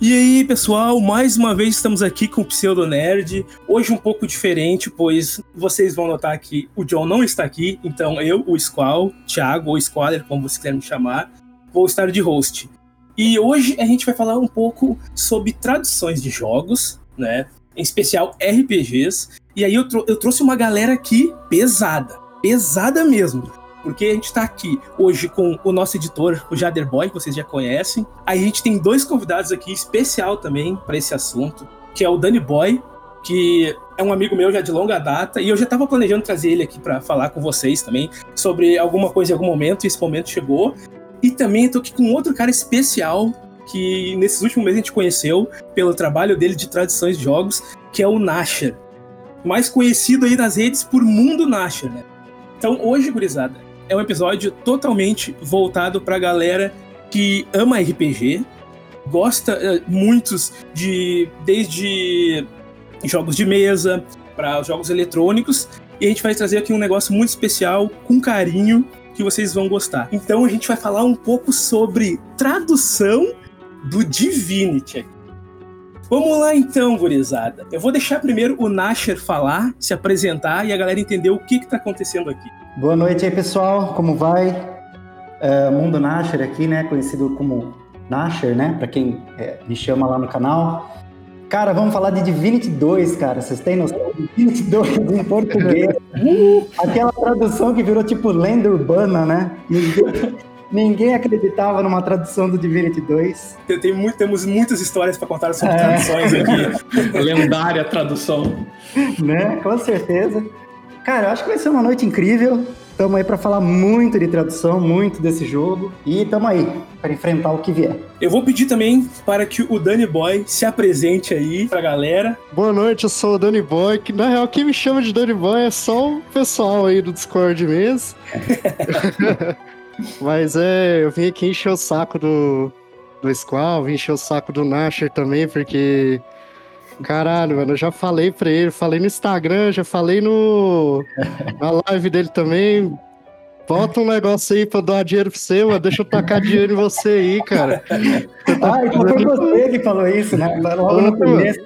E aí, pessoal, mais uma vez estamos aqui com o Pseudo Nerd. Hoje um pouco diferente, pois vocês vão notar que o John não está aqui, então eu, o Squall, Thiago ou Squaller, como vocês quiserem me chamar, vou estar de host. E hoje a gente vai falar um pouco sobre traduções de jogos, né? Em especial RPGs. E aí eu, eu trouxe uma galera aqui pesada, pesada mesmo porque a gente está aqui hoje com o nosso editor, o Jader Boy, que vocês já conhecem. A gente tem dois convidados aqui especial também para esse assunto, que é o Danny Boy, que é um amigo meu já de longa data, e eu já estava planejando trazer ele aqui para falar com vocês também sobre alguma coisa em algum momento, e esse momento chegou. E também estou aqui com outro cara especial que nesses últimos meses a gente conheceu pelo trabalho dele de traduções de jogos, que é o Nasher. Mais conhecido aí nas redes por Mundo Nasher, né? Então hoje, gurizada, é um episódio totalmente voltado pra galera que ama RPG, gosta uh, muitos de desde jogos de mesa para jogos eletrônicos e a gente vai trazer aqui um negócio muito especial com carinho que vocês vão gostar. Então a gente vai falar um pouco sobre tradução do Divinity. Vamos lá então, gurizada. Eu vou deixar primeiro o Nasher falar, se apresentar e a galera entender o que está acontecendo aqui. Boa noite aí, pessoal. Como vai? É, Mundo Nasher aqui, né? Conhecido como Nasher, né? Para quem é, me chama lá no canal. Cara, vamos falar de Divinity 2, cara. Vocês têm noção? Divinity 2 em português. Uh, aquela tradução que virou tipo lenda urbana, né? Ninguém, ninguém acreditava numa tradução do Divinity 2. Eu tenho muito, temos muitas histórias para contar sobre é. traduções aqui. Lendária tradução. Né? Com certeza. Cara, eu acho que vai ser uma noite incrível. Estamos aí para falar muito de tradução, muito desse jogo. E estamos aí para enfrentar o que vier. Eu vou pedir também para que o Danny Boy se apresente aí para a galera. Boa noite, eu sou o Danny Boy. Que na real, quem me chama de Danny Boy é só o pessoal aí do Discord mesmo. Mas é, eu vim aqui encher o saco do, do Squall, vim encher o saco do Nasher também, porque Caralho, mano, eu já falei pra ele, falei no Instagram, já falei no na live dele também. Bota um negócio aí pra eu dar dinheiro pra você, mano. Deixa eu tacar dinheiro em você aí, cara. Tá ah, então foi você que falou isso, né? Logo no começo.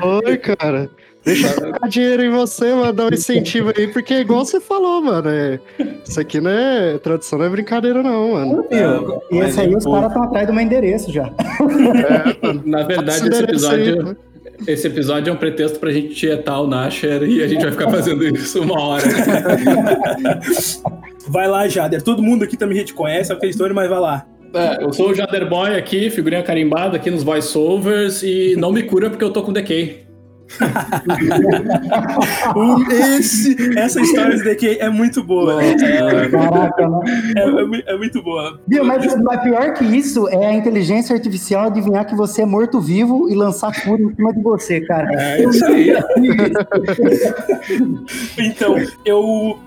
Foi, cara. Deixa eu tacar dinheiro em você, mano. Dar um incentivo aí, porque é igual você falou, mano. É... Isso aqui não é. Tradução não é brincadeira, não, mano. Meu, e esse aí, os caras estão atrás do meu endereço já. É, na verdade, esse episódio. Aí, esse episódio é um pretexto pra gente tietar o Nasher e a gente vai ficar fazendo isso uma hora. vai lá, Jader. Todo mundo aqui também a gente conhece, sabe aquela história, mas vai lá. É, eu sou o Jader Boy aqui, figurinha carimbada aqui nos voiceovers e não me cura porque eu tô com decay. Esse, essa história daqui é muito boa. É, Caraca, né? é, é, é, muito boa. Viu, mas, mas pior que isso é a inteligência artificial adivinhar que você é morto-vivo e lançar cura em cima de você, cara. É isso aí. então, eu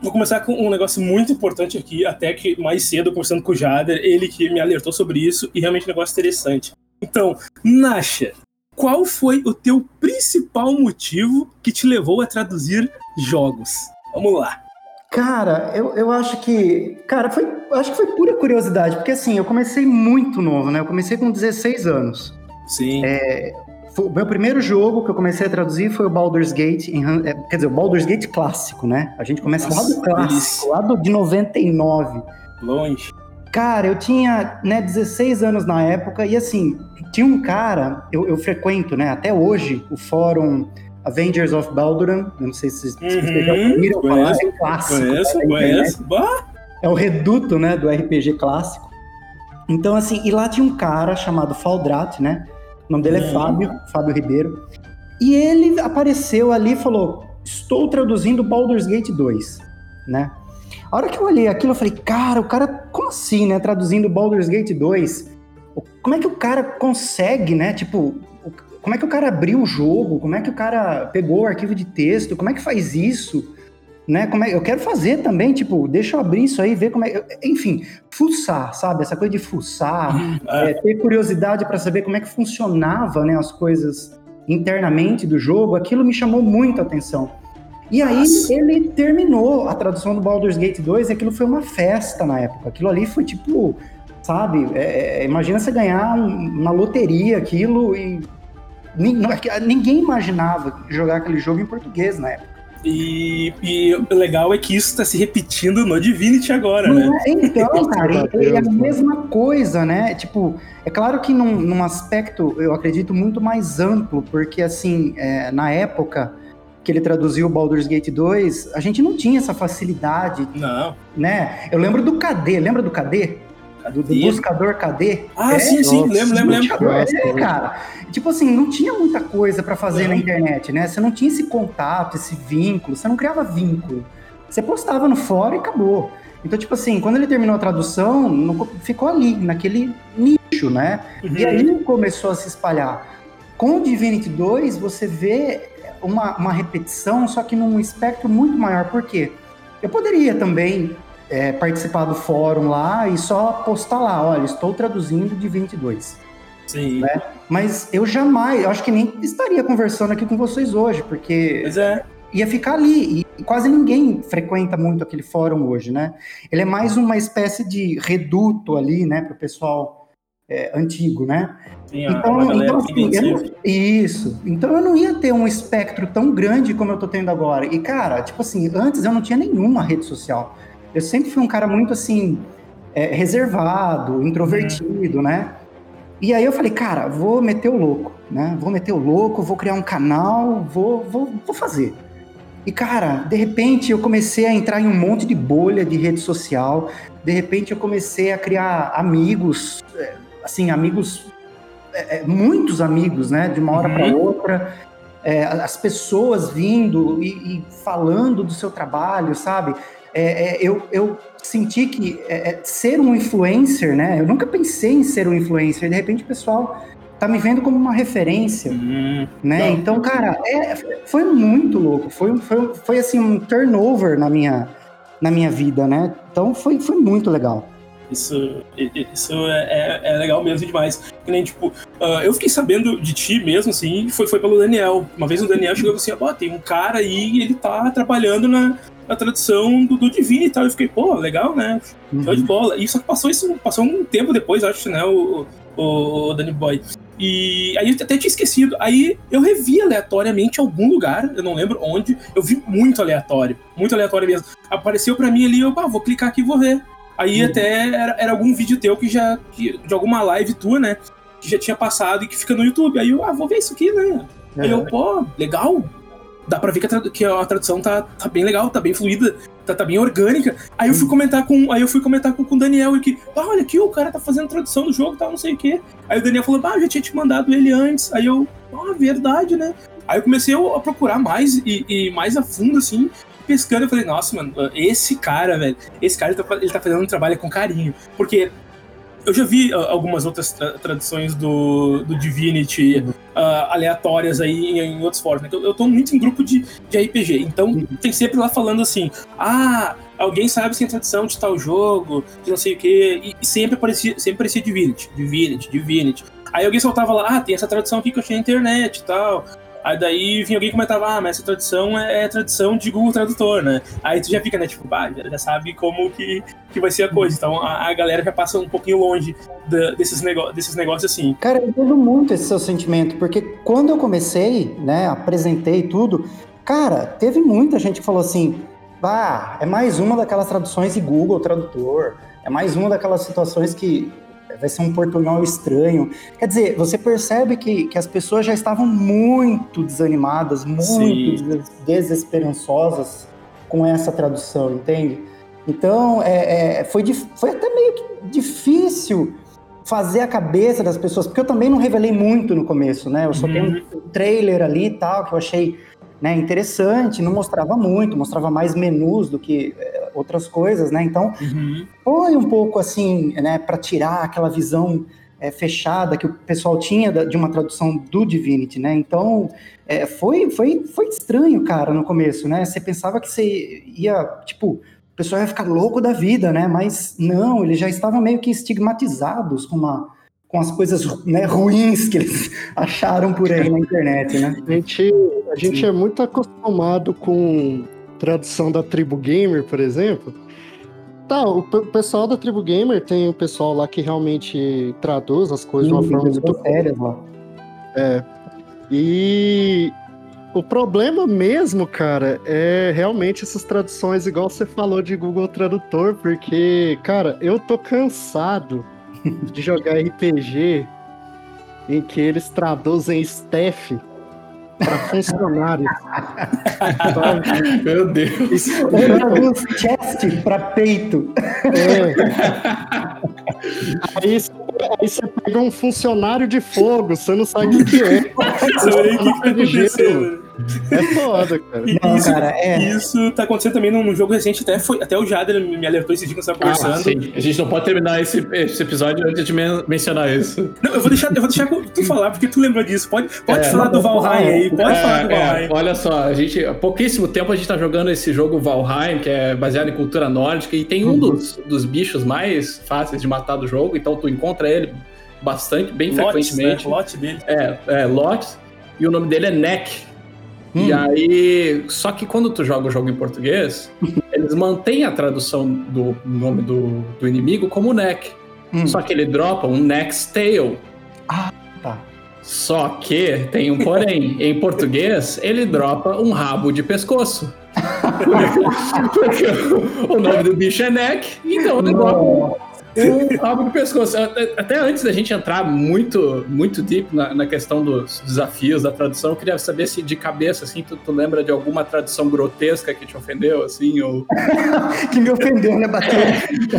Vou começar com um negócio muito importante aqui, até que mais cedo, conversando com o Jader, ele que me alertou sobre isso, e realmente um negócio interessante. Então, Nasha, qual foi o teu principal motivo que te levou a traduzir jogos? Vamos lá. Cara, eu, eu acho que. Cara, foi, acho que foi pura curiosidade, porque assim, eu comecei muito novo, né? Eu comecei com 16 anos. Sim. É, o meu primeiro jogo que eu comecei a traduzir foi o Baldur's Gate, é, quer dizer, o Baldur's Gate clássico, né? A gente começa Nossa, lá do clássico, lá do, de 99. Longe. Cara, eu tinha né, 16 anos na época e assim, tinha um cara, eu, eu frequento, né, até hoje, o fórum Avengers of Balduran, não sei se, se uhum, vocês já ouviram falar, é clássico. Conheço, conheço. É o reduto, né, do RPG clássico. Então, assim, e lá tinha um cara chamado Faldrat, né, o nome dele é uhum. Fábio, Fábio Ribeiro, e ele apareceu ali e falou, estou traduzindo Baldur's Gate 2, né, a hora que eu olhei aquilo, eu falei, cara, o cara, como assim, né? Traduzindo Baldur's Gate 2, como é que o cara consegue, né? Tipo, como é que o cara abriu o jogo? Como é que o cara pegou o arquivo de texto? Como é que faz isso? Né? Como é, eu quero fazer também, tipo, deixa eu abrir isso aí, ver como é. Enfim, fuçar, sabe? Essa coisa de fuçar, é, ter curiosidade para saber como é que funcionava né, as coisas internamente do jogo, aquilo me chamou muito a atenção. E aí Nossa. ele terminou a tradução do Baldur's Gate 2 e aquilo foi uma festa na época. Aquilo ali foi tipo, sabe? É, é imagina você ganhar um, uma loteria aquilo e ninguém imaginava jogar aquele jogo em português na época. E, e, o legal é que isso está se repetindo no Divinity agora, né? É, então, cara, é, é a mesma coisa, né? Tipo, é claro que num, num aspecto, eu acredito, muito mais amplo, porque, assim, é, na época que ele traduziu o Baldur's Gate 2, a gente não tinha essa facilidade. Não. Né? Eu lembro do KD, lembra do KD? Do, do buscador KD? Ah, é, sim, sim, lembro, lembro, lembro. É, cara. Tipo assim, não tinha muita coisa para fazer não. na internet, né? Você não tinha esse contato, esse vínculo, você não criava vínculo. Você postava no fórum e acabou. Então, tipo assim, quando ele terminou a tradução, não, ficou ali, naquele nicho, né? Uhum. E aí começou a se espalhar. Com o Divinity 2, você vê uma, uma repetição, só que num espectro muito maior. Por quê? Eu poderia também é, participar do fórum lá e só postar lá, olha, estou traduzindo de 22. Sim. Né? Mas eu jamais, eu acho que nem estaria conversando aqui com vocês hoje, porque é. ia ficar ali. E quase ninguém frequenta muito aquele fórum hoje, né? Ele é mais uma espécie de reduto ali, né, para o pessoal é, antigo, né? Sim, então, então assim, não, isso. Então eu não ia ter um espectro tão grande como eu tô tendo agora. E, cara, tipo assim, antes eu não tinha nenhuma rede social. Eu sempre fui um cara muito assim, é, reservado, introvertido, né? E aí eu falei, cara, vou meter o louco, né? Vou meter o louco, vou criar um canal, vou, vou, vou fazer. E, cara, de repente eu comecei a entrar em um monte de bolha de rede social. De repente eu comecei a criar amigos, é, assim, amigos, é, é, muitos amigos, né? De uma hora uhum. para outra. É, as pessoas vindo e, e, falando do seu trabalho, sabe? É, é, eu, eu senti que ser um influencer, né? Eu nunca pensei em ser um influencer. De repente o pessoal tá me vendo como uma referência, hum, né? Não. Então, cara, é, foi muito louco. Foi, foi, foi assim um turnover na minha, na minha vida, né? Então foi, foi muito legal. Isso, isso é, é, é, legal mesmo demais. Que nem, tipo, uh, eu fiquei sabendo de ti mesmo, assim, foi, foi pelo Daniel. Uma vez o Daniel chegou assim, ó, tem um cara aí e ele tá trabalhando na, a tradução do, do Divine e tal. Eu fiquei, pô, legal, né? Uhum. Show de bola. E só que passou isso, passou um tempo depois, acho, né, o, o, o Danny Boy. E aí eu até tinha esquecido. Aí eu revi aleatoriamente algum lugar, eu não lembro onde, eu vi muito aleatório, muito aleatório mesmo. Apareceu para mim ali, eu, ah, vou clicar aqui e vou ver. Aí uhum. até era, era, algum vídeo teu que já. Que, de alguma live tua, né? Que já tinha passado e que fica no YouTube. Aí eu, ah, vou ver isso aqui, né? É. Aí eu, pô, legal, dá pra ver que a, que a tradução tá, tá bem legal, tá bem fluida, tá, tá bem orgânica. Aí eu fui comentar com, aí eu fui comentar com, com o Daniel e que, ah, olha aqui, o cara tá fazendo tradução do jogo e tal, não sei o quê. Aí o Daniel falou, ah, eu já tinha te mandado ele antes. Aí eu, ah, verdade, né? Aí eu comecei a procurar mais e, e mais a fundo, assim, pescando, eu falei, nossa, mano, esse cara, velho, esse cara ele tá, ele tá fazendo um trabalho com carinho. Porque eu já vi uh, algumas outras tra traduções do, do Divinity uhum. uh, aleatórias aí em, em outros fóruns. Né? Eu, eu tô muito em grupo de, de RPG, então uhum. tem sempre lá falando assim: ah, alguém sabe se tem tradução de tal jogo, de não sei o quê, e, e sempre aparecia, sempre aparecia Divinity, Divinity, Divinity. Aí alguém soltava lá, ah, tem essa tradução aqui que eu achei na internet e tal. Aí daí vinha alguém e comentava, ah, mas essa tradução é, é tradução de Google Tradutor, né? Aí tu já fica, né, tipo, bah, já sabe como que, que vai ser a coisa. Então a, a galera já passa um pouquinho longe da, desses, desses negócios assim. Cara, eu entendo muito esse seu sentimento, porque quando eu comecei, né, apresentei tudo, cara, teve muita gente que falou assim, bah, é mais uma daquelas traduções de Google Tradutor, é mais uma daquelas situações que vai ser um portunhol estranho. Quer dizer, você percebe que, que as pessoas já estavam muito desanimadas, muito Sim. desesperançosas com essa tradução, entende? Então, é, é, foi, foi até meio que difícil fazer a cabeça das pessoas, porque eu também não revelei muito no começo, né? Eu só uhum. tenho um trailer ali e tal, que eu achei né, interessante, não mostrava muito, mostrava mais menus do que é, outras coisas, né? Então, uhum. foi um pouco assim, né, para tirar aquela visão é, fechada que o pessoal tinha de uma tradução do Divinity, né? Então, é, foi, foi, foi estranho, cara, no começo, né? Você pensava que você ia, tipo, o pessoal ia ficar louco da vida, né? Mas não, eles já estavam meio que estigmatizados com uma com as coisas né, ruins que eles acharam por aí na internet, né? A gente, a gente é muito acostumado com tradução da tribo gamer, por exemplo. Tá, o pessoal da tribo gamer tem o pessoal lá que realmente traduz as coisas Sim, de uma forma muito séria lá. É. E o problema mesmo, cara, é realmente essas traduções, igual você falou de Google Tradutor, porque, cara, eu tô cansado de jogar RPG em que eles traduzem staff para funcionários. Meu Deus. Traduz chest para peito. É. Aí, aí, você pega um funcionário de fogo, você não sabe o que é. Você não o que tá acontecendo. É foda, cara. Não, isso, cara é... isso tá acontecendo também num jogo recente, até, foi, até o Jader me alertou esse dia que estávamos ah, conversando. A gente não pode terminar esse, esse episódio antes de men mencionar isso. Não, eu vou deixar, eu vou deixar tu falar, porque tu lembrou disso. Pode, pode é, falar do Valheim aí, pode é, falar do é, Valheim. olha só, a gente, há pouquíssimo tempo a gente tá jogando esse jogo Valheim, que é baseado em cultura nórdica, e tem um uhum. dos, dos bichos mais fáceis de matar do jogo, então tu encontra ele bastante, bem Lotes, frequentemente. Né? Lot dele. É, é, Lotes. E o nome dele é Neck. Hum. E aí, só que quando tu joga o jogo em português, eles mantêm a tradução do nome do, do inimigo como neck. Hum. Só que ele dropa um next tail. Ah, tá. Só que tem um porém. em português, ele dropa um rabo de pescoço. Porque o nome do bicho é neck, então ele dropa um rabo pescoço. Até antes da gente entrar muito, muito deep na, na, questão dos desafios da tradução, eu queria saber se de cabeça, assim, tu, tu lembra de alguma tradução grotesca que te ofendeu, assim, ou... que me ofendeu, né, Bateu?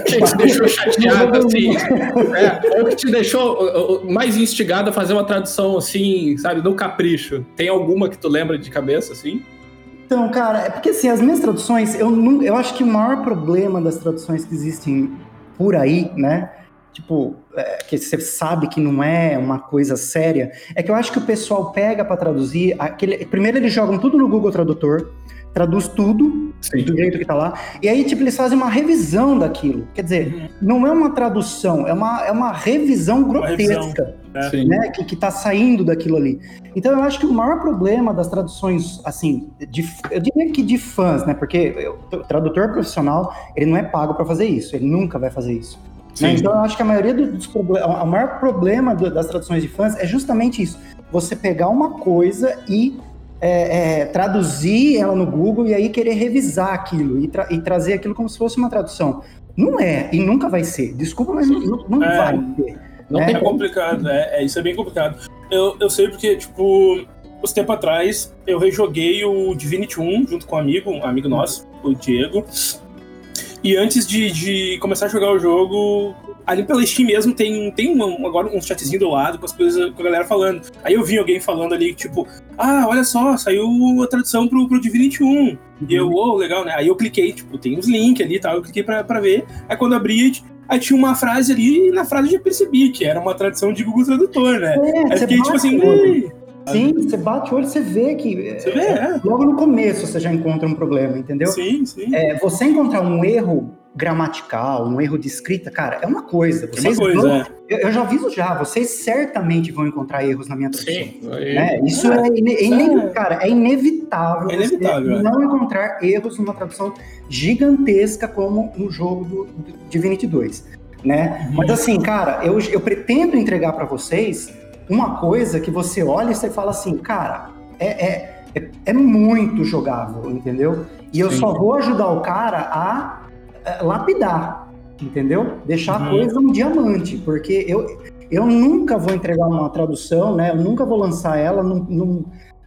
que te deixou chateado, assim, é, ou que te deixou mais instigado a fazer uma tradução, assim, sabe, no capricho. Tem alguma que tu lembra de cabeça, assim? Então, cara, é porque assim, as minhas traduções, eu, não, eu acho que o maior problema das traduções que existem por aí, né? Tipo, é, que você sabe que não é uma coisa séria, é que eu acho que o pessoal pega para traduzir. Aquele, primeiro eles jogam tudo no Google Tradutor, traduz tudo Sim. do jeito que tá lá, e aí, tipo, eles fazem uma revisão daquilo. Quer dizer, uhum. não é uma tradução, é uma, é uma revisão grotesca. Uma revisão. Né, que, que tá saindo daquilo ali. Então eu acho que o maior problema das traduções, assim, de, eu diria que de fãs, né? Porque eu, o tradutor profissional, ele não é pago para fazer isso, ele nunca vai fazer isso. Né? Então eu acho que a maioria dos problemas, o maior problema do, das traduções de fãs é justamente isso. Você pegar uma coisa e é, é, traduzir ela no Google e aí querer revisar aquilo e, tra e, trazer aquilo como se fosse uma tradução. Não é, e nunca vai ser. Desculpa, mas não, não é, vai. Não né? é complicado, é, é, isso é bem complicado. Eu, eu sei porque, tipo, uns tempo atrás eu rejoguei o Divinity 1 junto com um amigo, um amigo nosso, o Diego. E antes de, de começar a jogar o jogo, ali pela Steam mesmo tem, tem um, agora um chatzinho do lado com as coisas com a galera falando. Aí eu vi alguém falando ali, tipo, ah, olha só, saiu a tradução pro, pro Divinity 1. Uhum. E eu, oh, legal, né? Aí eu cliquei, tipo, tem os links ali e tal, eu cliquei pra, pra ver. Aí quando abri, aí tinha uma frase ali, e na frase eu já percebi que era uma tradução de Google Tradutor, né? É, aí fiquei tipo assim, Sim, você bate o olho, você vê que. Você vê, é. Logo no começo você já encontra um problema, entendeu? Sim, sim. É, você encontrar um erro gramatical, um erro de escrita, cara, é uma coisa. Vocês é uma coisa, vão, é. eu, eu, já aviso já, vocês certamente vão encontrar erros na minha tradução. Sim, né? Isso é, é, cara, é inevitável, é inevitável é. não encontrar erros numa tradução gigantesca como no jogo do, do Divinity 2, né? Uhum. Mas assim, cara, eu, eu pretendo entregar para vocês uma coisa que você olha e você fala assim, cara, é, é, é, é muito jogável, entendeu? E eu só vou ajudar o cara a lapidar, entendeu? Deixar uhum. a coisa um diamante, porque eu, eu nunca vou entregar uma tradução, né? Eu nunca vou lançar ela num, num,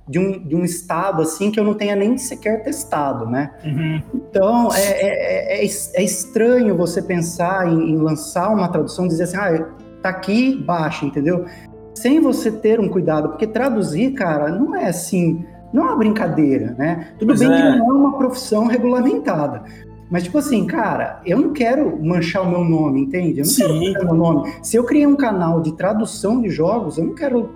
de, um, de um estado assim que eu não tenha nem sequer testado, né? Uhum. Então é, é, é, é, estranho você pensar em, em, lançar uma tradução, dizer assim, ah, tá aqui, baixa, entendeu? Sem você ter um cuidado, porque traduzir, cara, não é assim, não é uma brincadeira, né? Tudo pois bem que é. não é uma profissão regulamentada, mas, tipo assim, cara, eu não quero manchar o meu nome, entende? Eu não Sim. quero manchar o meu nome. Se eu criei um canal de tradução de jogos, eu não quero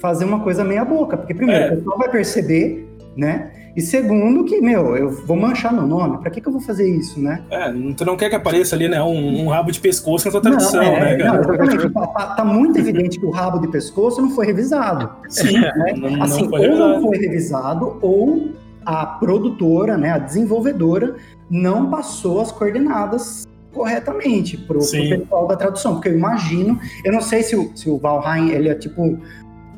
fazer uma coisa meia boca. Porque, primeiro, é. o pessoal vai perceber, né? E segundo, que, meu, eu vou manchar meu nome. Pra que, que eu vou fazer isso, né? É, tu não quer que apareça ali, né? Um, um rabo de pescoço na tua tradução, não, é, né, cara? Não, exatamente. tá, tá- tá muito evidente que o rabo de pescoço não foi revisado. Sim, né? não, assim, não foi ou revisado. não foi revisado, ou a produtora, né, a desenvolvedora, não passou as coordenadas corretamente pro, pro Sim. pessoal da tradução. Porque eu imagino, eu não sei se o, se o Valheim, ele é tipo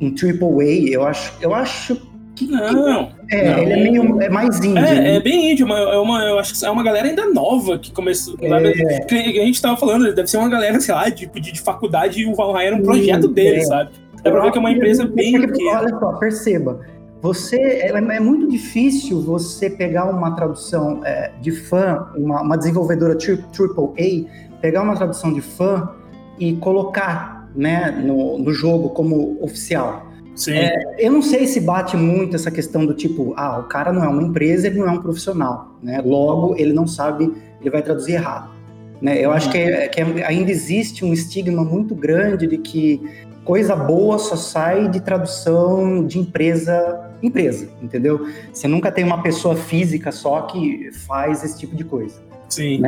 um triple A, eu acho, eu acho que, que- Não, é, não. ele é meio, é mais indie. É, né? é bem índio, mas é uma, eu acho que é uma galera ainda nova que começou. É. Que a gente tava falando, deve ser uma galera, sei lá, tipo, de, de faculdade e o Valheim era um projeto Sim, dele, é. sabe? Dá pra ver que é uma empresa bem Porque. Olha só, perceba. Você é, é muito difícil você pegar uma tradução é, de fã, uma, uma desenvolvedora tri- triple A, pegar uma tradução de fã e colocar né, no, no jogo como oficial. Sim, Eu não sei se bate muito essa questão do tipo, ah, o cara não é uma empresa, ele não é um profissional, né? Logo, ele não sabe, ele vai traduzir errado. Né? Eu acho que, é- que é- ainda existe um estigma muito grande de que coisa boa só sai de tradução de empresa empresa, entendeu? Você nunca tem uma pessoa física só que faz esse tipo de coisa. sim.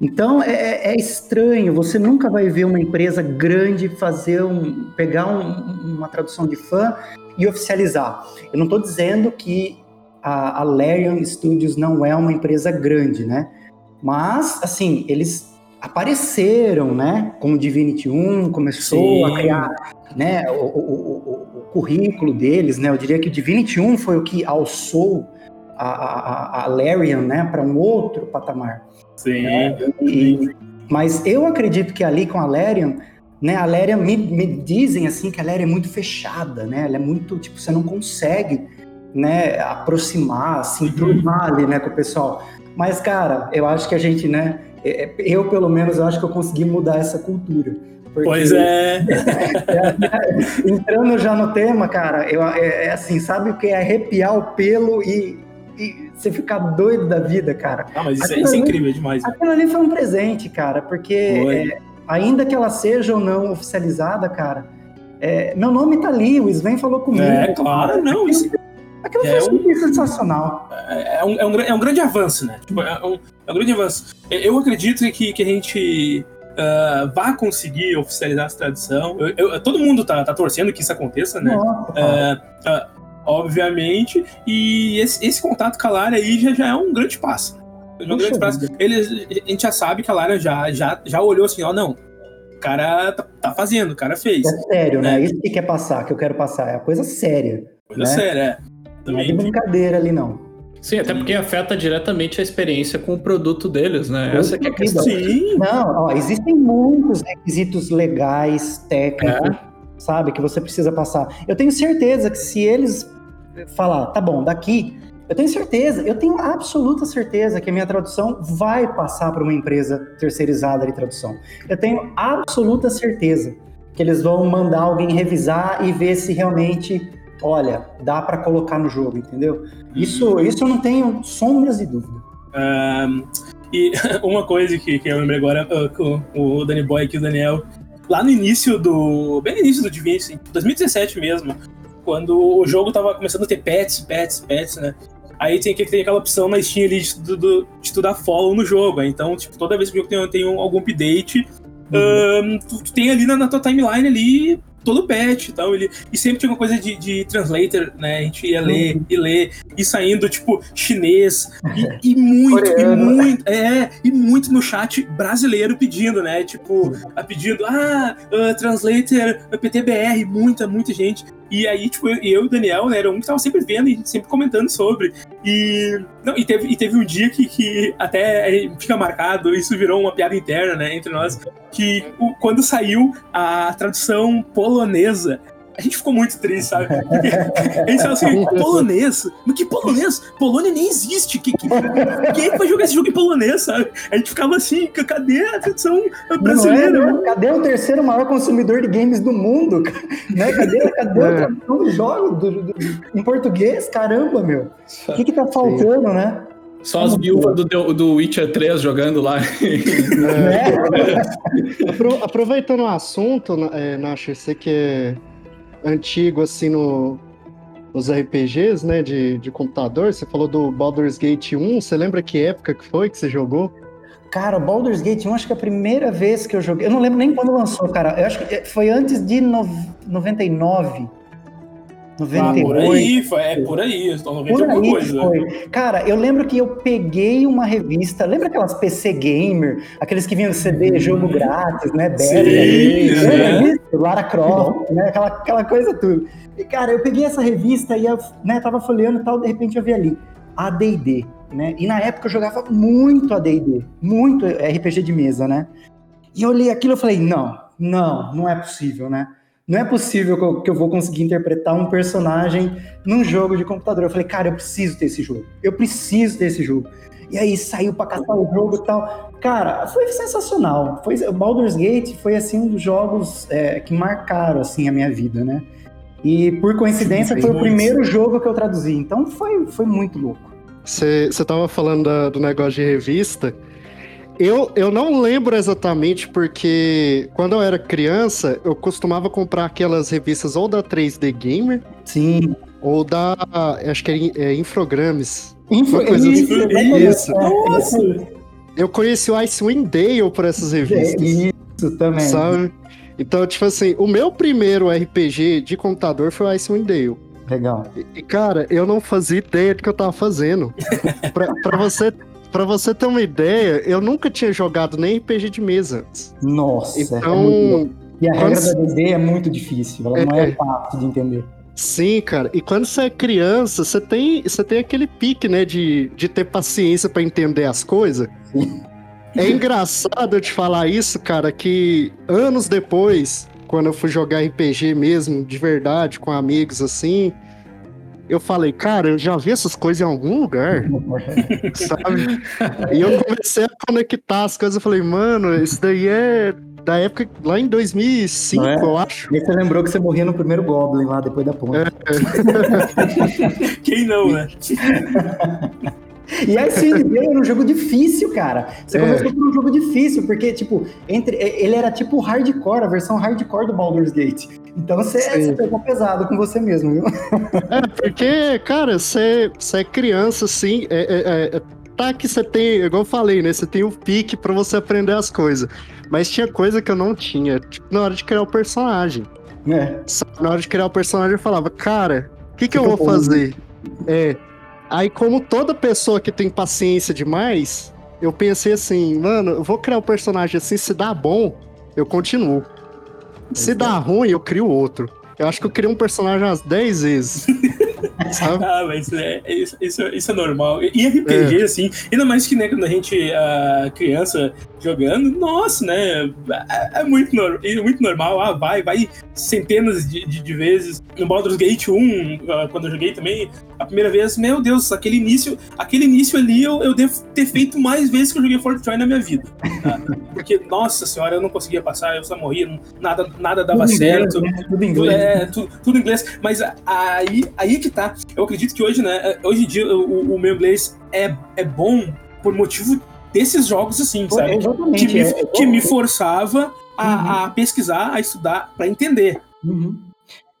Então é, é estranho, você nunca vai ver uma empresa grande fazer um. pegar um- uma tradução de fã e oficializar. Eu não estou dizendo que a, a Larian Studios não é uma empresa grande, né? Mas, assim, eles apareceram, né? Com o Divinity 1, começou Sim. a criar né, o- o currículo deles, né? Eu diria que o Divinity 1 foi o que alçou a, a, a Larian, né, para um outro patamar. Sim. E- mas eu acredito que ali com a Larian, né, a Larian me, me dizem assim que a Larian é muito fechada, né? Ela é muito, tipo, você não consegue, né, aproximar, se enturmar ali, né, com o pessoal. Mas, cara, eu acho que a gente, né, eu pelo menos, eu acho que eu consegui mudar essa cultura. Porque- Pois é. Entrando já no tema, cara, eu, é, é assim, sabe o que é arrepiar o pelo e, e você ficar doido da vida, cara? Ah, mas isso, é- isso é incrível demais. Aquilo ali foi um presente, cara, porque é, ainda que ela seja ou não oficializada, cara, é, meu nome tá ali, o Sven falou comigo. É, claro, não. Isso Aquilo É foi sempre sensacional. é um, é, um, é um grande avanço, né? Tipo, é, um, é um grande avanço. Eu acredito que, que a gente ah, vá conseguir oficializar essa tradição. Eu- eu- todo mundo tá, tá torcendo que isso aconteça, né? Nossa. É, ah, obviamente. E esse, esse contato com a Lara aí já, já é um grande passo. É um Puxa grande passo. Eles, a gente já sabe que a Lara já, já, já olhou assim, ó, não. O cara tá, tá fazendo, o cara fez. É sério, né? É. Isso que quer passar, que eu quero passar. É a coisa séria. Coisa né? séria, é. Não é de Também. brincadeira ali, não. Sim, até porque afeta diretamente a experiência com o produto deles, né? Essa que é a questão. Sim, Não, ó, existem muitos requisitos legais, técnicos, É. sabe, que você precisa passar. Eu tenho certeza que se eles falar, tá bom, daqui, eu tenho certeza, eu tenho absoluta certeza que a minha tradução vai passar para uma empresa terceirizada de tradução. Eu tenho absoluta certeza que eles vão mandar alguém revisar e ver se realmente, olha, dá para colocar no jogo, entendeu? Isso, isso eu não tenho sombras de dúvida. Ahn, e uma coisa que, que eu lembrei agora ah, com o Danny Boy aqui, o Daniel, lá no início do. Bem no início do Divinity, em 2017 mesmo, quando o jogo tava começando a ter pets, pets, pets, né? Aí tem, que tem aquela opção na Steam ali de, de tu dar follow no jogo. Então, tipo, toda vez que o jogo tem, tem um- algum update, ahn, tu, tu tem ali na, na tua timeline ali todo patch e tal. Ele, e sempre tinha uma coisa de, de translator, né? A gente ia ler e ler, e saindo, tipo, chinês, e, e muito, e muito, é, e muito no chat brasileiro pedindo, né? Tipo, a pedindo, ah, ah, translator PTBR, muita, muita gente. E aí, tipo, eu, eu e o Daniel, né, era um que tava sempre vendo e sempre comentando sobre. E, não, e, teve, e teve um dia que, que até fica marcado, isso virou uma piada interna, né, entre nós, que o- quando saiu a tradução polonesa, a gente ficou muito triste, sabe? Porque a gente falou assim, polonês? Mas que polonês? Polônia nem existe. Que, que, quem é que vai jogar esse jogo em polonês, sabe? A gente ficava assim, cadê a tradução brasileira? É, né? Cadê o terceiro maior consumidor de games do mundo? Né? Cadê, cadê a É. tradução do jogo do- do- em português? Caramba, meu. O que, que tá faltando, né? Só as viúvas do, do Witcher 3 jogando lá. Apro- aproveitando o assunto, é, Nasher, você que é antigo assim no, os RPGs, né, de, de computador. Você falou do Baldur's Gate 1. Você lembra que época que foi que você jogou? Cara, Baldur's Gate 1, acho que é a primeira vez que eu joguei. Eu não lembro nem quando lançou, cara. Eu acho que foi antes de no... 99. 98. Ah, por aí, é por aí, estou 90 por aí coisa. Foi. Cara, eu lembro que eu peguei uma revista, lembra aquelas PC Gamer, aqueles que vinham CD jogo grátis, né? Beta, sim, né? Lara Croft, né? Aquela, aquela coisa tudo. E, cara, eu peguei essa revista e eu né, tava folheando e tal, de repente eu vi ali, AD&D, né? E na época eu jogava muito AD&D, muito RPG de mesa, né? E eu olhei aquilo e falei, não, não, não é possível, né? Não é possível que eu, que eu, vou conseguir interpretar um personagem num jogo de computador. Eu falei, cara, eu preciso ter esse jogo. Eu preciso ter esse jogo. E aí saiu para caçar o jogo e tal. Cara, foi sensacional. Foi, o Baldur's Gate foi assim um dos jogos é, que marcaram assim a minha vida, né? E por coincidência Sim, foi o primeiro jogo que eu traduzi. Então foi, foi muito louco. Você estava falando da, do negócio de revista. Eu, eu não lembro exatamente porque quando eu era criança, eu costumava comprar aquelas revistas ou da 3D Gamer. Sim. Ou da. Acho que é, é Infogrames. Info, coisa isso, assim. isso. Nossa. Eu conheci o Icewind Dale por essas revistas. Isso também. Sabe? Então, tipo assim, o meu primeiro RPG de computador foi o Icewind Dale. Legal. E, cara, eu não fazia ideia do que eu tava fazendo. pra, pra você Pra você ter uma ideia, eu nunca tinha jogado nem RPG de mesa antes. Nossa. Então. É e a regra da DD é muito difícil, ela é, não é fácil de entender. Sim, cara. E quando você é criança, você tem, você tem aquele pique, né, de, de ter paciência para entender as coisas. Sim. É engraçado eu te falar isso, cara, que anos depois, quando eu fui jogar RPG mesmo, de verdade, com amigos assim, eu falei, cara, eu já vi essas coisas em algum lugar, sabe? E eu comecei a conectar as coisas, eu falei, mano, isso daí é da época, lá em 2005, é? eu acho. E você lembrou que você morria no primeiro Goblin lá, depois da ponte. É. Quem não, né? E a SND era um jogo difícil, cara. Você é. começou por um jogo difícil, porque, tipo, entre, ele era tipo hardcore, a versão hardcore do Baldur's Gate. Então você, você pegou pesado com você mesmo, viu? É, porque, cara, você, você é criança, assim, é, é, é, tá que você tem, igual eu falei, né? Você tem o pique para você aprender as coisas. Mas tinha coisa que eu não tinha, tipo, na hora de criar o personagem. É. Na hora de criar o personagem, eu falava, cara, o que, que, que, eu vou fazer? É, Aí, como toda pessoa que tem paciência demais, eu pensei assim, mano, eu vou criar um personagem assim, se dá bom, eu continuo. Se dá ruim, eu crio outro. Eu acho que eu criei um personagem umas 10 vezes. Sabe? Ah, mas é, isso, isso, isso é normal. E RPG, é. assim, ainda mais que né, quando a gente, a criança jogando, nossa, né? É, é muito, no, é muito normal. Ah, vai, vai centenas de, de, de, vezes. No Baldur's Gate 1, ah, quando eu joguei também, a primeira vez, meu Deus, aquele início, aquele início ali eu, eu devo ter feito mais vezes que eu joguei Fortnite na minha vida. Tá? Porque, nossa senhora, eu não conseguia passar, eu só morria, nada, nada dava tudo certo. Inglês, né? Tudo em inglês. É, tudo, tudo em inglês. Mas aí, aí que tá. Eu acredito que hoje, né, hoje em dia o, o meu inglês é, é bom por motivo desses jogos assim, sabe? Exatamente. Que me, é, que me forçava a, uhum. a, pesquisar, a estudar, para entender. Uhum.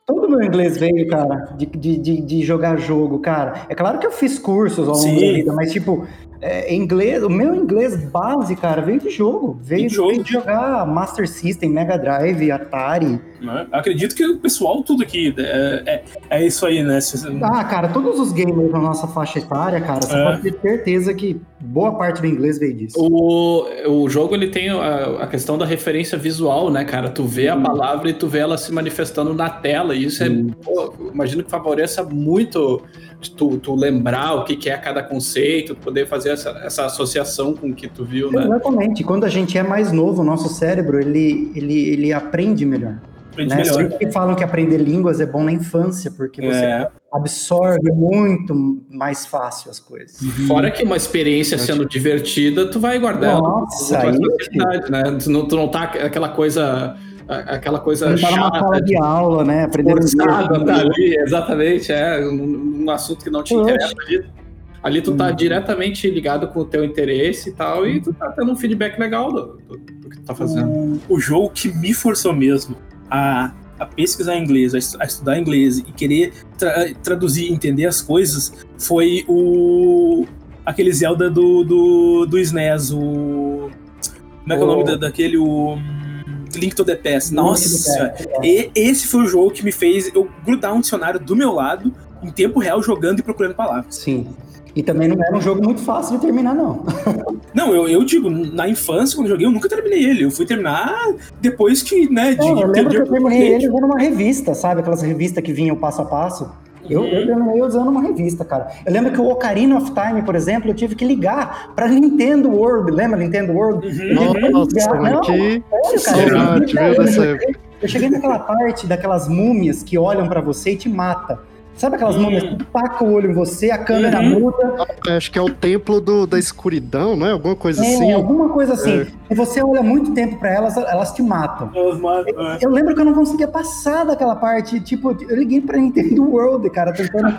Todo meu inglês veio, cara, de, de, de, jogar jogo, cara. É claro que eu fiz cursos ao longo da vida, mas tipo, é, inglês, o meu inglês base, cara, veio de jogo. Veio, de, jogo. veio de jogar Master System, Mega Drive, Atari. Né? Acredito que o pessoal, tudo aqui é, é, é isso aí, né? Ah, cara, todos os gamers da nossa faixa etária, cara, você é. pode ter certeza que boa parte do inglês veio disso. O, o jogo ele tem a, a questão da referência visual, né, cara? Tu vê a palavra e tu vê ela se manifestando na tela, e isso é, pô, imagino que favoreça muito tu, tu lembrar o que, que é cada conceito, poder fazer essa, essa associação com o que tu viu, né? Exatamente. Quando a gente é mais novo, o nosso cérebro, ele, ele, ele aprende melhor. Aprende né? melhor. Sempre falam que aprender línguas é bom na infância, porque você é. absorve muito mais fácil as coisas. Uhum. Fora que uma experiência sendo divertida, tu vai guardar Nossa, ela né? Tu não, tu não tá aquela coisa aquela coisa chata. Tá numa sala de aula, né? Aprendendo tá ali, exatamente, é um, um, assunto que não te interessa ali. Ali tu tá hum. diretamente ligado com o teu interesse e tal, e tu tá tendo um feedback legal do, do, do que tu tá fazendo. O, o jogo que me forçou mesmo a a pesquisar inglês, a, a estudar inglês e querer tra- traduzir, entender as coisas, foi o aquele Zelda do, do, do SNES, o. Como é que é o nome da- daquele? O. hum, Link to the Past. Nossa. E esse foi o jogo que me fez eu grudar um dicionário do meu lado, em tempo real, jogando e procurando palavras. Sim. E também não era um jogo muito fácil de terminar, não. Não, eu, eu digo, na infância, quando eu joguei, eu nunca terminei ele. Eu fui terminar depois que, né, de Não, eu lembro que eu terminei ele. ele usando uma revista, sabe? Aquelas revistas que vinham passo a passo. Eu, Uhum. eu terminei usando uma revista, cara. Eu lembro que o Ocarina of Time, por exemplo, eu tive que ligar pra Nintendo World. Lembra Nintendo World? Uhum. Nossa, Não, que sério, cara. Eu. Eu cheguei naquela parte daquelas múmias que olham pra você e te mata. Sabe aquelas Hum. múmias que tacam o olho em você, a câmera Uhum. muda, Acho que é o templo do, da escuridão, não é? Alguma coisa é, assim. alguma coisa assim. É. E você olha muito tempo pra elas, elas te matam. Os ma- é. Eu lembro que eu não conseguia passar daquela parte. Tipo, eu liguei pra Nintendo World, cara, tentando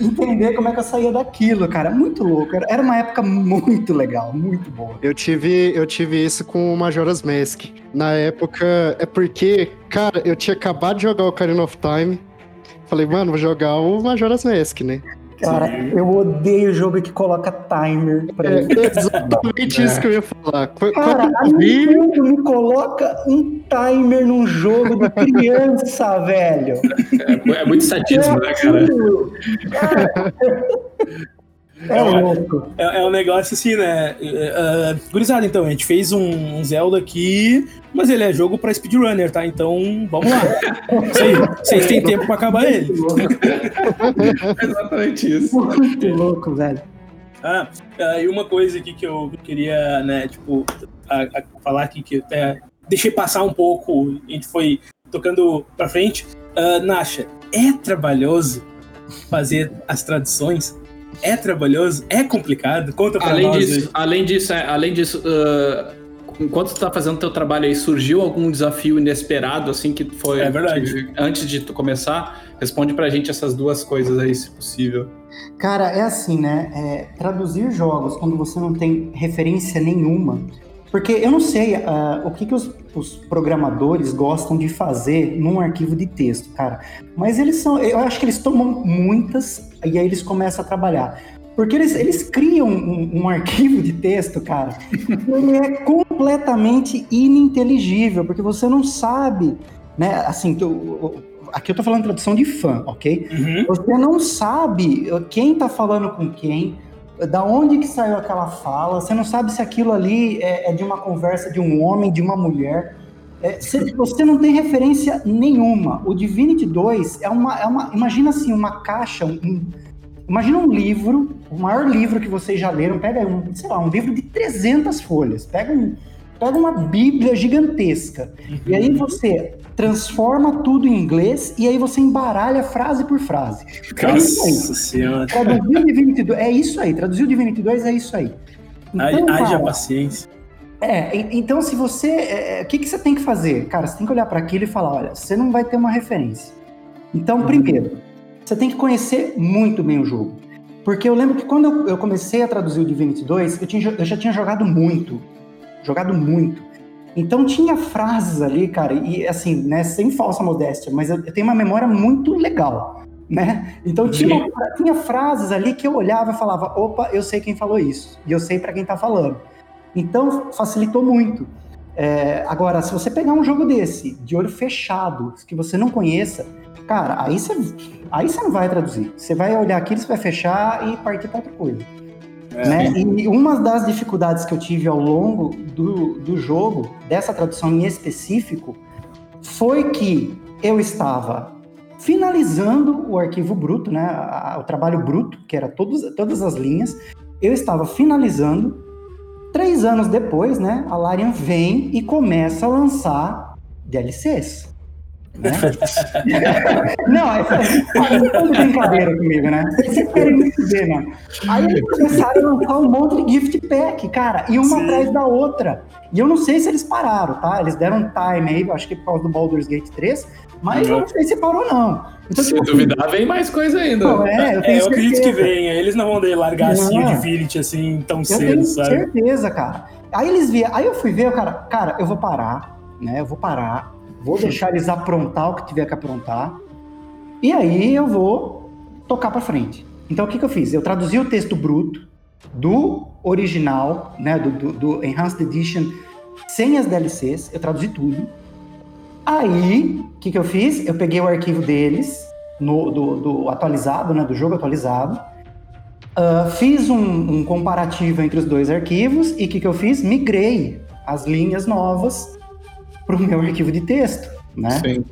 entender como é que eu saía daquilo, cara. Muito louco. Era- Era uma época muito legal, muito boa. Eu tive, eu tive isso com o Majora's Mask. Na época, é porque, cara, eu tinha acabado de jogar o Ocarina of Time. Falei, mano, vou jogar o Majora's Mask, né? Cara, eu odeio jogo que coloca timer pra É mim. exatamente isso que eu ia falar. Qu- Cara, a Nintendo me coloca um timer num jogo de criança, velho. É, é muito sadismo, né, cara? Cara, É louco. É, é um negócio assim, né? Uh, gurizada, então, a gente fez um, um Zelda aqui, mas ele é jogo pra speedrunner, tá? Então, vamos lá. Isso aí. Vocês têm tempo pra acabar ele. Exatamente isso. Muito louco, velho. Ah, ah, e uma coisa aqui que eu queria, né, tipo, a- a- falar aqui que eu até deixei passar um pouco, a gente foi tocando pra frente. Ah, Nasha, é trabalhoso fazer as traduções? É trabalhoso? É complicado? Conta pra Além nós disso, além disso, é, além disso, ah, enquanto tu tá fazendo teu trabalho aí, surgiu algum desafio inesperado, assim, que foi. É verdade. que- antes de tu começar, responde pra gente essas duas coisas aí, se possível. Cara, é assim, né? É, traduzir jogos quando você não tem referência nenhuma. Porque eu não sei ah, o que, que os, os programadores gostam de fazer num arquivo de texto, cara. Mas eles são. Eu acho que eles tomam muitas e aí eles começam a trabalhar. Porque eles, eles criam um, um arquivo de texto, cara, que ele é completamente ininteligível, porque você não sabe, né? Assim, tu- aqui eu tô falando tradução de fã, ok? Uhum. Você não sabe quem tá falando com quem, da onde que saiu aquela fala, você não sabe se aquilo ali é, é de uma conversa de um homem, de uma mulher. É, você, não tem referência nenhuma. O Divinity 2 é uma. É uma imagina assim, uma caixa, um- imagina um livro, o maior livro que vocês já leram, pega um, sei lá, um livro de 300 folhas, pega, um, pega uma bíblia gigantesca, e aí você transforma tudo em inglês e aí você embaralha frase por frase. É isso aí. Nossa senhora. Traduzir o Divinity 2 é isso aí. Traduzir o Divinity 2 é isso aí. Haja Então, haja paciência. É, então se você. é, O que, que você tem que fazer? Cara, você tem que olhar para aquilo e falar: olha, você não vai ter uma referência. Então, primeiro, você tem que conhecer muito bem o jogo. Porque eu lembro que quando eu, eu comecei a traduzir o Divinity 2, eu, tinha eu já tinha jogado muito. Jogado muito. Então tinha frases ali, cara, e assim, né, sem falsa modéstia, mas eu, eu tenho uma memória muito legal, né? Então tinha, uma- tinha frases ali que eu olhava e falava, opa, eu sei quem falou isso, e eu sei para quem tá falando. Então facilitou muito. É, agora, se você pegar um jogo desse, de olho fechado, que você não conheça, cara, aí você, aí você não vai traduzir. Você vai olhar aquilo, você vai fechar e partir para outra coisa. É. Né? E uma das dificuldades que eu tive ao longo do, do jogo, dessa tradução em específico, foi que eu estava finalizando o arquivo bruto, né, o trabalho bruto, que era todos, todas as linhas, eu estava finalizando. Três anos depois, né, a Larian vem e começa a lançar DLCs. Né? Não, é é brincadeira comigo, né? Vocês querem me fuder, mano. Aí eles começaram a lançar um monte de gift pack, cara, e uma Sim. atrás da outra. E eu não sei se eles pararam, tá? Eles deram um time aí, acho que por causa do Baldur's Gate 3, mas eu não sei se parou, não. Então, Se tipo, assim, duvidar, vem mais coisa ainda. não, é, eu tenho É, eu acredito que certeza. venha. Eles não vão de- largar assim o Não. Divinity assim tão Eu cedo, tenho sabe? certeza, cara. Aí eles viam, aí eu fui ver, cara, cara, eu vou parar, né? Eu vou parar, vou deixar eles aprontar o que tiver que aprontar, e aí eu vou tocar para frente. Então o que, que eu fiz? Eu traduzi o texto bruto do original, né, do, do, do Enhanced Edition, sem as DLCs, eu traduzi tudo. Aí, o que, que eu fiz? Eu peguei o arquivo deles, no, do, do atualizado, né, do jogo atualizado, uh, fiz um, um, comparativo entre os dois arquivos e o que, que eu fiz? Migrei as linhas novas para o meu arquivo de texto, né? Sim.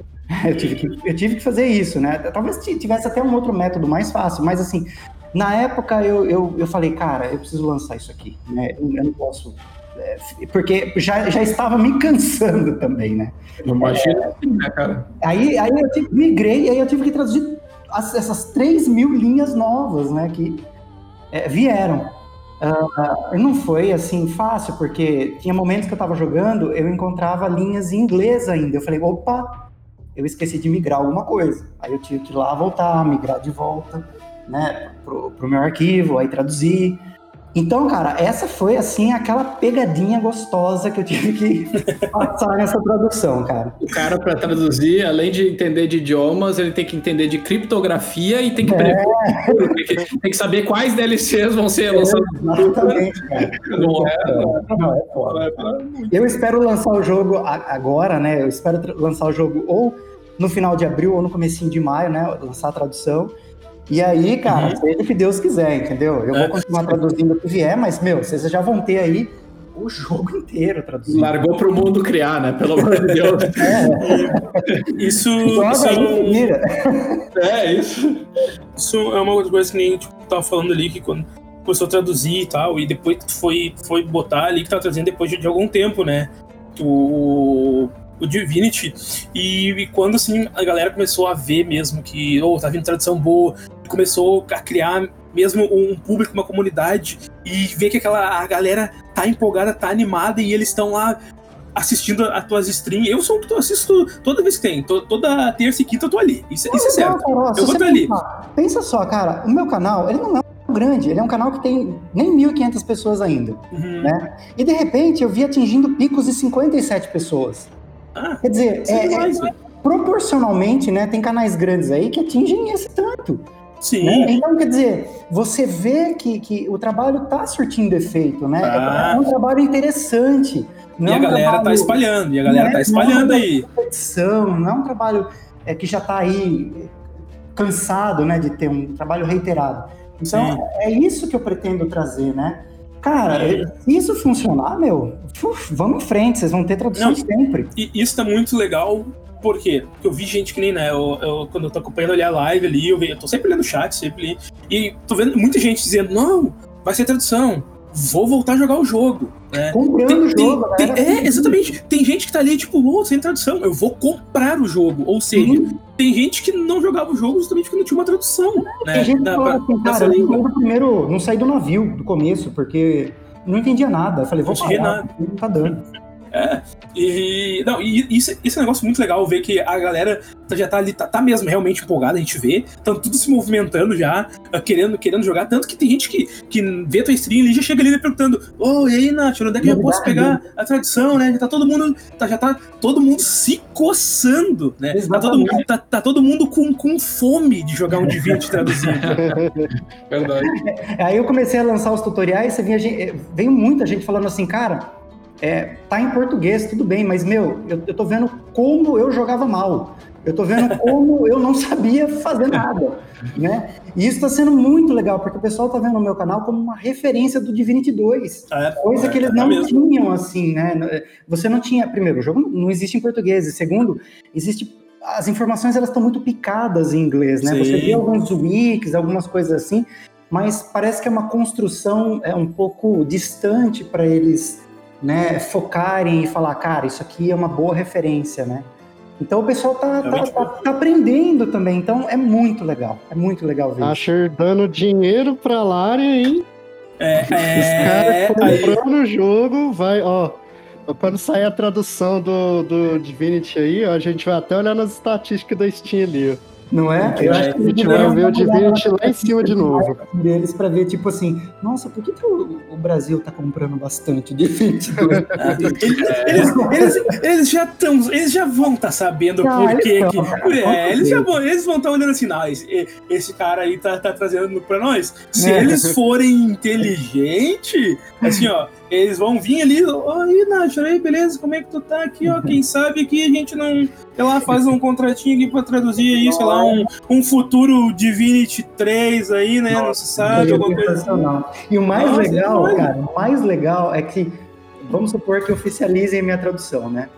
Eu tive, que, eu tive que fazer isso, né? Talvez tivesse até um outro método mais fácil, mas assim, na época eu, eu, eu falei, cara, eu preciso lançar isso aqui, né? Eu não posso. É, porque já, já estava me cansando também, né? Imagina é, assim, né, cara? Aí, aí eu tive, migrei, aí eu tive que traduzir as, essas 3 mil linhas novas, né? Que é, vieram. Uh, não foi assim fácil, porque tinha momentos que eu estava jogando, eu encontrava linhas em inglês ainda. Eu falei, opa, eu esqueci de migrar alguma coisa. Aí eu tive que ir lá voltar, migrar de volta né, pro, pro meu arquivo, aí traduzir. Então, cara, essa foi assim aquela pegadinha gostosa que eu tive que passar nessa tradução, cara. O cara para traduzir, além de entender de idiomas, ele tem que entender de criptografia e tem que, é. tem que, tem que saber quais DLCs vão ser lançados. Exatamente, cara. Não é, não, é. Eu espero lançar o jogo agora, né? Eu espero lançar o jogo ou no final de abril ou no comecinho de maio, né? Lançar a tradução. E aí, cara, uhum. seja o que Deus quiser, entendeu? Eu vou é. continuar traduzindo o que vier, mas, meu, vocês já vão ter aí o jogo inteiro traduzido. Largou para o mundo criar, né? Pelo amor de Deus. É. Isso. isso aí, É, isso. Isso é uma coisa que nem tipo, tava falando ali, que quando começou a traduzir e tal, e depois foi, foi botar ali que tava trazendo depois de, de algum tempo, né? O, o Divinity. E, e, quando assim a galera começou a ver mesmo que oh, tá vindo tradução boa, começou a criar mesmo um público, uma comunidade e ver que aquela a galera tá empolgada, tá animada e eles estão lá assistindo a tuas streams. Eu sou eu assisto toda vez que tem, to, toda terça e quinta eu tô ali. Isso, isso é certo. Não, eu vou estar ali. Pensa só, cara, o meu canal, ele não é grande, ele é um canal que tem nem 1.500 pessoas ainda, uhum. né? E de repente eu vi atingindo picos de 57 pessoas. Ah, Quer dizer, é, é, proporcionalmente, né, tem canais grandes aí que atingem esse tanto. Sim. Né? Então, quer dizer, você vê que, que o trabalho está surtindo efeito, né? Ah. É um trabalho interessante. e a é galera trabalho, tá espalhando, e a galera tá espalhando aí. Competição, não é um trabalho é, que já está aí cansado, né, de ter um trabalho reiterado. Então, Sim. é isso que eu pretendo trazer, né? Cara, é. se isso funcionar, meu, uf, vamos em frente, vocês vão ter tradução Não, sempre. E isso tá muito legal, por quê? Porque eu vi gente que nem, né, eu, eu, quando eu tô acompanhando ali a live ali, eu, eu tô sempre lendo o chat, sempre e tô vendo muita gente dizendo, não, vai ser tradução, vou voltar a jogar o jogo. Né? Comprando o jogo, tem, tem, É, exatamente. Tem gente que tá ali, tipo, oh, sem tradução, eu vou comprar o jogo. Ou seja, uhum. tem gente que não jogava o jogo justamente porque não tinha uma tradução. Né? Tem gente da, que assim, cara, eu primeiro, não saí do navio do começo, porque não entendia nada. Eu falei, vou parar, não tá dando. É. E, não, e isso, isso é um negócio muito legal ver que a galera já tá ali, tá, tá mesmo realmente empolgada, a gente vê. Estão tudo se movimentando já, ah, querendo, querendo jogar. Tanto que tem gente que, que vê tua stream e já chega ali perguntando: Ô, oh, e aí, Nath, onde é que eu posso pegar a tradição, né? Já tá todo mundo. Tá, já tá todo mundo se coçando, né? Tá todo, mundo, tá, tá, todo mundo com, com fome de jogar um Divinity traduzido. Verdade. Aí eu comecei a lançar os tutoriais, você vinha, veio muita gente falando assim, cara é, tá em português, tudo bem, mas, meu, eu, eu tô vendo como eu jogava mal. Eu tô vendo como eu não sabia fazer nada, né? E isso está sendo muito legal, porque o pessoal tá vendo o meu canal como uma referência do Divinity 2. É, coisa é, que eles é não mesmo. tinham, assim, né? Você não tinha... Primeiro, o jogo não existe em português. E segundo, existe... As informações, elas estão muito picadas em inglês, né? Sim. Você vê alguns wikis, algumas coisas assim, mas parece que é uma construção é um pouco distante para eles né, focarem e falar, cara, isso aqui é uma boa referência, né? Então o pessoal tá, tá, tá, tá, aprendendo também, então é muito legal, é muito legal ver. Asher dando dinheiro pra Lari, hein? É, Os é, caras comprando o jogo, vai, ó. Quando sair a tradução do, do Divinity aí, ó, a gente vai até olhar nas estatísticas da Steam ali, ó. Não é? Eu acho que a gente vai ver o Divinity lá em cima de novo. Deles pra ver, tipo assim, nossa, por que, que o, o Brasil tá comprando bastante Divinity? eles, eles, eles já estão, eles já vão estar tá sabendo Ah, por que eles que. é, eles, já vão, eles vão estar olhando assim, não, esse, esse cara aí tá, tá trazendo pra nós. Se É. eles forem inteligentes, assim, ó, eles vão vir ali, oi, Nath, aí, beleza, como é que tu tá aqui, ó? Quem sabe aqui a gente não, sei lá, faz um contratinho aqui pra traduzir aí, sei lá, um, um futuro Divinity 3 aí, né? não se sabe, alguma coisa assim. E o mais Nossa, legal, demais. cara, o mais legal é que, vamos supor que oficializem a minha tradução, né?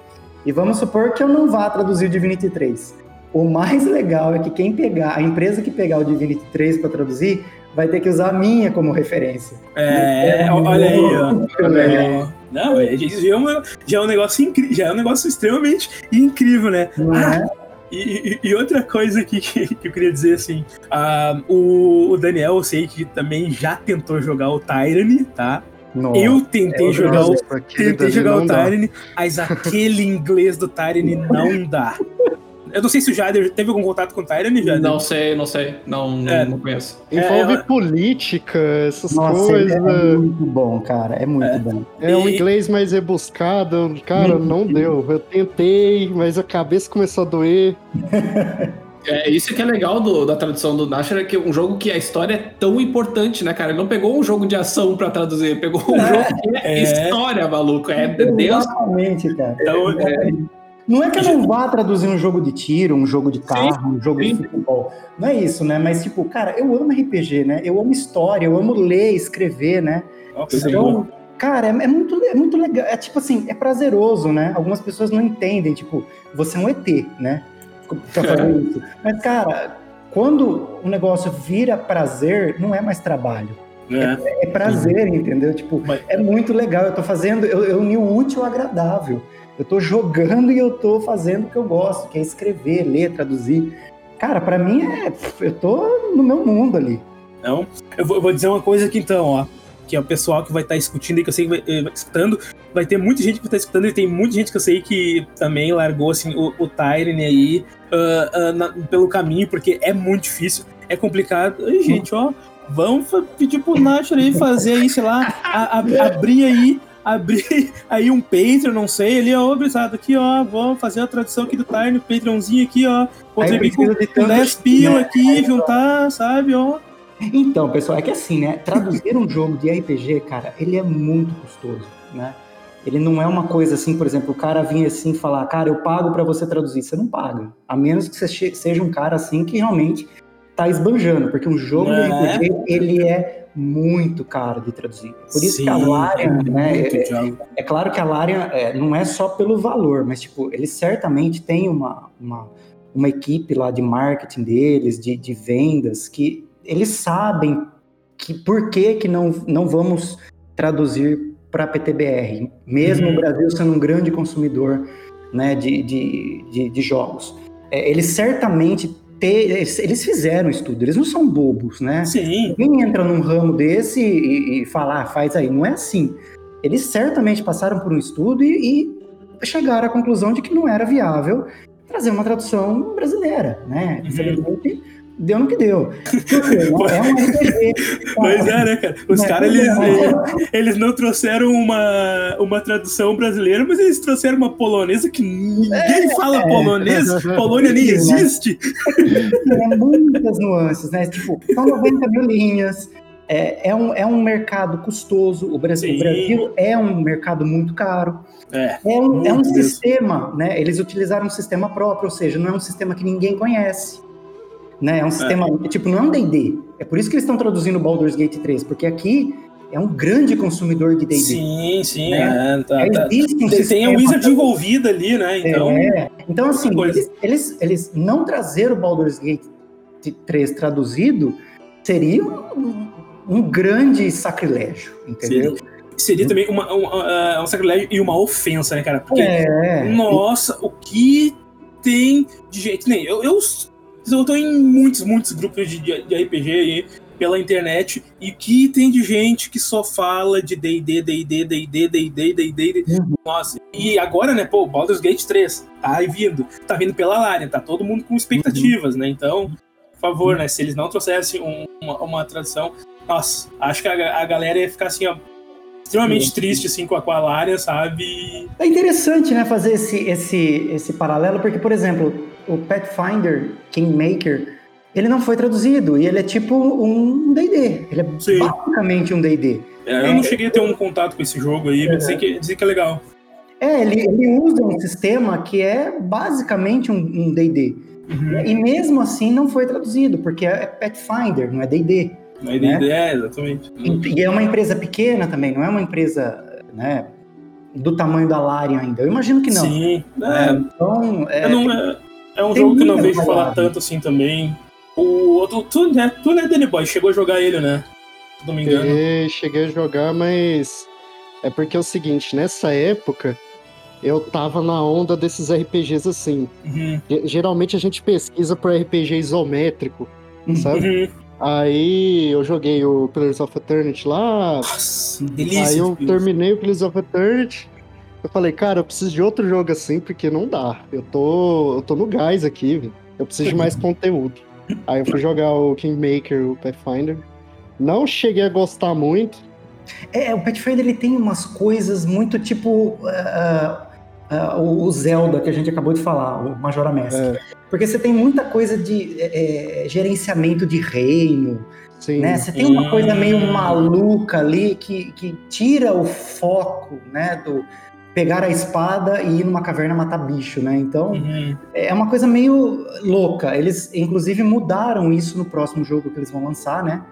E vamos supor que eu não vá traduzir o Divinity 3. O mais legal é que quem pegar, a empresa que pegar o Divinity 3 para traduzir, vai ter que usar a minha como referência. É, olha aí, ó. Muito Olha legal. aí. Não, é, já é, uma- já é um negócio incrível, já é um negócio extremamente incrível, né? Não é? E, e- e outra coisa aqui que, que eu queria dizer assim, ah, o, o Daniel, eu sei que também já tentou jogar o Tyranny, tá? Nossa. eu tentei eu jogar o, tentei jogar o dá. Tyranny, mas aquele inglês do Tyranny não dá. Eu não sei se o Jader teve algum contato com o Tyranny, Jader. Não sei, não sei. Não, não, É. não conheço. Envolve É, política, essas Nossa, coisas. é, é muito bom, cara. É muito É. bom. É um E- inglês mais rebuscado. Cara, não deu. Eu tentei, mas a cabeça começou a doer. É, isso que é legal do- da tradução do Nasher, é que é um jogo que a história é tão importante, né, cara? Ele não pegou um jogo de ação pra traduzir, ele pegou um jogo que é, É. história, maluco. É Deus. Exatamente, cara. Então, é, Não é que eu não vá traduzir um jogo de tiro, um jogo de carro, um jogo sim. de futebol. Não é isso, né? Mas, tipo, cara, eu amo RPG, né? Eu amo história, eu amo ler, escrever, né? nossa. Então, cara, é, é muito, é muito legal. É tipo assim, é prazeroso, né? Algumas pessoas não entendem, tipo, você é um ET, né? Pra fazer isso. Mas, cara, quando o negócio vira prazer, não é mais trabalho. É. É prazer, entendeu? Tipo, Mas- é muito legal. Eu tô fazendo, eu, eu uni o útil ao agradável. Eu tô jogando e eu tô fazendo o que eu gosto, que é escrever, ler, traduzir. Cara, pra mim é. Eu tô no meu mundo ali. Então, eu vou, eu vou dizer uma coisa aqui então, ó. Que é o pessoal que vai estar escutando aí, que eu sei que vai, eh, vai escutando. Vai ter muita gente que vai estar escutando e tem muita gente que eu sei que também largou assim, o, o Tyrene aí ah, ah, na- pelo caminho, porque é muito difícil, é complicado. Ai, gente, ó, vamos pedir pro Nacho aí fazer aí, sei lá, a- a- abrir aí. Abrir aí um Patreon, não sei, ali, ó, obrigado aqui, ó, vamos fazer a tradução aqui do Tyrene, Patreonzinho aqui, ó, contribuir com, de com tanto- 10 pila né? aqui, juntar, sabe, ó. Então, pessoal, é que assim, né? Traduzir um jogo de RPG, cara, ele é muito custoso, né? Ele não é uma coisa assim, por exemplo, o cara vir assim e falar, cara, eu pago pra você traduzir. Você não paga. A menos que você seja um cara assim que realmente tá esbanjando, porque um jogo de É. RPG, ele é muito caro de traduzir. Por isso que a Sim, Larian, é né? é- jogo. é claro que a Larian é, não é só pelo valor, mas tipo, eles certamente têm uma, uma, uma equipe lá de marketing deles, de, de vendas, que eles sabem que por que, que não, não vamos traduzir para PTBR, mesmo Uhum. o Brasil sendo um grande consumidor né, de, de, de, de jogos. É, eles certamente te, eles, eles fizeram estudo, eles não são bobos, né? Sim, Ninguém entra num ramo desse e, e fala, ah, faz aí. Não é assim. Eles certamente passaram por um estudo e, e chegaram à conclusão de que não era viável trazer uma tradução brasileira, né? Uhum. Deu no que deu. É um RPG. pois é, né, cara? Os Né? caras, eles, É. eles não trouxeram uma, uma tradução brasileira, mas eles trouxeram uma polonesa que ninguém fala polonês, Polônia nem Né? existe. Muitas nuances, né? Tipo, são 90 mil linhas. É, é, um, é um mercado custoso. O Brasil, o Brasil é um mercado muito caro. É, É um, é um sistema, né? Eles utilizaram um sistema próprio, ou seja, não é um sistema que ninguém conhece. Né? É um sistema, tipo, não é um D&D. É por isso que eles estão traduzindo Baldur's Gate 3, porque aqui é um grande consumidor de D&D. sim, sim, Né? é, tá, tá. Existe um Tem, a Wizard envolvida ali, né? Então, é. Então, assim, eles, eles, eles não trazer o Baldur's Gate 3 traduzido seria um, um grande sacrilégio, entendeu? seria também uma, uma- um sacrilégio e uma ofensa, né, cara? Porque É. Nossa, o que tem de gente. Nem eu, eu, Eu tô em muitos, muitos grupos de, de RPG aí pela internet e que tem de gente que só fala de D&D, D&D, D&D, D&D, D&D. Uhum. Nossa. E agora, né, pô, Baldur's Gate 3 tá aí vindo. Tá vindo pela Larian, tá todo mundo com expectativas, né? Então, por favor, né, se eles não trouxessem um, uma, uma tradução, nossa, acho que a, a galera ia ficar assim, ó, extremamente triste assim com a, com a Larian, sabe? É interessante, né, fazer esse, esse, esse paralelo, porque, por exemplo, o Pathfinder Kingmaker, ele não foi traduzido e ele é tipo um D&D. Ele é Sim. basicamente um D&D. É, eu não cheguei a ter um contato com esse jogo aí, mas dizem que, dizem que é legal. É, ele, ele usa um sistema que é basicamente um um D&D. Uhum. E mesmo assim não foi traduzido, porque é Pathfinder, não é D&D. Ideia é, exatamente. E é uma empresa pequena também, não é uma empresa né, do tamanho da Larian ainda. Eu imagino que não. Sim. né? É, Então, é, eu não- é, é um jogo que eu não vejo falar variável. tanto assim também. O outro, tu, né, tu, né, Danny Boy, chegou a jogar ele, né? Se não me engano. Cheguei, cheguei a jogar, mas é porque é o seguinte, nessa época eu tava na onda desses RPGs assim. Uhum. Ge- Geralmente a gente pesquisa por RPG isométrico, sabe? Uhum. Aí eu joguei o Pillars of Eternity lá, Nossa, delícia. aí eu terminei o Pillars of Eternity. Eu falei, cara, eu preciso de outro jogo assim, porque não dá. Eu tô, eu tô no gás aqui, velho. Eu preciso de mais conteúdo. Aí eu fui jogar o Kingmaker, o Pathfinder. Não cheguei a gostar muito. É, o Pathfinder ele tem umas coisas muito tipo ah, o o Zelda que a gente acabou de falar, o Majora Mask. É. Porque você tem muita coisa de é, é, gerenciamento de reino, Sim. né? Você tem uma Hum. coisa meio maluca ali que, que tira o foco, né, do pegar a espada e ir numa caverna matar bicho, né? Então, Uhum. é uma coisa meio louca. Eles, inclusive, mudaram isso no próximo jogo que eles vão lançar, né?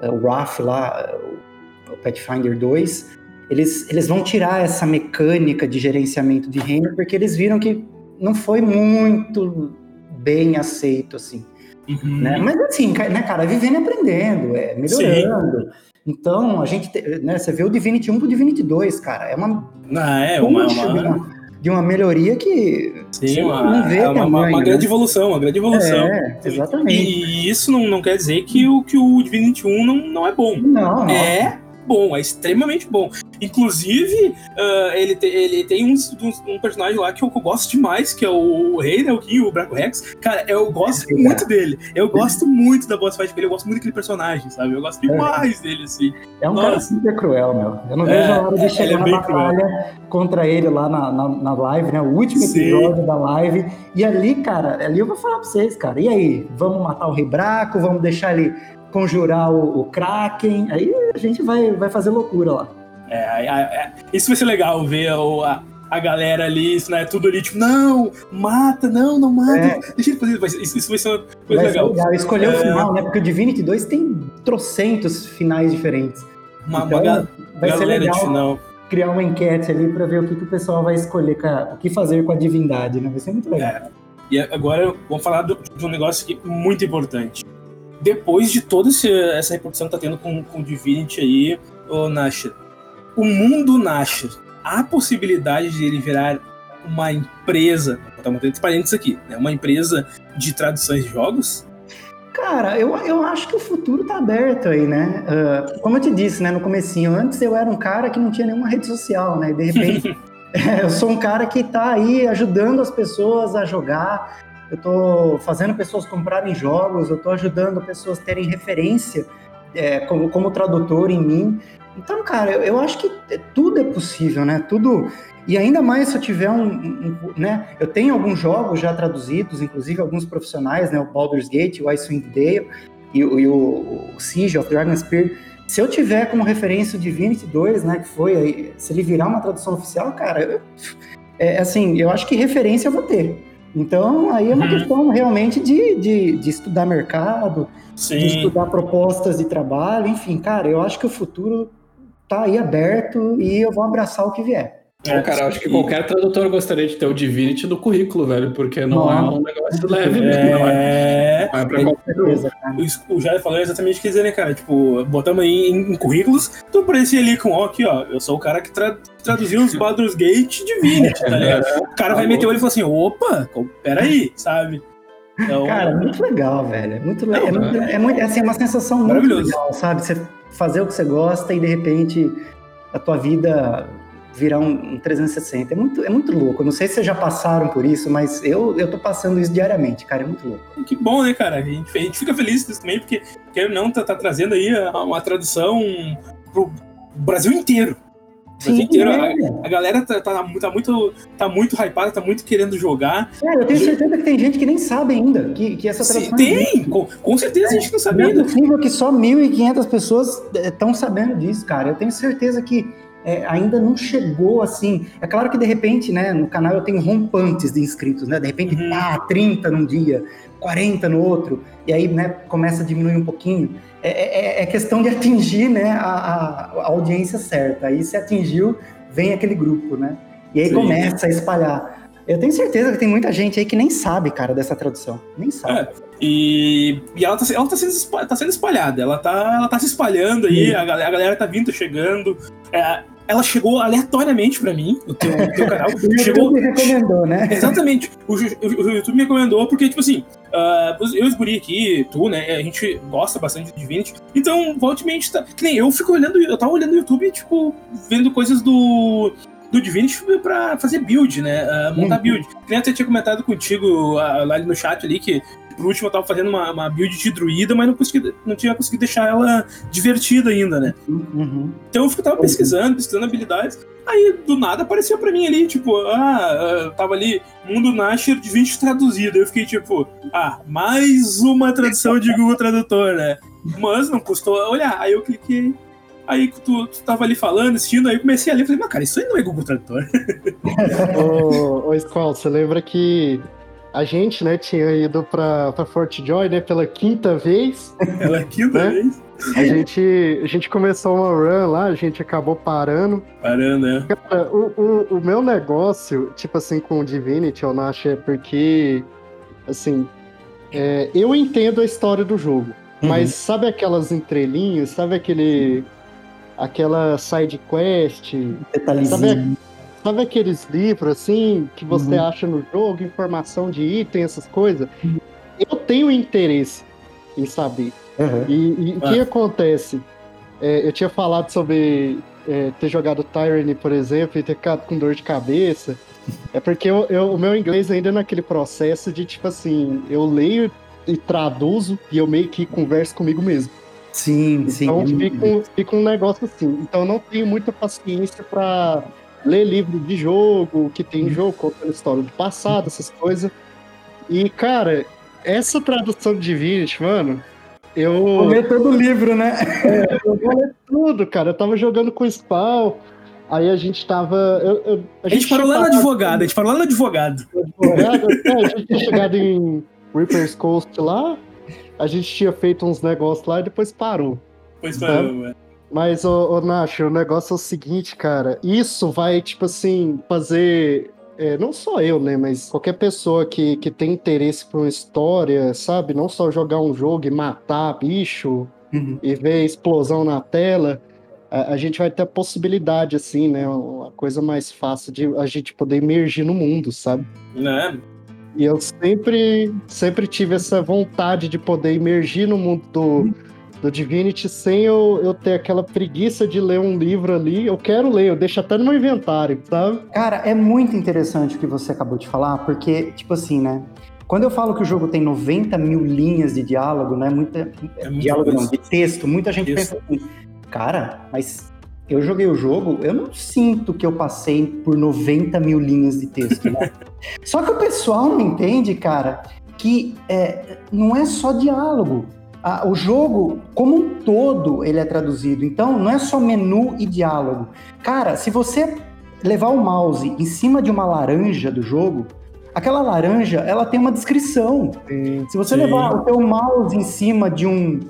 É, O RAF lá, o- o Pathfinder 2. Eles, eles vão tirar essa mecânica de gerenciamento de reino, porque eles viram que não foi muito bem aceito, assim. Uhum. Né? Mas assim, né, cara, vivendo e aprendendo, é melhorando. Então, a gente, te- né, você vê o Divinity 1 pro Divinity 2, cara, é uma, Ah, é uma, uma, de uma melhoria que sim, uma, não vê é uma, tamanho, uma né? grande evolução, uma grande evolução. É, exatamente. E isso não, não quer dizer que o, que o Divinity 1 não, não é bom. Não. É bom, é extremamente bom. Inclusive, ah, ele, te- ele tem um, um- um personagem lá que eu, eu gosto demais, que é o rei, né? O King, o Braco Rex. Cara, eu gosto É, muito dele. Eu gosto muito da boss fight dele, eu gosto muito daquele personagem, sabe? Eu gosto demais dele, assim. É um Nossa. cara super cruel, meu. Eu não É, vejo a hora é, de ele chegar é na batalha contra ele lá na, na, na live, né? O último Sim. episódio da live. E ali, cara, ali eu vou falar pra vocês, cara. E aí, vamos matar o Rei Braco? Vamos deixar ele conjurar o, o Kraken? Aí a gente vai, vai fazer loucura lá. É, é, é, isso vai ser legal ver o- a, a galera ali, isso, né? Tudo ali, tipo, não, mata, não, não mata. É. Deixa ele fazer. Isso, isso vai ser uma coisa Vai ser legal. legal. Escolher o É. final, né? Porque o Divinity 2 tem trocentos finais diferentes. Uma, uma Então, ga- vai ser legal criar uma enquete ali pra ver o que, que o pessoal vai escolher, a- o que fazer com a divindade, né? Vai ser muito legal. É. E agora vamos falar do- de um negócio aqui muito importante. Depois de toda essa repercussão que tá tendo com, com o Divinity aí, o Nasher, o mundo Nasher, há possibilidade de ele virar uma empresa, vou botar entre parênteses aqui, né? uma empresa de traduções de jogos? Cara, eu, eu acho que o futuro tá aberto aí, né? Ah, como eu te disse, né, no comecinho, antes eu era um cara que não tinha nenhuma rede social, né? E de repente é, eu sou um cara que tá aí ajudando as pessoas a jogar, eu tô fazendo pessoas comprarem jogos, eu tô ajudando pessoas terem referência é, como, como tradutor em mim. Então, cara, eu, eu acho que tudo é possível, né? Tudo. E ainda mais se eu tiver um, um- um- né? Eu tenho alguns jogos já traduzidos, inclusive alguns profissionais, né? O Baldur's Gate, o Icewind Dale e, e o, o Siege of Dragonspear. Se eu tiver como referência o Divinity 2, né? Que foi se ele virar uma tradução oficial, cara, eu- é assim, eu acho que referência eu vou ter. Então, aí é uma Uhum. questão realmente de, de, de estudar mercado, de Sim. estudar propostas de trabalho, enfim, cara, eu acho que o futuro tá aí aberto e eu vou abraçar o que vier. Pô, cara, eu acho que E- qualquer tradutor gostaria de ter o Divinity no currículo, velho, porque não é Não. um negócio leve, né? Não é, É, não é pra qualquer um. Beleza, cara. o- Jair falou exatamente o que dizer, né, cara? Tipo, botamos aí em, em currículos, tu aparecia ali com, ó, aqui, ó, eu sou o cara que tra- traduziu os Baldur's Gate Divinity, tá ligado? O cara vai meter o olho e falar assim, opa, peraí, sabe? Então, Cara, muito legal, velho. É muito legal. É, muito, é, muito, assim, é uma sensação muito legal, sabe? Você fazer o que você gosta e de repente a tua vida virar um, um 360. É muito, é muito louco. Eu não sei se vocês já passaram por isso, mas eu, eu tô passando isso diariamente, cara. É muito louco. Que bom, né, cara? A gente, a gente fica feliz disso também, porque quer não tá, tá trazendo aí uma tradução pro Brasil inteiro. Sim, inteiro, é. a, a, galera tá, tá, tá, muito, tá muito hypada, tá muito querendo jogar. Cara, eu tenho certeza que tem gente que nem sabe ainda que, que essa tradução Tem, com, com, certeza é, a gente não sabe não ainda. É possível que só 1.500 pessoas estão sabendo disso, cara. Eu tenho certeza que é, ainda não chegou assim. É claro que de repente, né, no canal eu tenho rompantes de inscritos, né? De repente, uhum. ah, 30 num dia, 40 no outro, e aí, né, começa a diminuir um pouquinho. É, é, é questão de atingir, né, a, a, audiência certa. Aí se atingiu, vem aquele grupo, né? E aí Sim. começa a espalhar. Eu tenho certeza que tem muita gente aí que nem sabe, cara, dessa tradução. Nem sabe. É, e, e ela, tá, ela tá, sendo, tá sendo espalhada. Ela tá, ela tá se espalhando aí, a galera, a galera tá vindo, chegando. É, ela chegou aleatoriamente para mim, o teu, o teu canal. o YouTube chegou, me recomendou, né? Exatamente. O, o, o, YouTube me recomendou porque, tipo assim, uh, eu e os guri aqui, tu, né, a gente gosta bastante de Divinity. Então, ultimamente, tá, que nem eu fico olhando, eu tava olhando o YouTube, tipo, vendo coisas do do Divinity pra fazer build, né? Uh, montar uhum. build. Eu tinha comentado contigo uh, lá no chat ali que por último eu tava fazendo uma, uma build de druida, mas não, consegui, não tinha conseguido deixar ela divertida ainda, né? Uhum. Então eu tava pesquisando, pesquisando habilidades. Aí do nada apareceu pra mim ali, tipo, ah, tava ali, Mundo Nasher de 20 traduzido. Eu fiquei tipo, ah, mais uma tradução de Google Tradutor, né? Mas não custou olhar. Aí eu cliquei, Aí tu, tu tava ali falando, assistindo, aí eu comecei a ler e falei, mas cara, isso aí não é Google Tradutor. ô, ô Squall, você lembra que a gente, né, tinha ido pra, pra Fort Joy, né, pela quinta vez. Pela quinta né? vez? A gente, a gente começou uma run lá, a gente acabou parando. Parando, né? Cara, o, o, o meu negócio, tipo assim, com o Divinity, eu não acho, é porque, assim, é, eu entendo a história do jogo. Uhum. Mas sabe aquelas entrelinhas, sabe aquele aquela side quest, sabe, sabe aqueles livros assim que você uhum. acha no jogo, informação de item, essas coisas? Uhum. Eu tenho interesse em saber. Uhum. E, o que ah. acontece? É, eu tinha falado sobre é, ter jogado Tyranny, por exemplo, e ter ficado com dor de cabeça. É porque eu, eu, o meu inglês ainda é naquele processo de tipo assim, eu leio e traduzo e eu meio que converso comigo mesmo. Sim, então, sim. Então fica, fica um negócio assim. Então não tenho muita paciência para ler livro de jogo, que tem jogo contando história do passado, essas coisas. E, cara, essa tradução de Divinity, mano, eu. Vou ler todo o livro, né? É, eu vou ler tudo, cara. Eu tava jogando com o Spawn, aí a gente tava. Eu, eu, a, a, gente, gente parou lá no advogado, a gente parou lá no advogado. advogado é, a gente tinha chegado em Reaper's Coast lá, a gente tinha feito uns negócios lá e depois parou. Depois parou, né? Mas, ô, ô Nacho, o negócio é o seguinte, cara. Isso vai, tipo assim, fazer. É, não só eu, né? Mas qualquer pessoa que, que tem interesse por uma história, sabe? Não só jogar um jogo e matar bicho uhum. e ver explosão na tela. A, a, gente vai ter a possibilidade, assim, né? Uma coisa mais fácil de a gente poder emergir no mundo, sabe? Né? E eu sempre, sempre tive essa vontade de poder emergir no mundo do, do Divinity sem eu, eu ter aquela preguiça de ler um livro ali. Eu quero ler, eu deixo até no meu inventário, sabe? Cara, é muito interessante o que você acabou de falar, porque, tipo assim, né? Quando eu falo que o jogo tem 90 mil linhas de diálogo, né? Muita. É diálogo não, de texto, muita gente texto. pensa assim, cara, mas eu joguei o jogo, eu não sinto que eu passei por 90 mil linhas de texto, né? Só que o pessoal não entende, cara, que é, não é só diálogo o jogo, como um todo, ele é traduzido. Então, não é só menu e diálogo. Cara, se você levar o mouse em cima de uma laranja do jogo, aquela laranja, ela tem uma descrição. Sim, se você sim. levar o teu mouse em cima de um,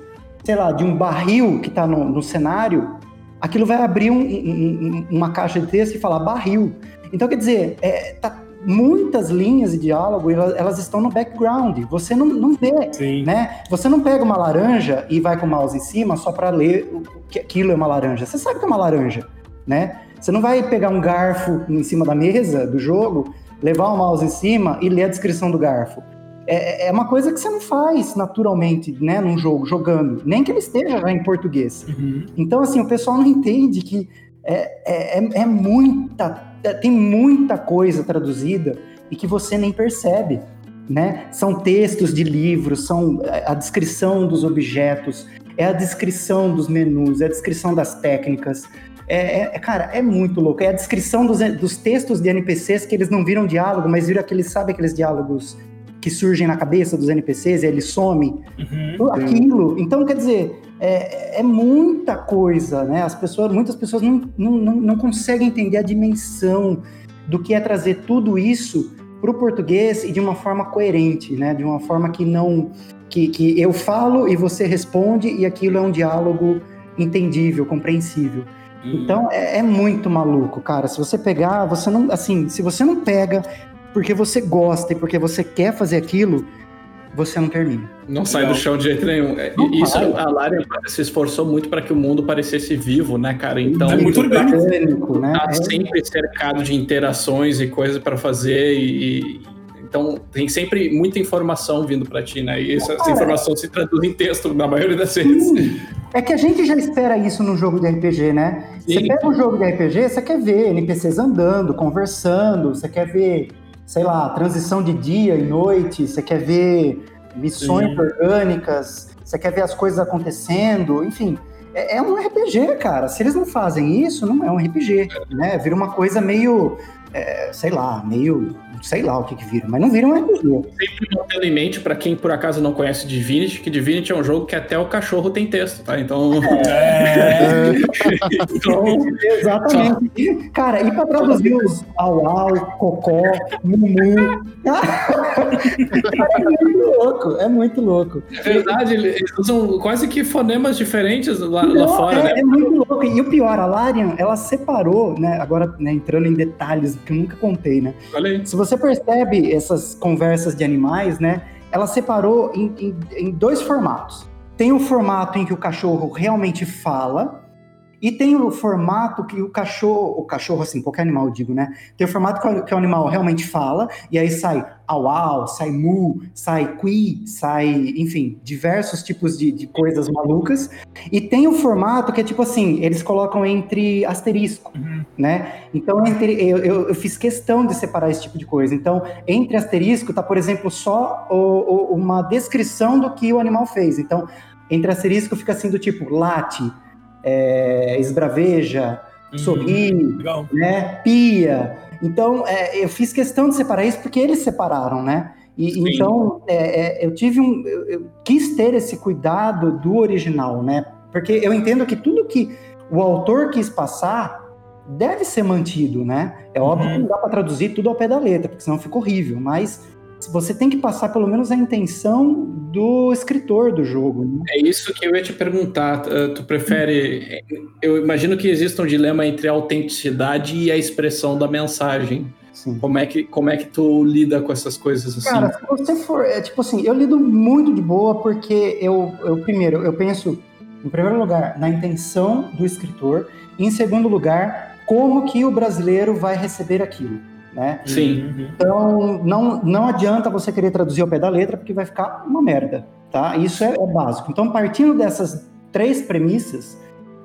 sei lá, de um barril que está no, no, cenário, aquilo vai abrir um, um, uma caixa de texto e falar barril. Então, quer dizer, é, tá muitas linhas de diálogo, elas estão no background. Você não, não vê, Sim. né? Você não pega uma laranja e vai com o mouse em cima só para ler que aquilo é uma laranja. Você sabe que é uma laranja, né? Você não vai pegar um garfo em cima da mesa do jogo, levar o mouse em cima e ler a descrição do garfo. É, é uma coisa que você não faz naturalmente, né, num jogo, jogando. Nem que ele esteja já em português. Uhum. Então, assim, o pessoal não entende que é, é, é muita. é- tem muita coisa traduzida e que você nem percebe. Né? São textos de livros, são a descrição dos objetos, é a descrição dos menus, é a descrição das técnicas. É, é- é- cara, é muito louco. É a descrição dos, dos textos de NPCs que eles não viram diálogo, mas viram aqueles, sabe aqueles diálogos que surgem na cabeça dos NPCs e eles somem? Uhum. Tudo aquilo. Então, quer dizer, é, é muita coisa, né? As pessoas, muitas pessoas não, não, não, não conseguem entender a dimensão do que é trazer tudo isso para o português e de uma forma coerente, né? De uma forma que não que, que eu falo e você responde e aquilo é um diálogo entendível, compreensível. Então é, é muito maluco, cara. Se você pegar, você não, assim, se você não pega porque você gosta e porque você quer fazer aquilo, você não termina. Não sai Legal. do chão de jeito nenhum. É, Não Isso, vai. a Larian se esforçou muito para que o mundo parecesse vivo, né, cara? Então, É muito orgânico. orgânico, né? tá É- sempre cercado de interações e coisas para fazer e, e- então tem sempre muita informação vindo para ti, né? E essa, essa informação se traduz em texto na maioria das vezes. Sim. É que a gente já espera isso no jogo de RPG, né? Você Sim. pega um jogo de RPG, você quer ver NPCs andando, conversando, você quer ver, sei lá, transição de dia e noite, você quer ver missões Sim. orgânicas, você quer ver as coisas acontecendo, enfim. É, é um RPG, cara. Se eles não fazem isso, não é um RPG, né? Vira uma coisa meio, é, sei lá, meio, sei lá o que que vira, mas não vira um RPG. Sempre mantendo em mente, para quem por acaso não conhece Divinity, que Divinity é um jogo que até o cachorro tem texto, tá? Então, É, Então, exatamente. Cara, e pra traduzir os au au, cocó, mumu. É muito louco, é muito louco. é verdade, eles usam quase que fonemas diferentes lá, lá Não, fora, é, né? é muito louco. E o pior, a Larian, ela separou, né? Agora, né, entrando em detalhes que eu nunca contei, né? Aí. Se você percebe essas conversas de animais, né? Ela separou em, em- em dois formatos. Tem o formato em que o cachorro realmente fala, e tem o formato que o cachorro, o cachorro, assim, qualquer animal eu digo, né? Tem o formato que o, que o animal realmente fala, e aí sai au au, sai mu, sai qui, sai, enfim, diversos tipos de, de coisas malucas. E tem o formato que é tipo assim, eles colocam entre asterisco, Uhum. né? Então, entre, eu, eu, eu fiz questão de separar esse tipo de coisa. Então, entre asterisco tá, por exemplo, só o- o- uma descrição do que o animal fez. Então, entre asterisco fica assim do tipo late, é, esbraveja, sorri, Legal. né? Pia. Então, é, eu fiz questão de separar isso porque eles separaram, né? E, então, é, é, eu tive um. Eu, eu quis ter esse cuidado do original, né? Porque eu entendo que tudo que o autor quis passar deve ser mantido, né? É óbvio Uhum. que não dá para traduzir tudo ao pé da letra, porque senão fica horrível, mas você tem que passar pelo menos a intenção do escritor do jogo, né? É isso que eu ia te perguntar. Uh, Tu prefere. Eu imagino que exista um dilema entre a autenticidade e a expressão da mensagem. Sim. Como é que, como é que tu lida com essas coisas assim? Cara, se você for. É, tipo assim, eu lido muito de boa porque eu, eu, primeiro, eu penso, em primeiro lugar, na intenção do escritor, e em segundo lugar, como que o brasileiro vai receber aquilo, né? Sim. Então, não, não adianta você querer traduzir ao pé da letra, porque vai ficar uma merda, tá? Isso é, é básico. Então, partindo dessas três premissas,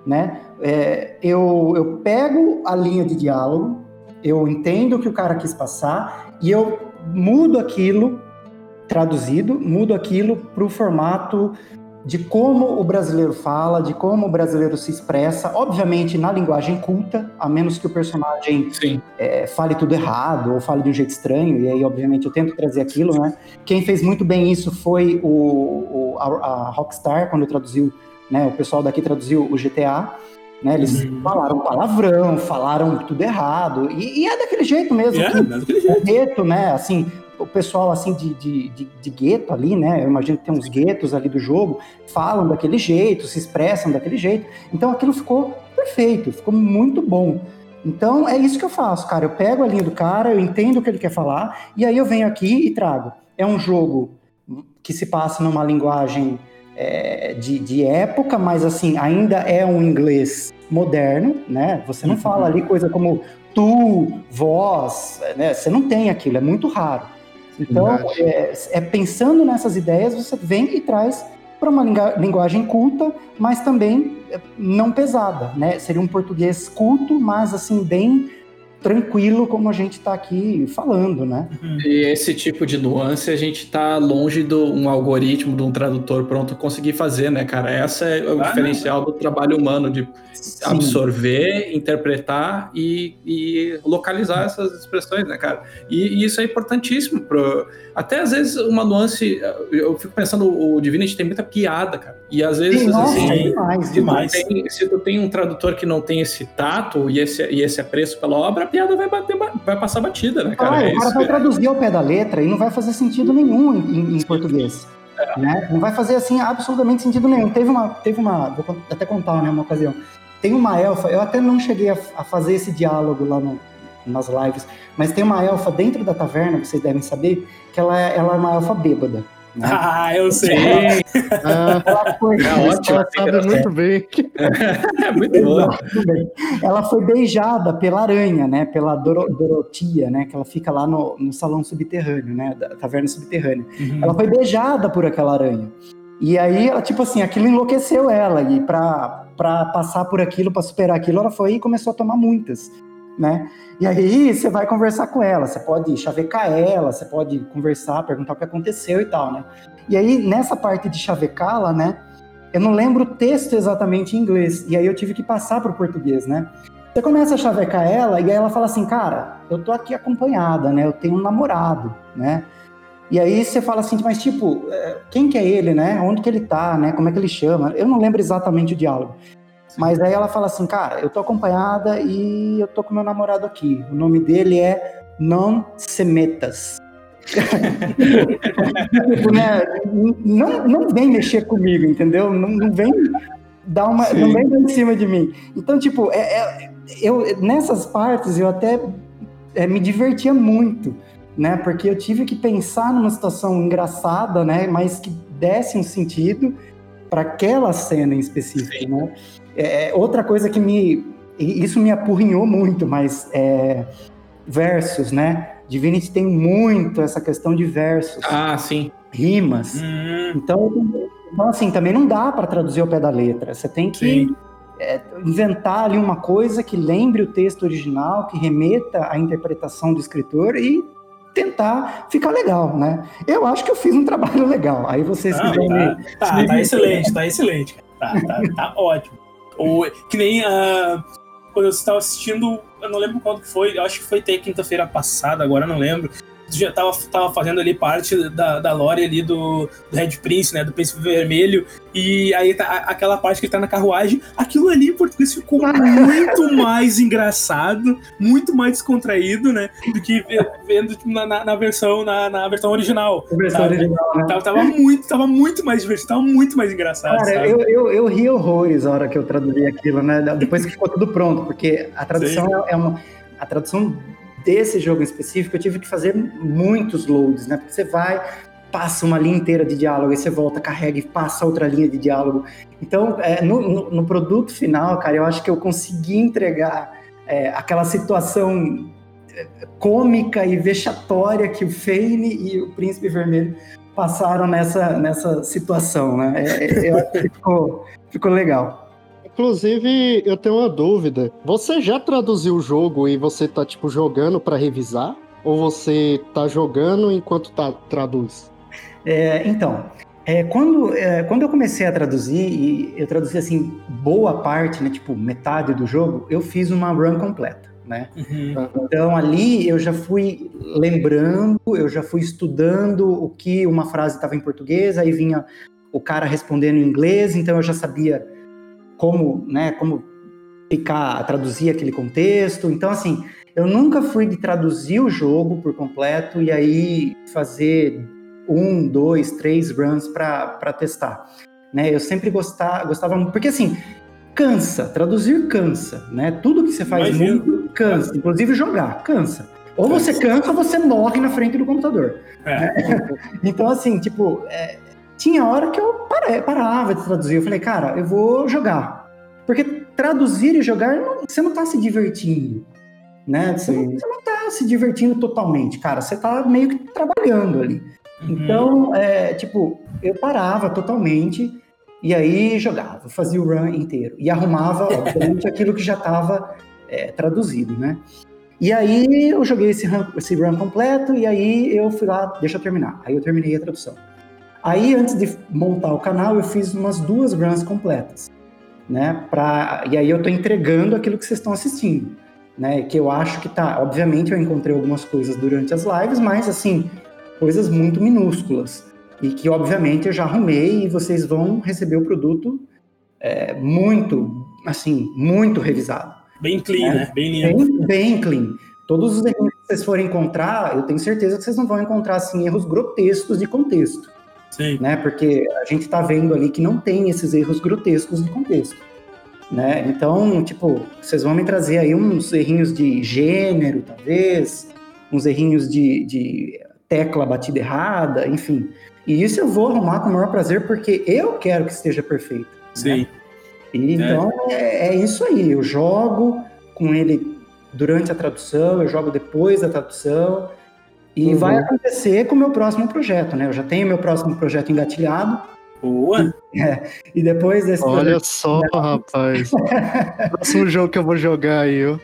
né, é, eu, eu pego a linha de diálogo, eu entendo o que o cara quis passar e eu mudo aquilo traduzido, mudo aquilo para o formato de como o brasileiro fala, de como o brasileiro se expressa, obviamente na linguagem culta, a menos que o personagem é, fale tudo errado ou fale de um jeito estranho, e aí, obviamente, eu tento trazer aquilo, né? Quem fez muito bem isso foi o, o- a, a Rockstar, quando traduziu, né? O pessoal daqui traduziu o GTA, né? Eles Uhum. falaram palavrão, falaram tudo errado, e, e é daquele jeito mesmo. É, mas daquele jeito. o gueto, né? Assim, o pessoal assim de, de, de, de gueto ali, né? Eu imagino que tem uns guetos ali do jogo, falam daquele jeito, se expressam daquele jeito. Então aquilo ficou perfeito, ficou muito bom. Então é isso que eu faço, cara. Eu pego a linha do cara, eu entendo o que ele quer falar, e aí eu venho aqui e trago. É um jogo que se passa numa linguagem é, de, de época, mas assim, ainda é um inglês moderno, né? Você não Uhum. fala ali coisa como tu, vós, né? Você não tem aquilo, é muito raro. Então, é, é, pensando nessas ideias, você vem e traz para uma linguagem culta, mas também é, não pesada, né? Seria um português culto, mas assim bem tranquilo como a gente está aqui falando, né? E esse tipo de nuance a gente está longe de um algoritmo, de um tradutor pronto conseguir fazer, né, cara? Essa é o ah, diferencial não. do trabalho humano, de Sim. absorver, interpretar e, e, localizar essas expressões, né, cara? E, e isso é importantíssimo. Pro... Até às vezes uma nuance, eu fico pensando, o Divinity tem muita piada, cara. E às vezes, Sim, assim, é demais, se, demais. Tu tem, se tu tem um tradutor que não tem esse tato e esse, e esse apreço pela obra, piada vai, bater, vai passar batida, né, cara? Ah, é o cara vai traduzir ao pé da letra e não vai fazer sentido nenhum em, em português. É. Né? Não vai fazer assim absolutamente sentido nenhum. Teve uma, teve uma, vou até contar, né, uma ocasião. Tem uma elfa, eu até não cheguei a, a fazer esse diálogo lá no, nas lives, mas tem uma elfa dentro da taverna, vocês devem saber, que ela é, ela é uma elfa bêbada. Né? Ah, eu sei. Ah, ela foi, é ótimo, ela sabe muito bem. É muito bom. Ela foi beijada pela aranha, né? Pela Doro, Dorotia, né? Que ela fica lá no, no salão subterrâneo, né? Da taverna subterrânea. Uhum. Ela foi beijada por aquela aranha. E aí, ela, tipo assim, aquilo enlouqueceu ela. E pra, pra passar por aquilo, pra superar aquilo, ela foi e começou a tomar muitas né? E aí você vai conversar com ela, você pode chavecar ela, você pode conversar, perguntar o que aconteceu e tal, né? E aí nessa parte de chavecá-la, né? Eu não lembro o texto exatamente em inglês, e aí eu tive que passar para o português, né? Você começa a chavecar ela e aí ela fala assim, cara, eu tô aqui acompanhada, né? Eu tenho um namorado, né? E aí você fala assim, mas tipo, é, quem que é ele, né? Onde que ele tá, né? Como é que ele chama? Eu não lembro exatamente o diálogo. Mas aí ela fala assim, cara, eu tô acompanhada e eu tô com meu namorado aqui. O nome dele é Non Semetas. Né? não, não vem mexer comigo, entendeu? Não, não vem dar uma. Sim. Não vem em cima de mim. Então, tipo, é, é, eu, nessas partes eu até é, me divertia muito, né? Porque eu tive que pensar numa situação engraçada, né? Mas que desse um sentido para aquela cena em específico, Sim. né? É, é, outra coisa que me. Isso me apurrinhou muito, mas é, versos, né? Divinity tem muito essa questão de versos. Ah, sim. Rimas. Hum. Então, então, assim, também não dá para traduzir ao pé da letra. Você tem que é, inventar ali uma coisa que lembre o texto original, que remeta à interpretação do escritor e tentar ficar legal, né? Eu acho que eu fiz um trabalho legal. Aí vocês ah, tá, tá, tá, excelente, tá excelente. Tá, tá, tá ótimo. Ou que nem uh, quando eu estava assistindo, eu não lembro quando foi, acho que foi até quinta-feira passada, agora não lembro já tava, tava fazendo ali parte da, da lore ali do, do Red Prince, né? Do Príncipe Vermelho. E aí tá aquela parte que ele tá na carruagem. Aquilo ali em português ficou muito mais engraçado, muito mais descontraído, né? Do que vendo tipo, na, na, na, versão, na, na versão original. A versão original, né? Tava, tava, muito, tava muito mais divertido, tava muito mais engraçado. Cara, eu, eu, eu, ri horrores a hora que eu traduzi aquilo, né? Depois que ficou tudo pronto, porque a tradução é, é uma. A tradução desse jogo em específico, eu tive que fazer muitos loads, né? Porque você vai, passa uma linha inteira de diálogo, aí você volta, carrega e passa outra linha de diálogo. Então, é, no, no, no, produto final, cara, eu acho que eu consegui entregar é, aquela situação é, cômica e vexatória que o Fane e o Príncipe Vermelho passaram nessa, nessa situação, né? É, é eu acho que ficou, ficou legal. Inclusive, eu tenho uma dúvida. Você já traduziu o jogo e você tá, tipo, jogando para revisar? Ou você tá jogando enquanto tá, traduz? É, então, é, quando, é, quando eu comecei a traduzir, e eu traduzi, assim, boa parte, né, tipo, metade do jogo, eu fiz uma run completa, né? Uhum. Então, ali eu já fui lembrando, eu já fui estudando o que uma frase estava em português, aí vinha o cara respondendo em inglês, então eu já sabia como, né, como ficar, traduzir aquele contexto. Então, assim, eu nunca fui de traduzir o jogo por completo e aí fazer um, dois, três runs para testar. Né? Eu sempre gostava, gostava porque assim, cansa, traduzir cansa, né? Tudo que você faz Imagina. muito cansa, inclusive jogar, cansa. Ou você cansa ou você morre na frente do computador. É. Né? então, assim, tipo, é, tinha hora que eu parava de traduzir. Eu falei, cara, eu vou jogar. Porque traduzir e jogar, você não está se divertindo. Né? Você, não, você não tá, se divertindo totalmente, cara. Você tá meio que trabalhando ali. Uhum. Então, é, tipo, eu parava totalmente e aí jogava, fazia o run inteiro e arrumava, obviamente, aquilo que já estava é, traduzido, né? E aí eu joguei esse run, esse run completo e aí eu fui lá, deixa eu terminar. Aí eu terminei a tradução. Aí antes de montar o canal, eu fiz umas duas runs completas, né? Pra, e aí eu tô entregando aquilo que vocês estão assistindo, né? Que eu acho que tá. Obviamente eu encontrei algumas coisas durante as lives, mas assim, coisas muito minúsculas. E que obviamente eu já arrumei e vocês vão receber o produto é, muito, assim, muito revisado. Bem clean, né? né? Bem limpo. Bem, bem clean. Todos os erros que vocês forem encontrar, eu tenho certeza que vocês não vão encontrar assim, erros grotescos de contexto. Sim. Né? Porque a gente está vendo ali que não tem esses erros grotescos de contexto. Né? Então, tipo, vocês vão me trazer aí uns errinhos de gênero, talvez, uns errinhos de, de tecla batida errada, enfim. E isso eu vou arrumar com o maior prazer, porque eu quero que esteja perfeito. Né? Sim. Né? E, então é. é, isso aí. Eu jogo com ele durante a tradução, eu jogo depois da tradução. E uhum. vai acontecer com o meu próximo projeto, né? Eu já tenho meu próximo projeto engatilhado. Boa! É, e depois desse Olha projeto... só, rapaz. próximo jogo que eu vou jogar aí, ó.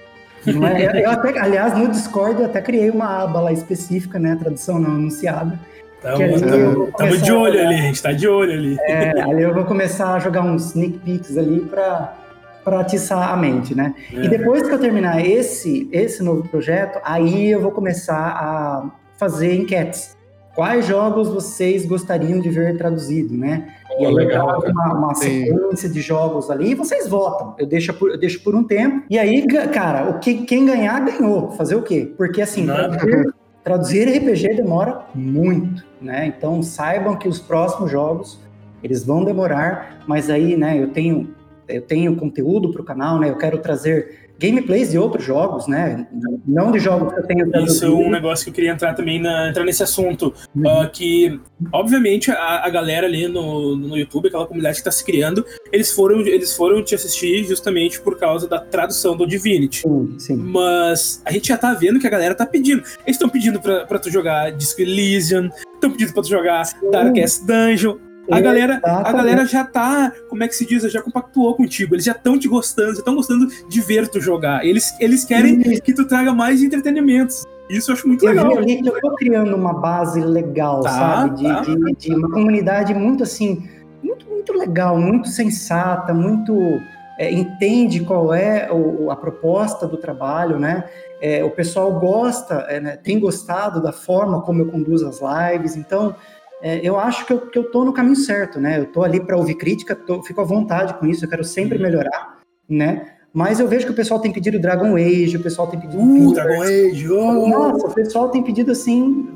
É? Eu até, aliás, no Discord eu até criei uma aba lá específica, né? Tradução não anunciada. Estamos de olho ali, a gente tá de olho ali. É, ali eu vou começar a jogar uns sneak peeks ali para para atiçar a mente, né? É. E depois que eu terminar esse esse novo projeto, aí eu vou começar a fazer enquetes. Quais jogos vocês gostariam de ver traduzido, né? Oh, e aí legal, eu uma, uma sequência de jogos ali e vocês votam. Eu deixo, por, eu deixo por um tempo. E aí, cara, o que, quem ganhar, ganhou. Fazer o quê? Porque assim, traduzir, traduzir RPG demora muito né? Então saibam que os próximos jogos eles vão demorar, mas aí, né? Eu tenho eu tenho conteúdo para o canal, né? Eu quero trazer gameplays de outros jogos, né? Não de jogos que eu tenho Isso é um negócio que eu queria entrar também, na, entrar nesse assunto. Uhum. Uh, que, obviamente, a, a, galera ali no, no YouTube, aquela comunidade que está se criando, eles foram, eles foram te assistir justamente por causa da tradução do Divinity. Sim, sim. Mas a gente já tá vendo que a galera tá pedindo. Eles estão pedindo pra, pra tu jogar Disco Elysium, estão pedindo pra tu jogar sim. Darkest Dungeon. A galera, a galera já tá, como é que se diz, já compactuou contigo. Eles já estão te gostando, já estão gostando de ver tu jogar. Eles, eles querem que tu traga mais entretenimentos. Isso eu acho muito eu legal. Eu, eu tô criando uma base legal, tá, sabe? De, tá. de, de, uma comunidade muito assim, muito, muito legal, muito sensata, muito. É, entende qual é o, a proposta do trabalho, né? É, o pessoal gosta, é, né, tem gostado da forma como eu conduzo as lives, então é, eu acho que eu, que eu tô no caminho certo, né? Eu tô ali para ouvir crítica, tô, fico à vontade com isso, eu quero sempre uhum. melhorar, né? Mas eu vejo que o pessoal tem pedido Dragon Age, o pessoal tem pedido. Uh, Dragon Age! Oh. Nossa, o pessoal tem pedido, assim,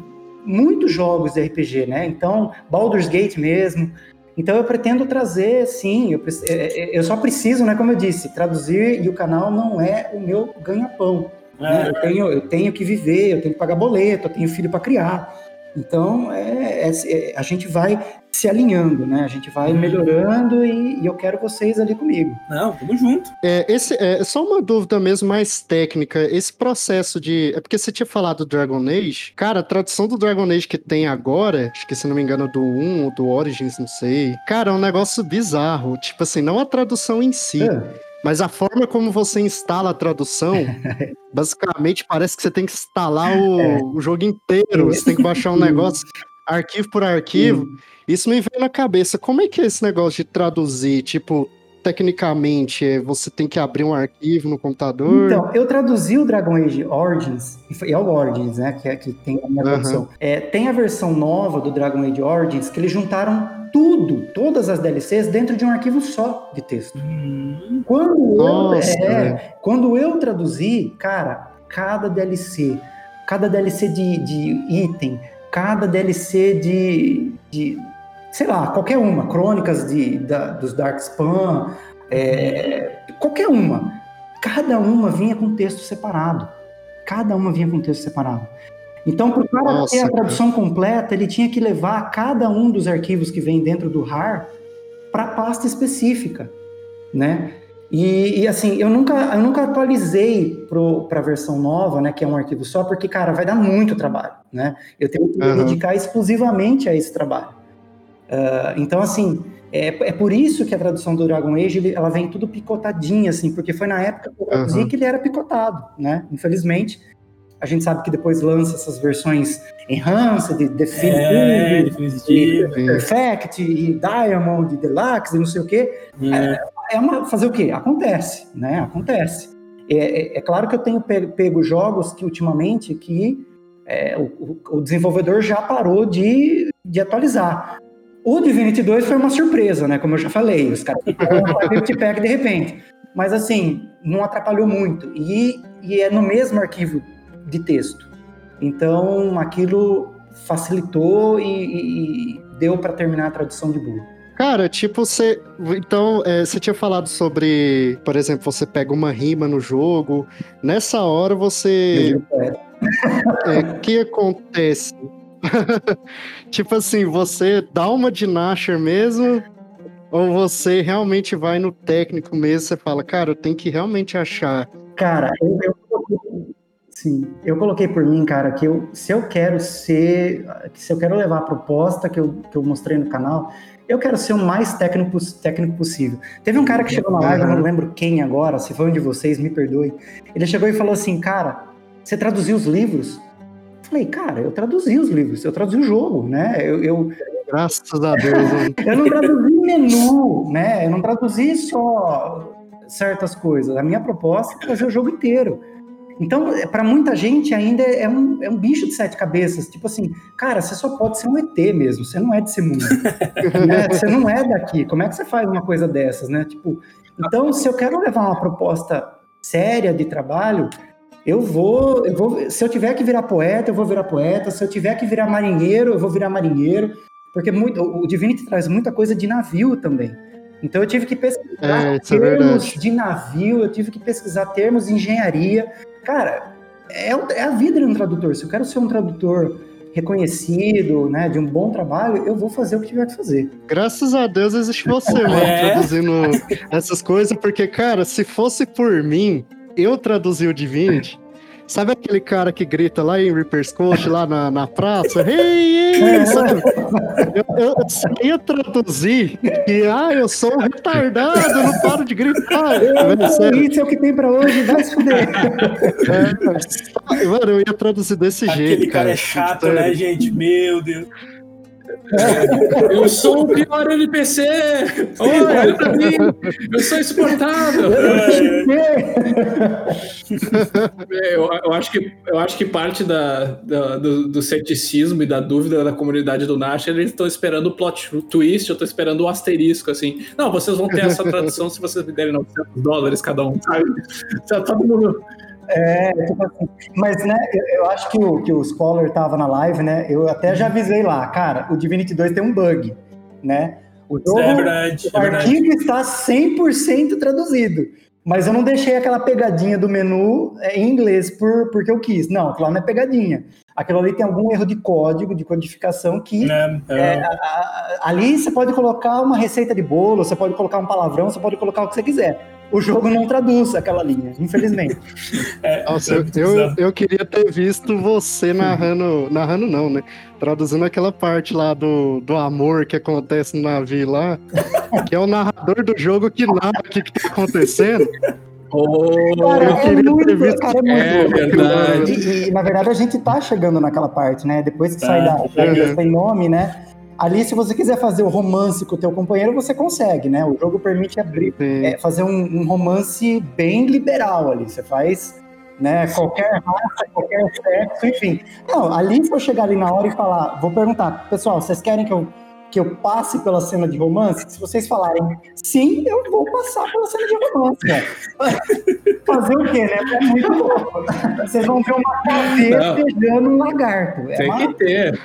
muitos jogos de RPG, né? Então, Baldur's Gate mesmo. Então, eu pretendo trazer, sim, eu, é, é, eu só preciso, né, como eu disse, traduzir e o canal não é o meu ganha-pão. Né? Eu, tenho, eu tenho que viver, eu tenho que pagar boleto, eu tenho filho para criar. Então, é, é, é, a gente vai se alinhando, né? A gente vai melhorando e, e eu quero vocês ali comigo. Não, tamo junto. É, esse, é só uma dúvida mesmo mais técnica. Esse processo de. É porque você tinha falado do Dragon Age. Cara, a tradução do Dragon Age que tem agora, acho que se não me engano, do 1 ou do Origins, não sei. Cara, é um negócio bizarro. Tipo assim, não a tradução em si. É. Mas a forma como você instala a tradução, basicamente parece que você tem que instalar o, é. o jogo inteiro. Você tem que baixar um negócio arquivo por arquivo. Isso me veio na cabeça. Como é que é esse negócio de traduzir? Tipo, tecnicamente, é, você tem que abrir um arquivo no computador? Então, eu traduzi o Dragon Age Origins, é o Origins, né, que, é, que tem a minha uhum. versão. É, tem a versão nova do Dragon Age Origins que eles juntaram tudo, todas as DLCs dentro de um arquivo só de texto. Hum. Quando, Nossa, eu, é, quando eu traduzi, cara, cada DLC, cada DLC de, de item, cada DLC de, de, sei lá, qualquer uma, crônicas de, da, dos Dark Spam, é, qualquer uma, cada uma vinha com texto separado. Cada uma vinha com texto separado. Então, para o cara ter a tradução cara. completa, ele tinha que levar cada um dos arquivos que vem dentro do RAR para a pasta específica, né? E, e, assim, eu nunca, eu nunca atualizei para a versão nova, né, que é um arquivo só, porque, cara, vai dar muito trabalho, né? Eu tenho que me Aham. dedicar exclusivamente a esse trabalho. Ah, então, assim, é, é por isso que a tradução do Dragon Age, ele- ela vem tudo picotadinha, assim, porque foi na época que eu traduzi Aham. que ele era picotado, né? Infelizmente, a gente sabe que depois lança essas versões Enhanced, É, Definitive, definitivo. e Perfect, e Diamond, e Deluxe, e não sei o quê É. é uma, fazer o quê? Acontece, né? Acontece. É, é- é claro que eu tenho pe- pego jogos que ultimamente que é, o, o- o desenvolvedor já parou de, de atualizar. O Divinity 2 foi uma surpresa, né? Como eu já falei, os caras Activity Pack de repente. Mas assim, não atrapalhou muito. E, e é no mesmo arquivo de texto. Então aquilo facilitou e, e- e deu para terminar a tradução de boa. Cara, tipo, você. Então, é, você tinha falado sobre, por exemplo, você pega uma rima no jogo. Nessa hora você. É, O que acontece? tipo assim, você dá uma de Nasher mesmo? Ou você realmente vai no técnico mesmo? Você fala, cara, eu tenho que realmente achar. Cara, eu, eu coloquei- sim, eu coloquei por mim, cara, que eu, se eu quero ser, se eu quero levar a proposta que eu, que eu mostrei no canal, eu quero ser o mais técnico, técnico possível. Teve um cara que chegou na live, eu não lembro quem agora, se foi um de vocês, me perdoe. Ele chegou e falou assim, cara, você traduziu os livros? Falei, cara, eu traduzi os livros, eu traduzi o jogo, né? Eu, eu, Graças a Deus. eu não traduzi menu, né? Eu não traduzi só certas coisas. A minha proposta é fazer o jogo inteiro. Então, para muita gente ainda é um, é um bicho de sete cabeças. Tipo assim, cara, você só pode ser um ET mesmo. Você não é desse mundo. né? Você não é daqui. Como é que você faz uma coisa dessas, né? Tipo, então, se eu quero levar uma proposta séria de trabalho, eu vou, eu vou. Se eu tiver que virar poeta, eu vou virar poeta. Se eu tiver que virar marinheiro, eu vou virar marinheiro. Porque muito, o Divinity traz muita coisa de navio também. Então eu tive que pesquisar É, é termos verdade. de navio, eu tive que pesquisar termos de engenharia. Cara, é, é a vida de um tradutor. Se eu quero ser um tradutor reconhecido, né, de um bom trabalho, eu vou fazer o que tiver que fazer. Graças a Deus existe você, mano, É. traduzindo essas coisas, porque, cara, se fosse por mim, eu traduzir o Divinity. Sabe aquele cara que grita lá em Reaper's Coast, lá na, na praça? Hey, hey, sabe? Eu, eu, eu traduzir que, ah, eu sou um retardado, eu não paro de gritar. Isso é o que tem pra hoje, vai se fuder. é, mano, eu ia traduzir desse jeito. Aquele cara é chato, né, gente? Meu Deus. Eu sou o pior NPC! Olha pra mim! Eu sou insuportável! É, Eu, eu acho que, eu acho que parte da, da- do, do ceticismo e da dúvida da comunidade do Nash, eles estão esperando o plot twist, eu tô esperando o asterisco, assim. Não, vocês vão ter essa tradução se vocês me derem 900 dólares cada um, sabe? Já todo mundo... É, tipo assim, mas né, eu, eu acho que o, que o Scholar tava na live, né? Eu até já avisei lá, cara, o Divinity 2 tem um bug, né? O jogo, É verdade, o é verdade. arquivo está 100% traduzido. Mas eu não deixei aquela pegadinha do menu é, em inglês por, porque eu quis. Não, aquilo lá não é pegadinha. Aquilo ali tem algum erro de código, de codificação que Né? é, a- a- ali você pode colocar uma receita de bolo, você pode colocar um palavrão, você pode colocar o que você quiser. O jogo não traduz aquela linha, infelizmente. É, Nossa, é eu, muito eu, eu queria ter visto você narrando. Narrando não, né? Traduzindo aquela parte lá do, do amor que acontece no navio lá. Que é o narrador do jogo que narra o que, que tá acontecendo. Oh, Cara, eu é queria ter muito, visto- cara, é muito É louco. verdade. E, e, na verdade, a gente tá chegando naquela parte, né? Depois que Tá. sai da, da Uhum. Ilha sem nome, né? Ali, se você quiser fazer o romance com o teu companheiro, você consegue, né? O jogo permite abrir, é, fazer um, um romance bem liberal ali. Você faz, né? Qualquer raça, qualquer sexo, enfim. Não, ali se eu chegar ali na hora e falar, vou perguntar, pessoal, vocês querem que eu que eu passe pela cena de romance? Se vocês falarem sim, eu vou passar pela cena de romance, né? Fazer o quê, né? É muito louco. Vocês vão ver uma caveira beijando um lagarto. É Tem uma... que ter.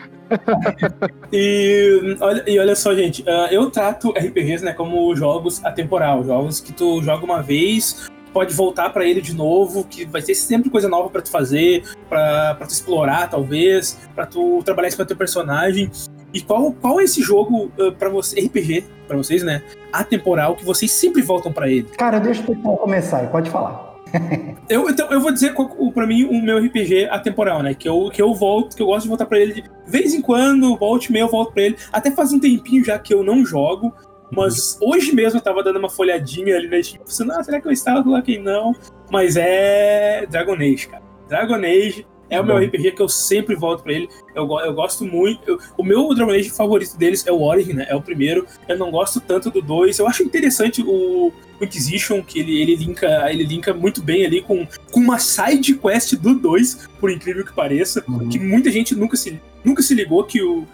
E, olha, e olha só, gente, ah, eu trato RPGs né, como jogos atemporal, jogos que tu joga uma vez, pode voltar pra ele de novo, que vai ter sempre coisa nova pra tu fazer, pra tu explorar, talvez, pra tu trabalhar isso com teu personagem. E qual, qual é esse jogo uh, para você, RPG, pra vocês, né? atemporal que vocês sempre voltam pra ele? Cara, deixa o pessoal começar, pode falar. Eu, então, eu vou dizer pra mim o meu RPG atemporal, né? Que eu, que eu volto, que eu gosto de voltar pra ele de vez em quando, volte e meia eu volto pra ele. Até faz um tempinho já que eu não jogo, mas hoje mesmo eu tava dando uma folhadinha ali na Steam, pensando, ah, será que eu instalo lá quem não? Mas é Dragon Age, cara. Dragon Age é o meu. RPG que eu sempre volto pra ele. Eu, eu gosto muito. eu- o meu Dragon Age favorito deles é o Origin, né? É o primeiro. Eu não gosto tanto do 2. Eu acho interessante o, o Inquisition, que ele, ele, linka, ele linka muito bem ali com, com uma side quest do 2, por incrível que pareça. Uhum. Que muita gente nunca se, nunca se ligou que o,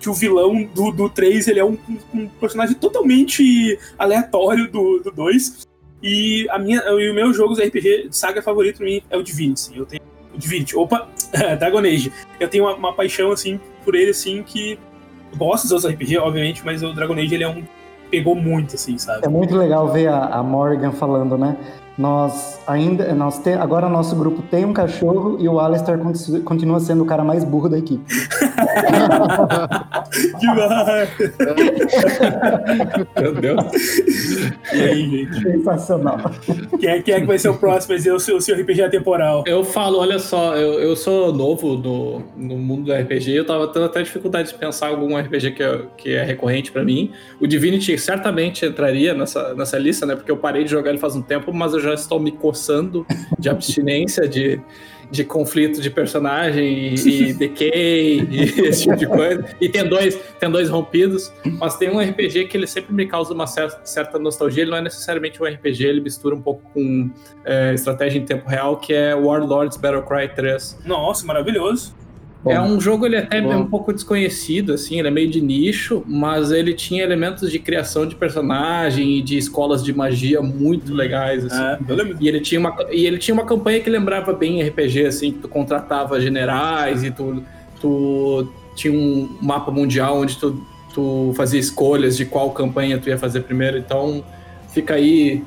que o vilão do, do 3 ele é um, um- personagem totalmente aleatório do, do 2. E, a minha, e o meu jogo de RPG saga favorito pra mim é o Divinity. Eu tenho Divinity. Opa, Dragon Age. Eu tenho uma, uma paixão assim por ele assim que gosto dos outros RPG, obviamente, mas o Dragon Age ele é um pegou muito assim, sabe? É muito legal ver a, a Morgan falando, né? Nós ainda, nós te, agora nosso grupo tem um cachorro e o Alistair conti- continua sendo o cara mais burro da equipe. Demais. Meu Deus. E aí, gente? Sensacional. Quem é, quem é que vai ser o próximo? Vai ser o seu, o seu RPG atemporal? Eu falo, olha só, eu, eu sou novo no, no mundo do RPG, eu tava tendo até dificuldade de pensar algum RPG que, é- que é recorrente pra mim. O Divinity certamente entraria nessa, nessa lista, né? Porque eu parei de jogar ele faz um tempo, mas eu já estou me coçando de abstinência, de, de conflito de personagem e, e decay e esse tipo de coisa. E tem dois, tem dois rompidos, mas tem um RPG que ele sempre me causa uma cer- certa nostalgia. Ele não é necessariamente um RPG, ele mistura um pouco com é, estratégia em tempo real, que é Warlords Battlecry 3. Nossa, maravilhoso. É um jogo, ele até é um pouco desconhecido, assim, ele é meio de nicho, mas ele tinha elementos de criação de personagem e de escolas de magia muito legais, assim. É. E ele, tinha uma, e ele tinha uma campanha que lembrava bem RPG, assim, que tu contratava generais e tu, tu tinha um mapa mundial onde tu, tu fazia escolhas de qual campanha tu ia fazer primeiro. Então, fica aí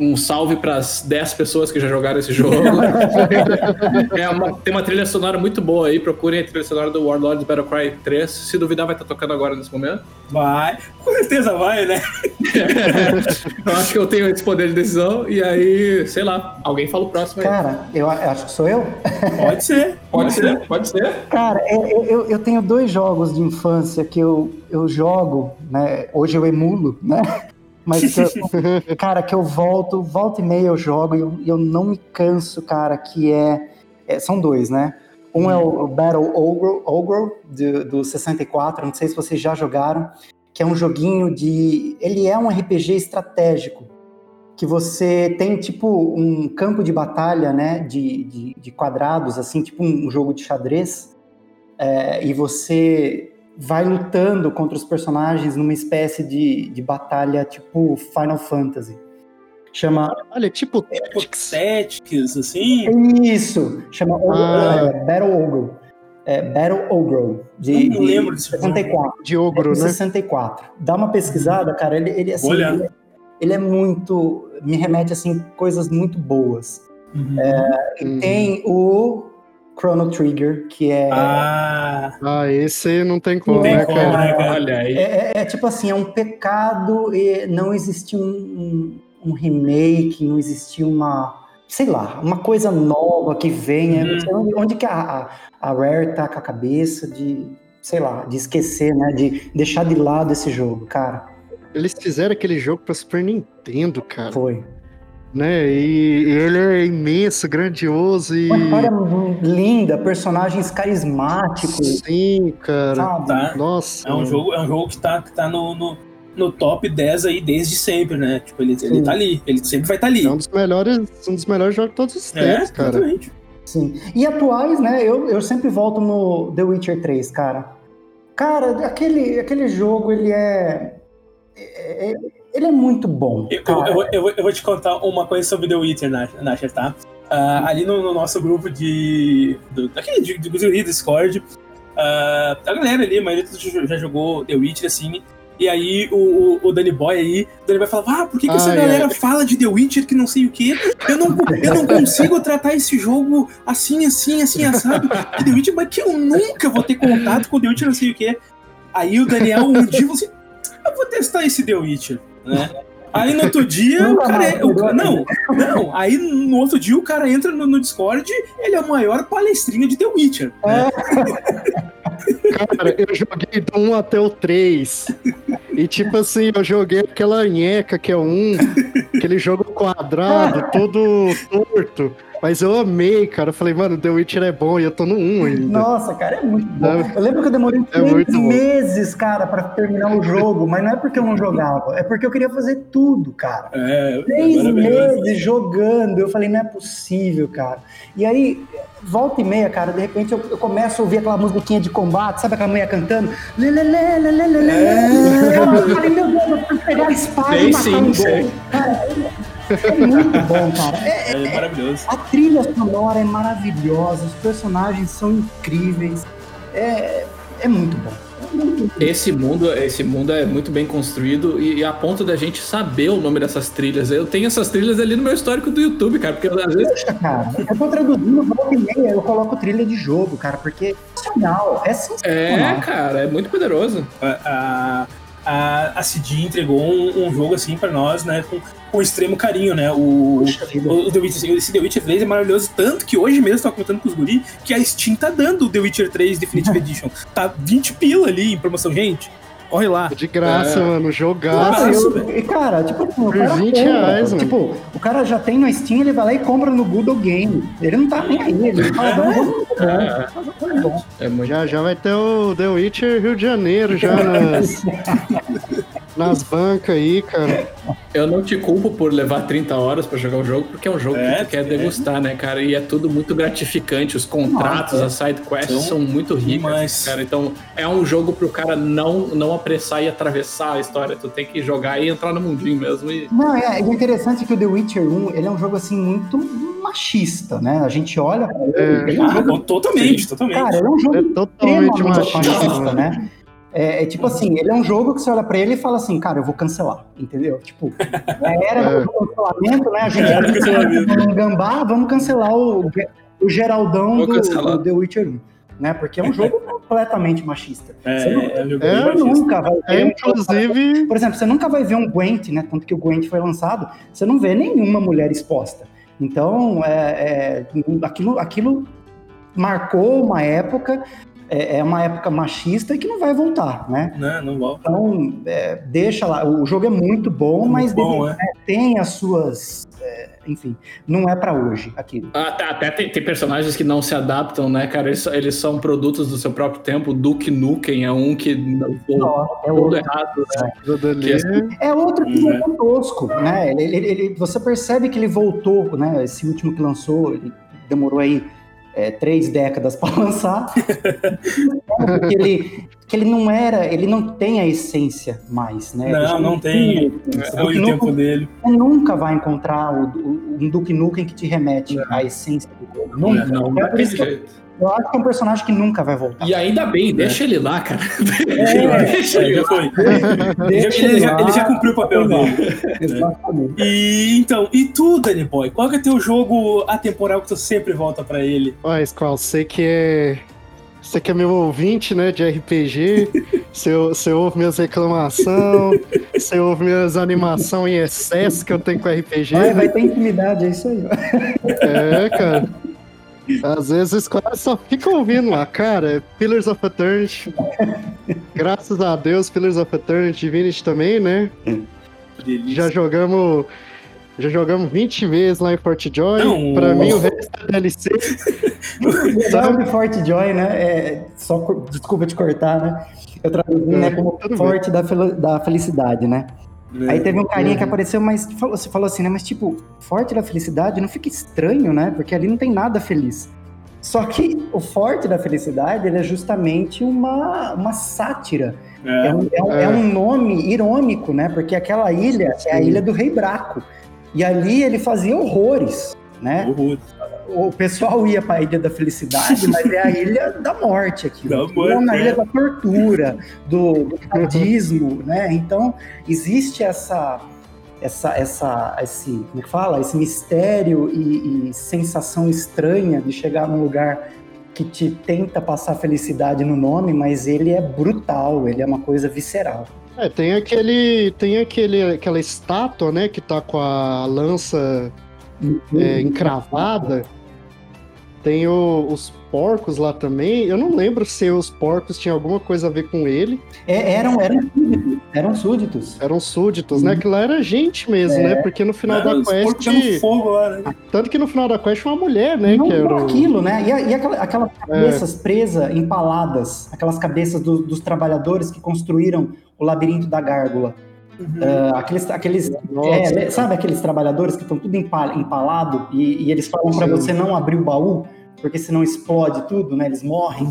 um- salve para as 10 pessoas que já jogaram esse jogo. É uma- tem uma trilha sonora muito boa aí, procurem a trilha sonora do Warlords Battlecry 3. Se duvidar, vai estar tocando agora nesse momento. Vai. Com certeza vai, né? eu acho que eu tenho esse poder de decisão. E aí, sei lá, alguém fala o próximo aí. Cara, eu acho que sou eu. Pode ser. Pode ser, pode ser. Cara, eu, eu, eu tenho dois jogos de infância que eu, eu jogo, né? Hoje eu emulo, né? Mas, que eu- cara, que eu volto, volta e meia eu jogo e eu, eu não me canso, cara, que é, é- São dois, né? Um é o Battle Ogre, Ogre do, do 64, não sei se vocês já jogaram, que é um joguinho de. Ele é um RPG estratégico. Que você tem tipo um campo de batalha, né? De, de, de quadrados, assim, tipo um jogo de xadrez. É, e você vai lutando contra os personagens numa espécie de, de batalha tipo Final Fantasy. Chama Olha, tipo Tactics, Tactics, assim. isso, chama Ogre- Ah. é, Battle Ogre. É, Battle Ogre de, não de lembro jogo. 64. de ogro, É de né? 64. Dá uma pesquisada, cara, ele, ele assim, Olha. ele, ele é muito, me remete assim coisas muito boas. Uhum. E Uhum. tem o Chrono Trigger, que é Ah, Ah, esse não tem como, tem né, como, cara? né, cara? Olha aí. É, é- é tipo assim, é um pecado e não existe um, um, um remake, não existe uma, sei lá, uma coisa nova que venha. Uhum. Não sei onde, onde que a, a, a Rare tá com a cabeça de, sei lá, de esquecer, né? De deixar de lado esse jogo, cara. Eles fizeram aquele jogo pra Super Nintendo, cara. Foi. Né? E, e ele é imenso, grandioso e. Uma história linda, personagens carismáticos, Sim, cara. sabe? Tá. Nossa. É um jogo, é um jogo que tá, que tá no, no, no top 10 aí desde sempre, né? Tipo, ele, ele tá ali. Ele sempre vai estar tá ali. É um dos melhores, um dos melhores jogos de todos os É, tempos, cara. exatamente. Sim. E atuais, né? Eu, eu sempre volto no The Witcher 3, cara. Cara, aquele, aquele jogo, ele é, é- é- Ele é muito bom. Eu, eu, eu vou- eu vou, te contar uma coisa sobre The Witcher, Nasher, tá? Ah, ali no, no nosso grupo de. Do, daquele de, de, do Discord, ah, a galera ali, a maioria já jogou The Witcher, assim. E aí o, o, o Danny Boy aí, o Danny Boy fala, ah, por que, que essa Ai, galera fala de The Witcher que não sei o quê? Eu não, eu não consigo tratar esse jogo assim, assim, assim, assado. E The Witcher, mas que eu nunca vou ter contato com The Witcher não sei o quê. Aí o Daniel um dia falou assim, eu vou testar esse The Witcher. Né? Aí no outro dia, o cara. é- o não, não. Aí no outro dia o cara entra no, no Discord, ele é o maior palestrinha de The Witcher. né? Cara, eu joguei do 1 até o 3. E tipo assim, eu joguei aquela nheca que é o 1, aquele jogo quadrado, todo torto. Mas eu amei, cara. Eu falei, mano, The Witcher é bom e eu tô no 1 ainda. Nossa, cara, é muito bom. É. Eu lembro que eu demorei É meses, cara, pra terminar o jogo, mas não é porque eu não jogava, é porque eu queria fazer tudo, cara. É, Três maravilhoso. meses jogando, eu falei, não é possível, cara. E aí, volta e meia, cara, de repente eu, eu começo a ouvir aquela musiquinha de combate, sabe aquela mulher cantando? Lê, lê, lê, lê, lê, lê, lê. É. Cara, Eu falei, meu Deus, eu preciso pegar a espada e matar sim, um gol. Cara, é muito bom, cara. É- É maravilhoso. a trilha sonora é maravilhosa, os personagens são incríveis. É, é muito bom. É. Esse mundo, esse mundo é muito bem construído e, e a ponto da gente saber o nome dessas trilhas. Eu tenho essas trilhas ali no meu histórico do YouTube, cara, porque às vezes Poxa, cara, eu tô traduzindo volta e meia, eu coloco trilha de jogo, cara, porque é sensacional, é é, sensacional. cara, é muito poderoso. A, a, a, a CD entregou um, um jogo assim pra nós, né? Com, com extremo carinho, né? O, o The Witcher, esse The Witcher 3 é maravilhoso, tanto que hoje mesmo, tava comentando com os guri, que a Steam tá dando o The Witcher 3 Definitive Edition. Tá 20 pila ali em promoção, gente. Corre lá. De graça, É. mano. Jogar. E, cara, tipo, assim, o Por cara 20 compra, reais, mano. Tipo, o cara já tem no Steam, ele vai lá e compra no Google Game. Ele não tá nem aí, ele fala. É, é. Já, já vai ter o The Witcher Rio de Janeiro já nas, nas bancas aí, cara. Eu não te culpo por levar 30 horas pra jogar o jogo, porque é um jogo É, que tu quer é. degustar, né, cara? E é tudo muito gratificante. Os contratos, Nossa, as side quests São são muito ricas, demais. cara. Então é um jogo pro cara não, não apressar e atravessar a história. Tu tem que jogar e entrar no mundinho mesmo. E... Não, é, o interessante é que o The Witcher 1, ele é um jogo, assim, muito machista, né? A gente olha ele, É. ele é um Ah, jogo... totalmente, totalmente. Cara, ele é um jogo É totalmente machista, machista, né? É, é tipo assim, ele é um jogo que você olha pra ele e fala assim, cara, eu vou cancelar, entendeu? Tipo, era É. do cancelamento, né? A gente Era cancelamento. um gambá, vamos cancelar o, o Geraldão do, do The Witcher 1, né? Porque é um jogo completamente machista. É, Você não- é, É, nunca vai ver É, um inclusive, por exemplo, você nunca vai ver um Gwent, né? Tanto que o Gwent foi lançado, você não vê nenhuma mulher exposta. Então, é, é, aquilo, aquilo marcou uma época, é, é uma época machista e que não vai voltar, né? Não, não volta. Então, é, deixa lá. O jogo é muito bom, Muito mas bom, deve- né, tem as suas. é, enfim, não é pra hoje aquilo. Até, até tem, tem personagens que não se adaptam, né, cara? Eles, eles são produtos do seu próprio tempo. Duke Nukem é um que não Ó, é todo outro, errado. Né? assim, é outro que Uhum. voltou tosco, né? Ele, ele- ele- você percebe que ele voltou, né? Esse último que lançou, ele demorou aí é, três décadas para lançar. porque ele, que ele não era, ele não tem a essência mais, né? Não, não tem. a essência. É o Duke tempo Nukem- dele. Você nunca vai encontrar o, o- um Duke Nukem que te remete à essência do jogo. Nunca. Não, É por isso que eu, acho que é um personagem que nunca vai voltar. E ainda bem, deixa ele lá, cara. É, deixa É, ele já lá. foi. Deixa ele, já, lá. ele já cumpriu o papel dele. Exatamente. E então, e tu, Danny Boy? Qual que é teu jogo atemporal que tu sempre volta pra ele? Ó, Squall, você que é. Você que é meu ouvinte, né, de RPG, você, você ouve minhas reclamações, você ouve minhas animações em excesso que eu tenho com RPG. Vai, vai ter intimidade, é isso aí. É, cara. Às vezes os caras só ficam ouvindo lá, cara. é Pillars of Eternity. Graças a Deus, Pillars of Eternity, Divinity também, né? Delícia. Já jogamos. Já jogamos 20 vezes lá em Fort Joy. Não, pra mim, o- resto é DLC. legal de Forte Joy, né? É, só desculpa te cortar, né? Eu traduzi né, É, como tudo Forte da, fel- da Felicidade, né? É. Aí teve um carinha que Uhum. apareceu, mas falou, você falou assim, né? Mas tipo, Forte da Felicidade não fica estranho, né? Porque ali não tem nada feliz. Só que o Forte da Felicidade, ele é justamente uma, uma sátira. É, É. um, é um- É. é um nome irônico, né? Porque aquela ilha é a ilha do Rei Braco. E ali ele fazia horrores, né? Horror. o pessoal ia para a Ilha da Felicidade, mas é a Ilha da Morte aqui. Da é morte, na é. Ilha da Tortura, do, do sadismo, né? Então, existe essa, essa, essa, esse, como fala? Esse mistério e, e sensação estranha de chegar num lugar que te tenta passar felicidade no nome, mas ele é brutal, ele é uma coisa visceral. É, tem aquele. Tem aquele, aquela estátua, né, que tá com a lança é, encravada. Tem o- os porcos lá também. Eu não lembro se os porcos tinham alguma coisa a ver com ele. É, eram, eram súditos, eram súditos. Eram súditos, né? Que lá era gente mesmo, né? Porque no final da Os porcos quest. fogo lá, né? Tanto que no final da quest uma mulher, né? não que era por o- É. aquilo, né? E, a- e aquela- aquelas cabeças presas, empaladas, aquelas cabeças do- dos trabalhadores que construíram o labirinto da gárgula. Ah, aqueles, aqueles Nossa. é, sabe aqueles trabalhadores que estão tudo empa- empalado e, e eles falam para você não abrir o baú porque senão explode tudo, né? Eles morrem.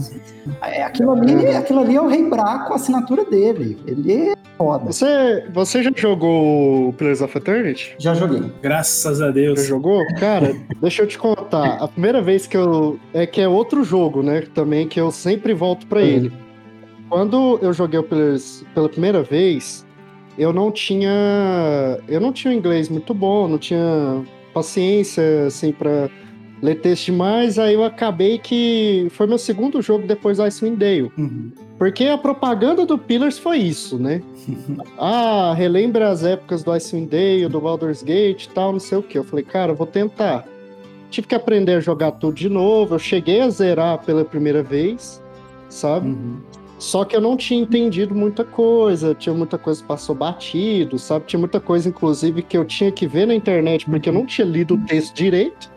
É, aquilo, ali, aquilo ali é o Rei Braco, a assinatura dele. Ele é foda. Você, você já jogou o Pillars of Eternity? Já joguei. Graças a Já Deus. jogou? Cara, deixa eu te contar. A primeira vez que eu. É que é outro jogo, né? Também que eu sempre volto pra ele. Quando eu joguei o Pillars pela primeira vez, eu não tinha. Eu não tinha inglês muito bom, não tinha paciência, assim, pra ler texto demais. Aí eu acabei que. Foi meu segundo jogo depois do Icewind Dale. Uhum. Porque a propaganda do Pillars foi isso, né? ah, relembra as épocas do Icewind Dale, do Baldur's Gate e tal, não sei o que. Eu falei, cara, vou tentar. Tive que aprender a jogar tudo de novo. Eu cheguei a zerar pela primeira vez, sabe? Uhum. Só que eu não tinha entendido muita coisa, tinha muita coisa que passou batido, sabe? Tinha muita coisa, inclusive, que eu tinha que ver na internet, porque eu não tinha lido o texto direito,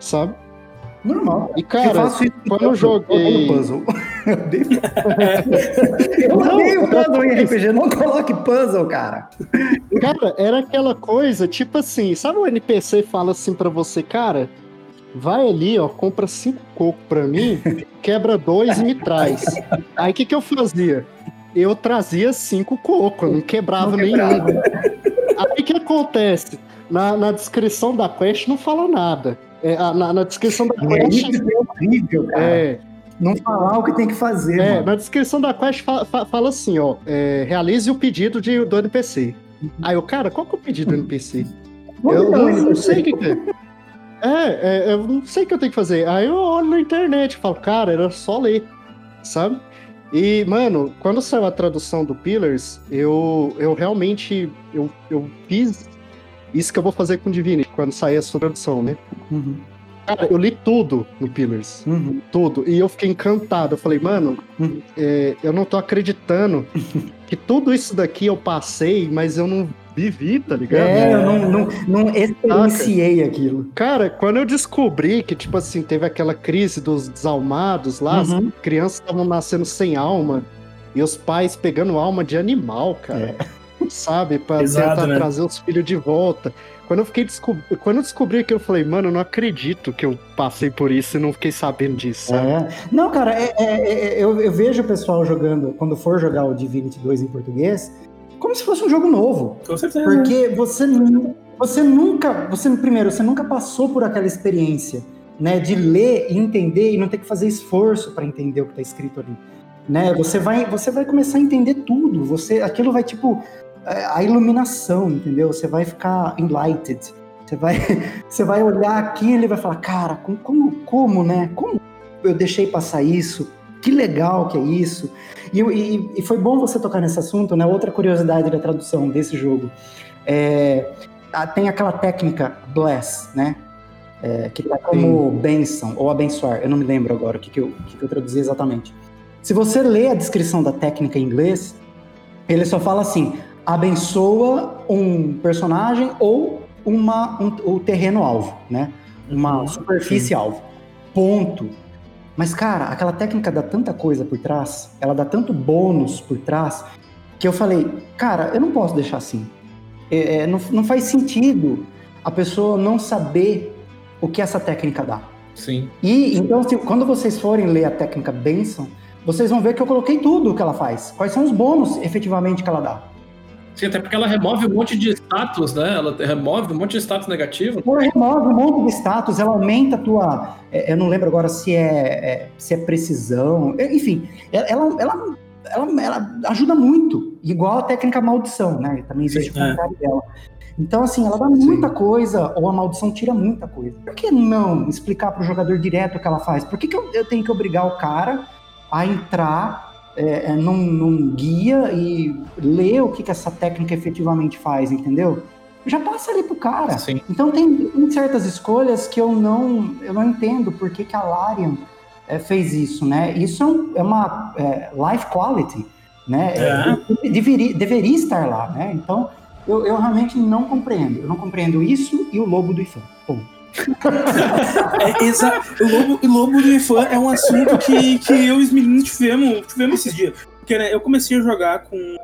sabe? Normal. E, cara, quando eu joguei- puzzle. Eu odeio- eu odeio puzzle em RPG. Não coloque puzzle, cara. Cara, era aquela coisa, tipo assim, sabe o NPC fala assim pra você, cara, vai ali, ó, compra cinco cocos pra mim, quebra dois e me traz. Aí o que que eu fazia? Eu trazia cinco cocos, não quebrava Não nenhum. quebrava. Aí o que acontece? Na, na descrição da quest não fala nada. É, na, na descrição da É quest. é horrível, cara. É, Não falar o que tem que fazer, é, mano. na descrição da quest fa- fa- fala assim, ó, é, realize o pedido de, do NPC. Aí eu, cara, qual que é o pedido do NPC? Eu Não, não, não, não sei o que, que é. É, é, eu não sei o que eu tenho que fazer. Aí eu olho na internet e falo, cara, era só ler, sabe? E, mano, quando saiu a tradução do Pillars, eu, eu realmente eu, eu fiz isso que eu vou fazer com o Divinity quando sair a sua tradução, né? Uhum, Cara, eu li tudo no Pillars. uhum. Tudo. E eu fiquei encantado. Eu falei, mano, Uhum. é, eu não tô acreditando que tudo isso daqui eu passei, mas eu não vivi, tá ligado? É, eu não, não, não experienciei aquilo. Cara, quando eu descobri que, tipo assim, teve aquela crise dos desalmados lá, as Uhum. crianças estavam nascendo sem alma e os pais pegando alma de animal, cara. Sabe? Pra tentar né? trazer os filhos de volta. Quando eu fiquei descob... quando eu descobri que eu falei, mano, eu não acredito que eu passei por isso e não fiquei sabendo disso, sabe? É. Não, cara, é- é- é- eu, eu vejo o pessoal jogando, quando for jogar o Divinity 2 em português, como se fosse um jogo novo. Com certeza. Porque você, você nunca, você primeiro, você nunca passou por aquela experiência, né, de ler e entender e não ter que fazer esforço para entender o que está escrito ali, né? Você vai, você vai começar a entender tudo. Você, aquilo vai tipo é, a iluminação, entendeu? Você vai ficar enlightened. Você vai, você vai olhar aqui e ele vai falar, cara, como, como, né? Como eu deixei passar isso? Que legal que é isso. E, e- e foi bom você tocar nesse assunto, né? Outra curiosidade da tradução desse jogo. É, tem aquela técnica bless, né? É, que tá como bênção ou abençoar. Eu não me lembro agora o que, que, eu, que, que eu traduzi exatamente. Se você lê a descrição da técnica em inglês, ele só fala assim: abençoa um personagem ou uma, um, o terreno alvo, né? Uma Uhum. superfície alvo. Ponto. Mas, cara, aquela técnica dá tanta coisa por trás, ela dá tanto bônus por trás, que eu falei, cara, eu não posso deixar assim. É, é, não, não faz sentido a pessoa não saber o que essa técnica dá. Sim. E então, se- quando vocês forem ler a técnica Benson, vocês vão ver que eu coloquei tudo o que ela faz. Quais são os bônus efetivamente que ela dá. Sim, até porque ela remove um monte de status, né? Ela remove um monte de status negativo. Ela remove um monte de status, ela aumenta a tua. é, Eu não lembro agora se é, é- se é precisão. é, Enfim, ela, ela, ela, ela ajuda muito, igual a técnica maldição, né? Também existe o É. contrário dela. Então, assim, ela dá muita coisa, ou a maldição tira muita coisa. Por que não explicar para o jogador direto o que ela faz? Por que, que eu, eu tenho que obrigar o cara a entrar é, é, num, num guia e ler o que, que essa técnica efetivamente faz, entendeu? Já passa ali pro cara. Sim. Então tem, tem certas escolhas que eu não, eu não entendo por que, que a Larian é, fez isso, né? Isso é, é uma é, life quality, né? É. deveria, deveria estar lá, né? Então eu, eu realmente não compreendo. Eu não compreendo isso e o lobo do Ifan. Ponto. É, exa... o Lobo, Lobo do Ifan é um assunto que, que eu e os meninos tivemos, tivemos esses dias. Porque né, eu comecei a jogar com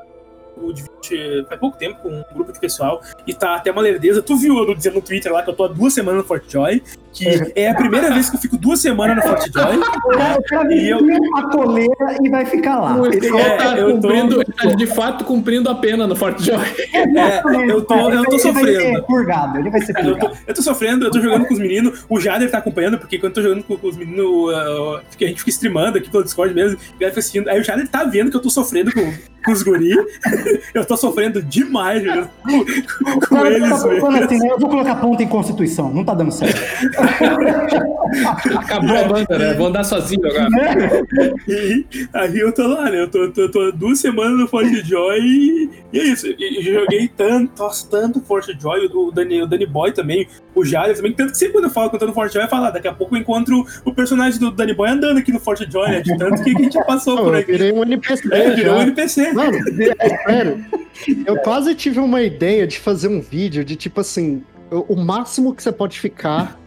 o Divinity faz pouco tempo, com um grupo de pessoal, e tá até uma lerdeza. Tu viu eu dizendo no Twitter lá que eu tô há duas semanas no Fortjoy, que é a primeira vez que eu fico duas semanas no Fortjoy. O cara, o cara E eu- a coleira e vai ficar lá. Ele- é, tá eu tô- cumprindo, ele tá de fato cumprindo a pena no Fort Joy. É, eu tô, eu tô Ele vai sofrendo. ser purgado, ele vai ser Eu tô, purgado. eu tô sofrendo, eu tô jogando com os meninos, o Jader tá acompanhando, porque quando eu tô jogando com, com os meninos, uh, a gente fica streamando aqui pelo Discord mesmo, e vai assistindo, aí o Jader tá vendo que eu tô sofrendo com, com os guri, eu tô sofrendo demais jogando com, com cara eles, tá assim, né? Eu vou colocar ponto em Constituição, não tá dando certo. Acabou a banda, né? Vou andar sozinho agora. E aí eu tô lá, né? Eu tô, tô, tô duas semanas no Forte Joy e, e é isso. E, joguei tanto, nossa, tanto Forte Joy, o Danny, o Danny Boy também, o Jader também. Tanto que sempre quando eu falo que eu tô no Forte Joy, eu falo, ah, daqui a pouco eu encontro o personagem do Danny Boy andando aqui no Forte Joy, né? De tanto que a gente passou Pô, por eu aqui. virei um NPC. É, virou um. NPC. Mano, é sério. Eu quase tive uma ideia de fazer um vídeo de tipo assim, o máximo que você pode ficar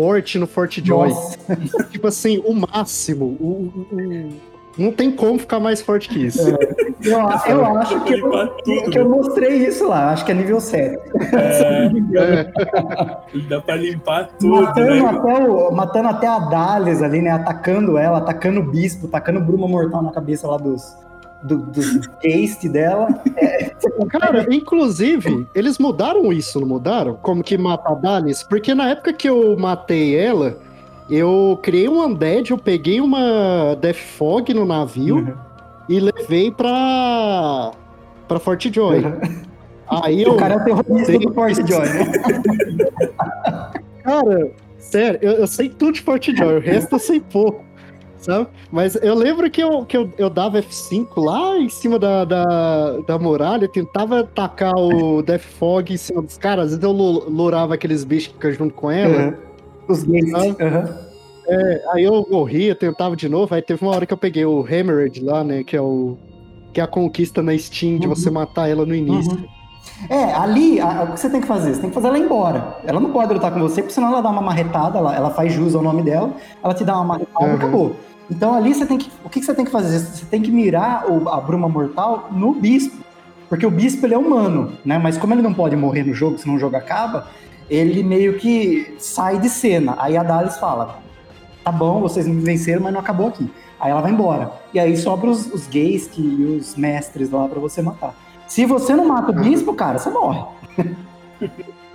forte no Fort Joy. Nossa. Tipo assim, o máximo. O, o- o- não tem como ficar mais forte que isso. Eu, eu acho que eu, que eu mostrei isso lá, acho que é nível 7. É, Dá pra limpar tudo, Matando né? até, o, matando até a Dales ali, né? Atacando ela, atacando o bispo, atacando Bruma Mortal na cabeça lá dos, do, dos taste dela. Cara, inclusive, eles mudaram isso, não mudaram? Como que mata a Dalis? Porque na época que eu matei ela, eu criei um undead, eu peguei uma Death Fog no navio Uhum. e levei pra, pra Fort Joy. Aí eu, O cara é terrorista do Fort Joy, né? cara, sério, eu, eu sei tudo de Fort Joy, o resto eu sei pouco. Sabe? Mas eu lembro que, eu, que eu, eu dava F5 lá em cima da, da, da muralha, tentava atacar o Death Fog em cima dos caras, às vezes eu lurava aqueles bichos que ficam junto com ela, Uhum. Os gays. Uhum. aí eu morria, tentava de novo, aí teve uma hora que eu peguei o Hammered lá, né, que é o que é a conquista na Steam de Uhum. você matar ela no início. Uhum. É, ali, a- o que você tem que fazer? Você tem que fazer ela ir embora. Ela não pode lutar com você, porque senão ela dá uma marretada, ela, ela faz jus ao nome dela, ela te dá uma marretada Uhum. e acabou. Então ali você tem que. O que você tem que fazer? Você tem que mirar o- a Bruma Mortal no bispo. Porque o bispo ele é humano, né? Mas como ele não pode morrer no jogo, senão o jogo acaba, ele meio que sai de cena. Aí a Dalis fala: tá bom, vocês me venceram, mas não acabou aqui. Aí ela vai embora. E aí sobra os, os gays que- e os mestres lá pra você matar. Se você não mata o bispo, cara, você morre.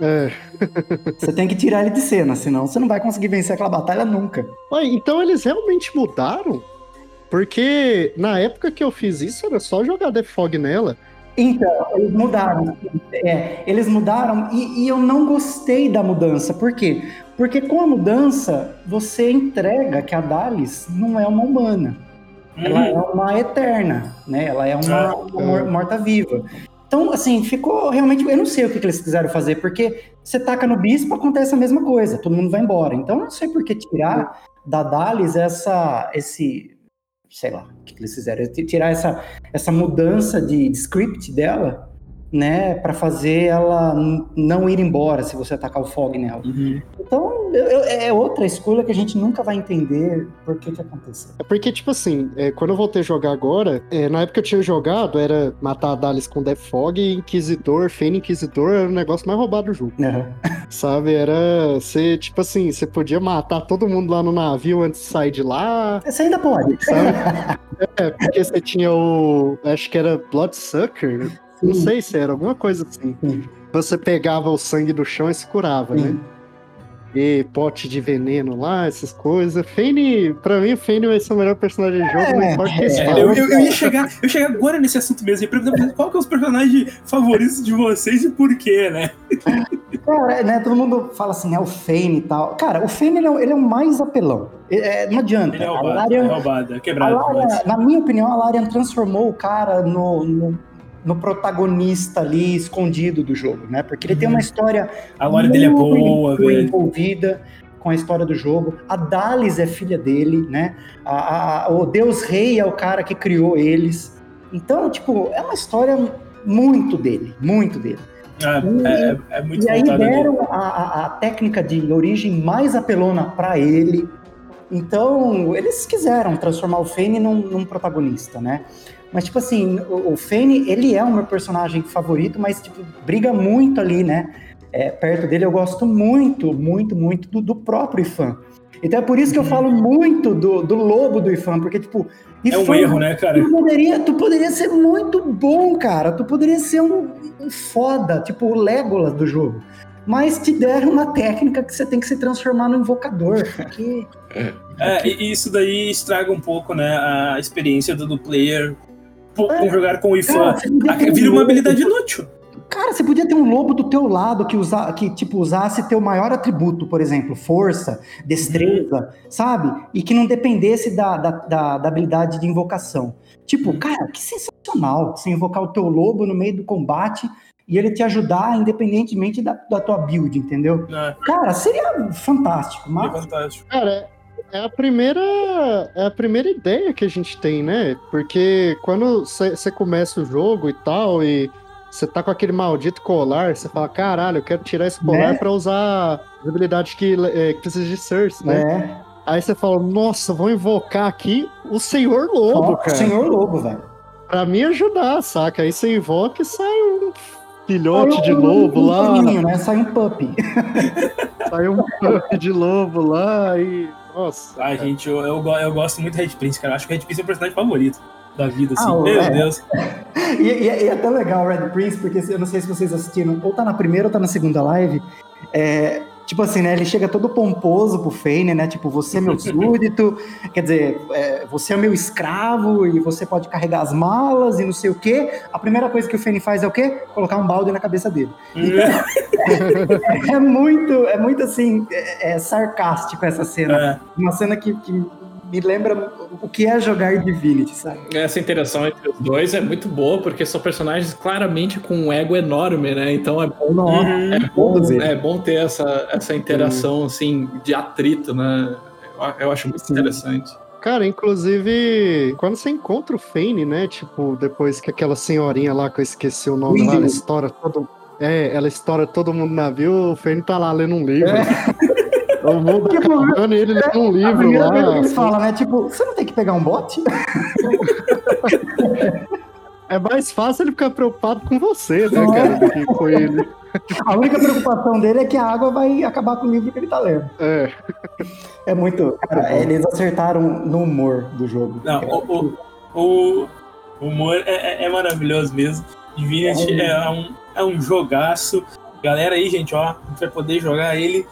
É. Você tem que tirar ele de cena, senão você não vai conseguir vencer aquela batalha nunca. Ué, então eles realmente mudaram? Porque na época que eu fiz isso era só jogar Death Fog nela. Então, eles mudaram. É, eles mudaram e, e eu não gostei da mudança. Por quê? Porque com a mudança, você entrega que a Dalis não é uma humana. Ela é uma eterna, né? Ela é uma, uma mor- morta-viva. Então, assim, ficou realmente. Eu não sei o que, que eles quiseram fazer, porque você taca no bispo, acontece a mesma coisa, todo mundo vai embora. Então, eu não sei por que tirar da Dalis essa, esse. Sei lá, o que, que eles fizeram? Tirar essa, essa mudança de, de script dela, né? Pra fazer ela não ir embora se você atacar o fog nela. Uhum. Então, eu- é outra escolha que a gente nunca vai entender por que que aconteceu. É porque, tipo assim, é, quando eu voltei a jogar agora, é, na época que eu tinha jogado, era matar a Dalis com Death Fog, Inquisidor, Fênix Inquisidor era o negócio mais roubado do jogo. Aham. Sabe? Era. Você, tipo assim, você podia matar todo mundo lá no navio antes de sair de lá. Você ainda pode. Sabe? é, porque você tinha o. Acho que era Bloodsucker. Né? Não sei se era alguma coisa assim. Sim. Você pegava o sangue do chão e se curava, né? Sim. e pote de veneno lá, essas coisas. Fane, pra mim, o Fane vai ser o melhor personagem do jogo, não importa o que eles É, eu, eu- eu ia chegar, eu ia chegar agora nesse assunto mesmo e perguntar qual que é os personagens favoritos de vocês e por quê, né? Cara, né, todo mundo fala assim, é o Fane e tal. Cara, o Fane ele é, o- ele é o mais apelão. É, não adianta. Ele é roubado, é Larian, roubado, é quebrado. Larian, na minha opinião, a Larian transformou o cara no, no, no protagonista ali escondido do jogo, né? Porque ele tem uma história A lore dele é boa, velho. envolvida com a história do jogo. A Dalis é filha dele, né? A- a- o Deus Rei é o cara que criou eles. Então, tipo, é uma história muito dele, muito dele. Ah, é, é muito E aí deram a, a- técnica de origem mais apelona pra ele. Então, eles quiseram transformar o Fane num, num protagonista, né? Mas, tipo assim, o, o Fane, ele é o meu personagem favorito, mas, tipo, briga muito ali, né? É, perto dele eu gosto muito, muito, muito do, do próprio Ifan. Então é por isso que eu Uhum. falo muito do, do lobo do Ifan, porque, tipo... É um Ifan- erro, né, cara? Tu poderia, tu poderia ser muito bom, cara. Tu poderia ser um, um foda, tipo o Legolas do jogo. Mas te deram uma técnica que você tem que se transformar no invocador. Que... É, e isso daí estraga um pouco, né, a experiência do, do player É. com jogar com o IFAN. Um Vira uma lobo- habilidade inútil. Cara, você podia ter um lobo do teu lado que, usa, que tipo, usasse teu maior atributo, por exemplo, força, destreza, sabe? E que não dependesse da, da, da, da habilidade de invocação. Tipo, cara, que sensacional você invocar o teu lobo no meio do combate e ele te ajudar independentemente da, da tua build, entendeu? né? Cara, seria fantástico, É mas fantástico. Cara, é a primeira é a primeira ideia que a gente tem, né? Porque quando você começa o jogo e tal, e você tá com aquele maldito colar, você fala, caralho, eu quero tirar esse colar Né? pra usar as habilidades que, é, que precisa de Cersei, né? é, Aí você fala, nossa, vou invocar aqui o Senhor Lobo, cara. Senhor Lobo, velho. Pra me ajudar, saca? Aí você invoca e sai um filhote de lobo um lá, né? Sai um puppy. sai um pup de lobo lá e. Nossa. Ah, gente, eu, eu, eu gosto muito do Red Prince, cara. Acho que o Red Prince é o personagem favorito da vida, assim. Ah, Meu é. Deus. E, e- e é até legal o Red Prince, porque eu não sei se vocês assistiram, ou tá na primeira ou tá na segunda live. É, tipo assim, né? Ele chega todo pomposo pro Fane, né? Tipo, você é meu súdito, quer dizer, é, você é meu escravo e você pode carregar as malas e não sei o quê. A primeira coisa que o Fane faz é o quê? Colocar um balde na cabeça dele. É muito, é muito assim, é, é sarcástico essa cena. É. Uma cena que, que me lembra o que é jogar Divinity, sabe? Essa interação entre os dois é muito boa, porque são personagens claramente com um ego enorme, né? Então é bom, Uhum. é bom, é bom ter essa, essa interação, assim, de atrito, né? Eu, eu acho muito Sim. interessante. Cara, inclusive, quando você encontra o Fane, né? Tipo, depois que aquela senhorinha lá, que eu esqueci o nome lá, ela estoura todo. É, ela estoura todo mundo no navio, o Fane tá lá lendo um livro. O mundo Tipo, acabando e ele lendo um A livro coisa que lá. eles falam, né? Tipo, você não tem que pegar um bote? É mais fácil ele ficar preocupado com você, né, cara, do que com ele. A única preocupação dele é que a água vai acabar com o livro que ele tá lendo. É. É muito. Cara, eles acertaram no humor do jogo. Não, o, o, o humor é, é- é maravilhoso mesmo. Divinity é um, é um jogaço. Galera aí, gente, ó, a gente vai poder jogar ele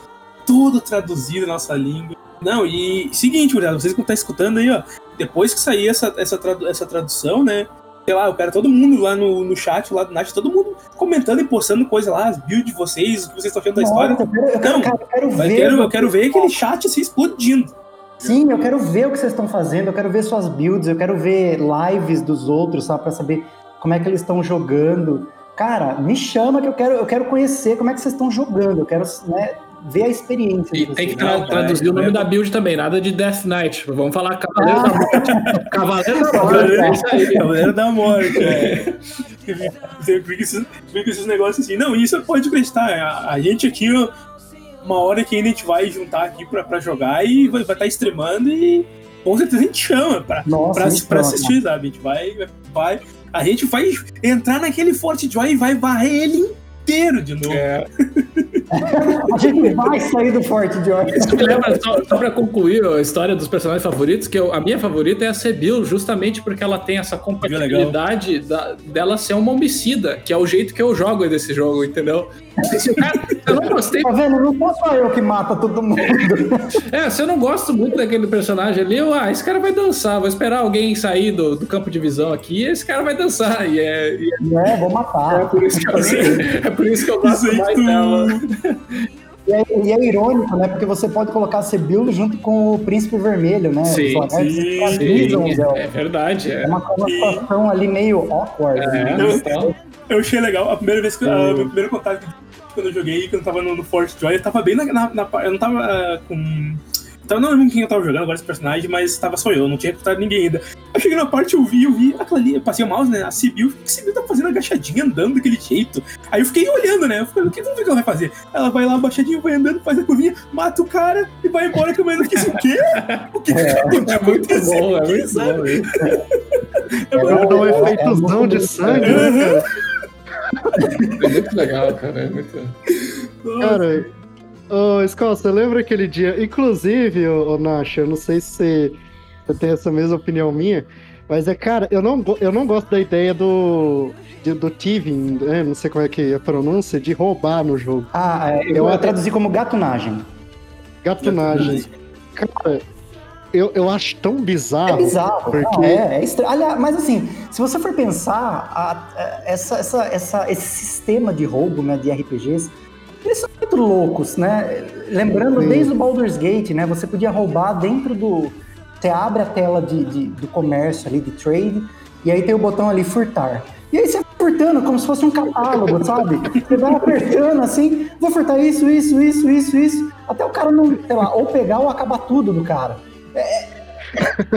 tudo traduzido na nossa língua. Não, e seguinte, gurizada, vocês que estão escutando aí, ó, depois que sair essa, essa, tradu- essa tradução, né? Sei lá, eu quero todo mundo lá no, no chat, lá do Nath, todo mundo comentando e postando coisa lá, as builds de vocês, o que vocês estão achando da história. eu quero, eu quero, Não, cara, eu quero Eu ver. quero, eu quero ver aquele chat assim explodindo. Sim, eu quero ver o que vocês estão fazendo, eu quero ver suas builds, eu quero ver lives dos outros, sabe, pra saber como é que eles estão jogando. Cara, me chama que eu quero, eu quero conhecer como é que vocês estão jogando, eu quero né, ver a experiência E tem que tra- Não, traduzir é, o nome é. da build também, nada de Death Knight. Vamos falar Cavaleiro Ah. da Morte. Cavaleiro da Morte, Cavaleiro- é aí. Cavaleiro da Morte, é. Que esses, fica esses negócios assim. Não, isso pode acreditar. A, a gente aqui, ó, uma hora que ainda a gente vai juntar aqui pra, pra jogar e vai estar streamando e com certeza a gente chama pra, Nossa, pra, pra assistir, sabe? A gente vai, vai. A gente vai entrar naquele Forte Joy e vai varrer ele inteiro de novo. É, A gente vai sair do Forte Joy. Isso me lembra, só, só pra concluir a história dos personagens favoritos, que eu- a minha favorita é a Sebil, justamente porque ela tem essa compatibilidade da- dela ser uma homicida, que é o jeito que eu jogo desse jogo, entendeu? Se o cara- eu não gostei. Tá vendo? Não sou só eu que mata todo mundo. É, se eu não gosto muito daquele personagem ali, eu, ah, esse cara vai dançar, vou esperar alguém sair do, do campo de visão aqui, e esse cara vai dançar. E é, e É, vou é matar. por isso que eu, é por isso que eu gosto mais dela. E é, e é irônico, né? Porque você pode colocar a Sebil junto com o Príncipe Vermelho, né? Sim, Os lagartos sim, Sim, é verdade. É É. uma, situação ali meio awkward. É, né? então, Eu achei legal. A primeira vez que. A, meu primeiro contato quando eu joguei, quando eu tava no, no Force Joy, eu tava bem na. na- na- eu não tava ah, com. Eu não lembro quem eu tava jogando agora esse personagem, mas tava só eu, não tinha recrutado ninguém ainda. Eu cheguei na parte, eu vi, eu vi aquela ali, eu passei o mouse, né? A Sibyl, o que a Sibyl tá fazendo agachadinha, andando daquele jeito? Aí eu fiquei olhando, né? Eu falei, o que vamos ver o que ela vai fazer? Ela vai lá, abaixadinha, vai andando, faz a curvinha, mata o cara e vai embora, que eu fiquei assim, o quê? O que é muito acontecendo bom, é aqui, muito sabe? bom. É Ela muito- dá um é, é efeitozão muito de sangue, né, cara? É muito legal, cara. É muito... Cara, ô, Scott, você lembra aquele dia? Inclusive, ô, ô Nash, eu não sei se você, tem essa mesma opinião minha, mas é, cara, eu não, eu não gosto da ideia do. de- do thieving, né? não sei como é que é a pronúncia, de roubar no jogo. Ah, é, eu, Eu- traduzi como gatunagem. Gatunagem. Cara, eu, eu acho tão bizarro. É bizarro. porque- não, é, é estranho. Aliás, mas assim, se você for pensar, a- a- essa, essa, essa- esse sistema de roubo né, de RPGs, eles são muito loucos, né? Lembrando Sim. desde o Baldur's Gate, né? Você podia roubar dentro do. Você abre a tela de, de- do comércio ali, de trade, e aí tem o botão ali furtar. E aí você vai furtando como se fosse um catálogo, sabe? Você vai apertando assim, vou furtar isso, isso, isso, isso, isso, até o cara não, sei lá, ou pegar ou acabar tudo do cara.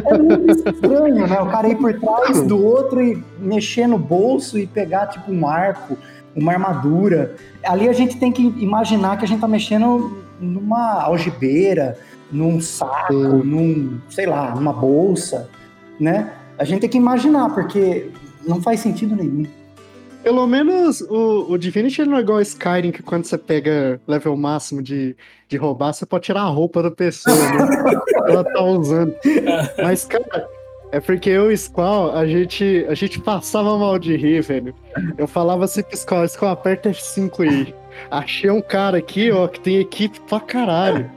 É muito estranho, né? O cara ir por trás do outro e mexer no bolso e pegar, tipo, um arco, uma armadura. Ali a gente tem que imaginar que a gente tá mexendo numa algibeira, num saco, Sim. num, sei lá, numa bolsa, né? A gente tem que imaginar, porque não faz sentido nenhum. Pelo menos o, o Divinity não é igual a Skyrim, que quando você pega level máximo de, de roubar, você pode tirar a roupa da pessoa, né? Ela tá usando. Mas, cara, é porque eu e o Squall, a gente, a gente passava mal de rir, velho. Eu falava assim pro Squall, Squall, aperta F5 aí. Achei um cara aqui, ó, que tem equipe pra caralho.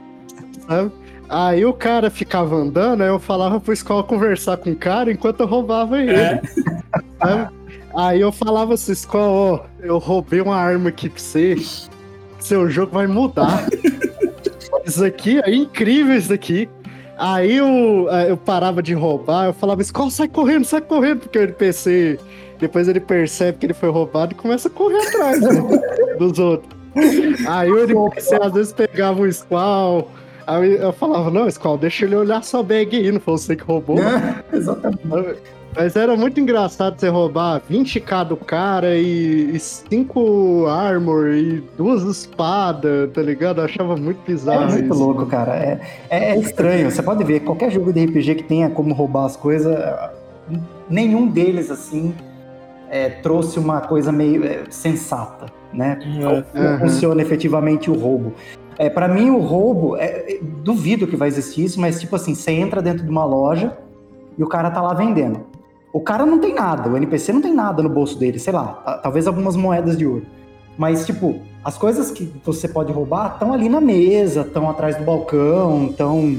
Sabe? Aí o cara ficava andando, aí eu falava pro Squall conversar com o cara enquanto eu roubava ele. É. Sabe? Aí eu falava assim, Squall, ó, eu roubei uma arma aqui pra você. Seu jogo vai mudar. isso aqui é incrível isso daqui. Aí eu, eh, eu parava de roubar, eu falava, Squall, sai correndo, sai correndo, porque o NPC, depois ele percebe que ele foi roubado e começa a correr atrás né, dos outros. Aí o NPC às vezes pegava o Squall, aí eu falava, não, Squall, deixa ele olhar sua bag aí, não foi você que roubou. Exatamente. Mas era muito engraçado você roubar 20k do cara e 5 armor e duas espadas, tá ligado? Eu achava muito É bizarro muito isso. louco, cara. É, é, é estranho. Você pode ver, qualquer jogo de RPG que tenha como roubar as coisas, nenhum deles, assim, é, trouxe uma coisa meio é, sensata, né? Como Uhum. funciona efetivamente o roubo. É, para mim, o roubo, é, é, duvido que vai existir isso, mas tipo assim, você entra dentro de uma loja e o cara tá lá vendendo. O cara não tem nada, o NPC não tem nada no bolso dele, sei lá, ta- talvez algumas moedas de ouro. Mas, tipo, as coisas que você pode roubar estão ali na mesa, estão atrás do balcão, estão.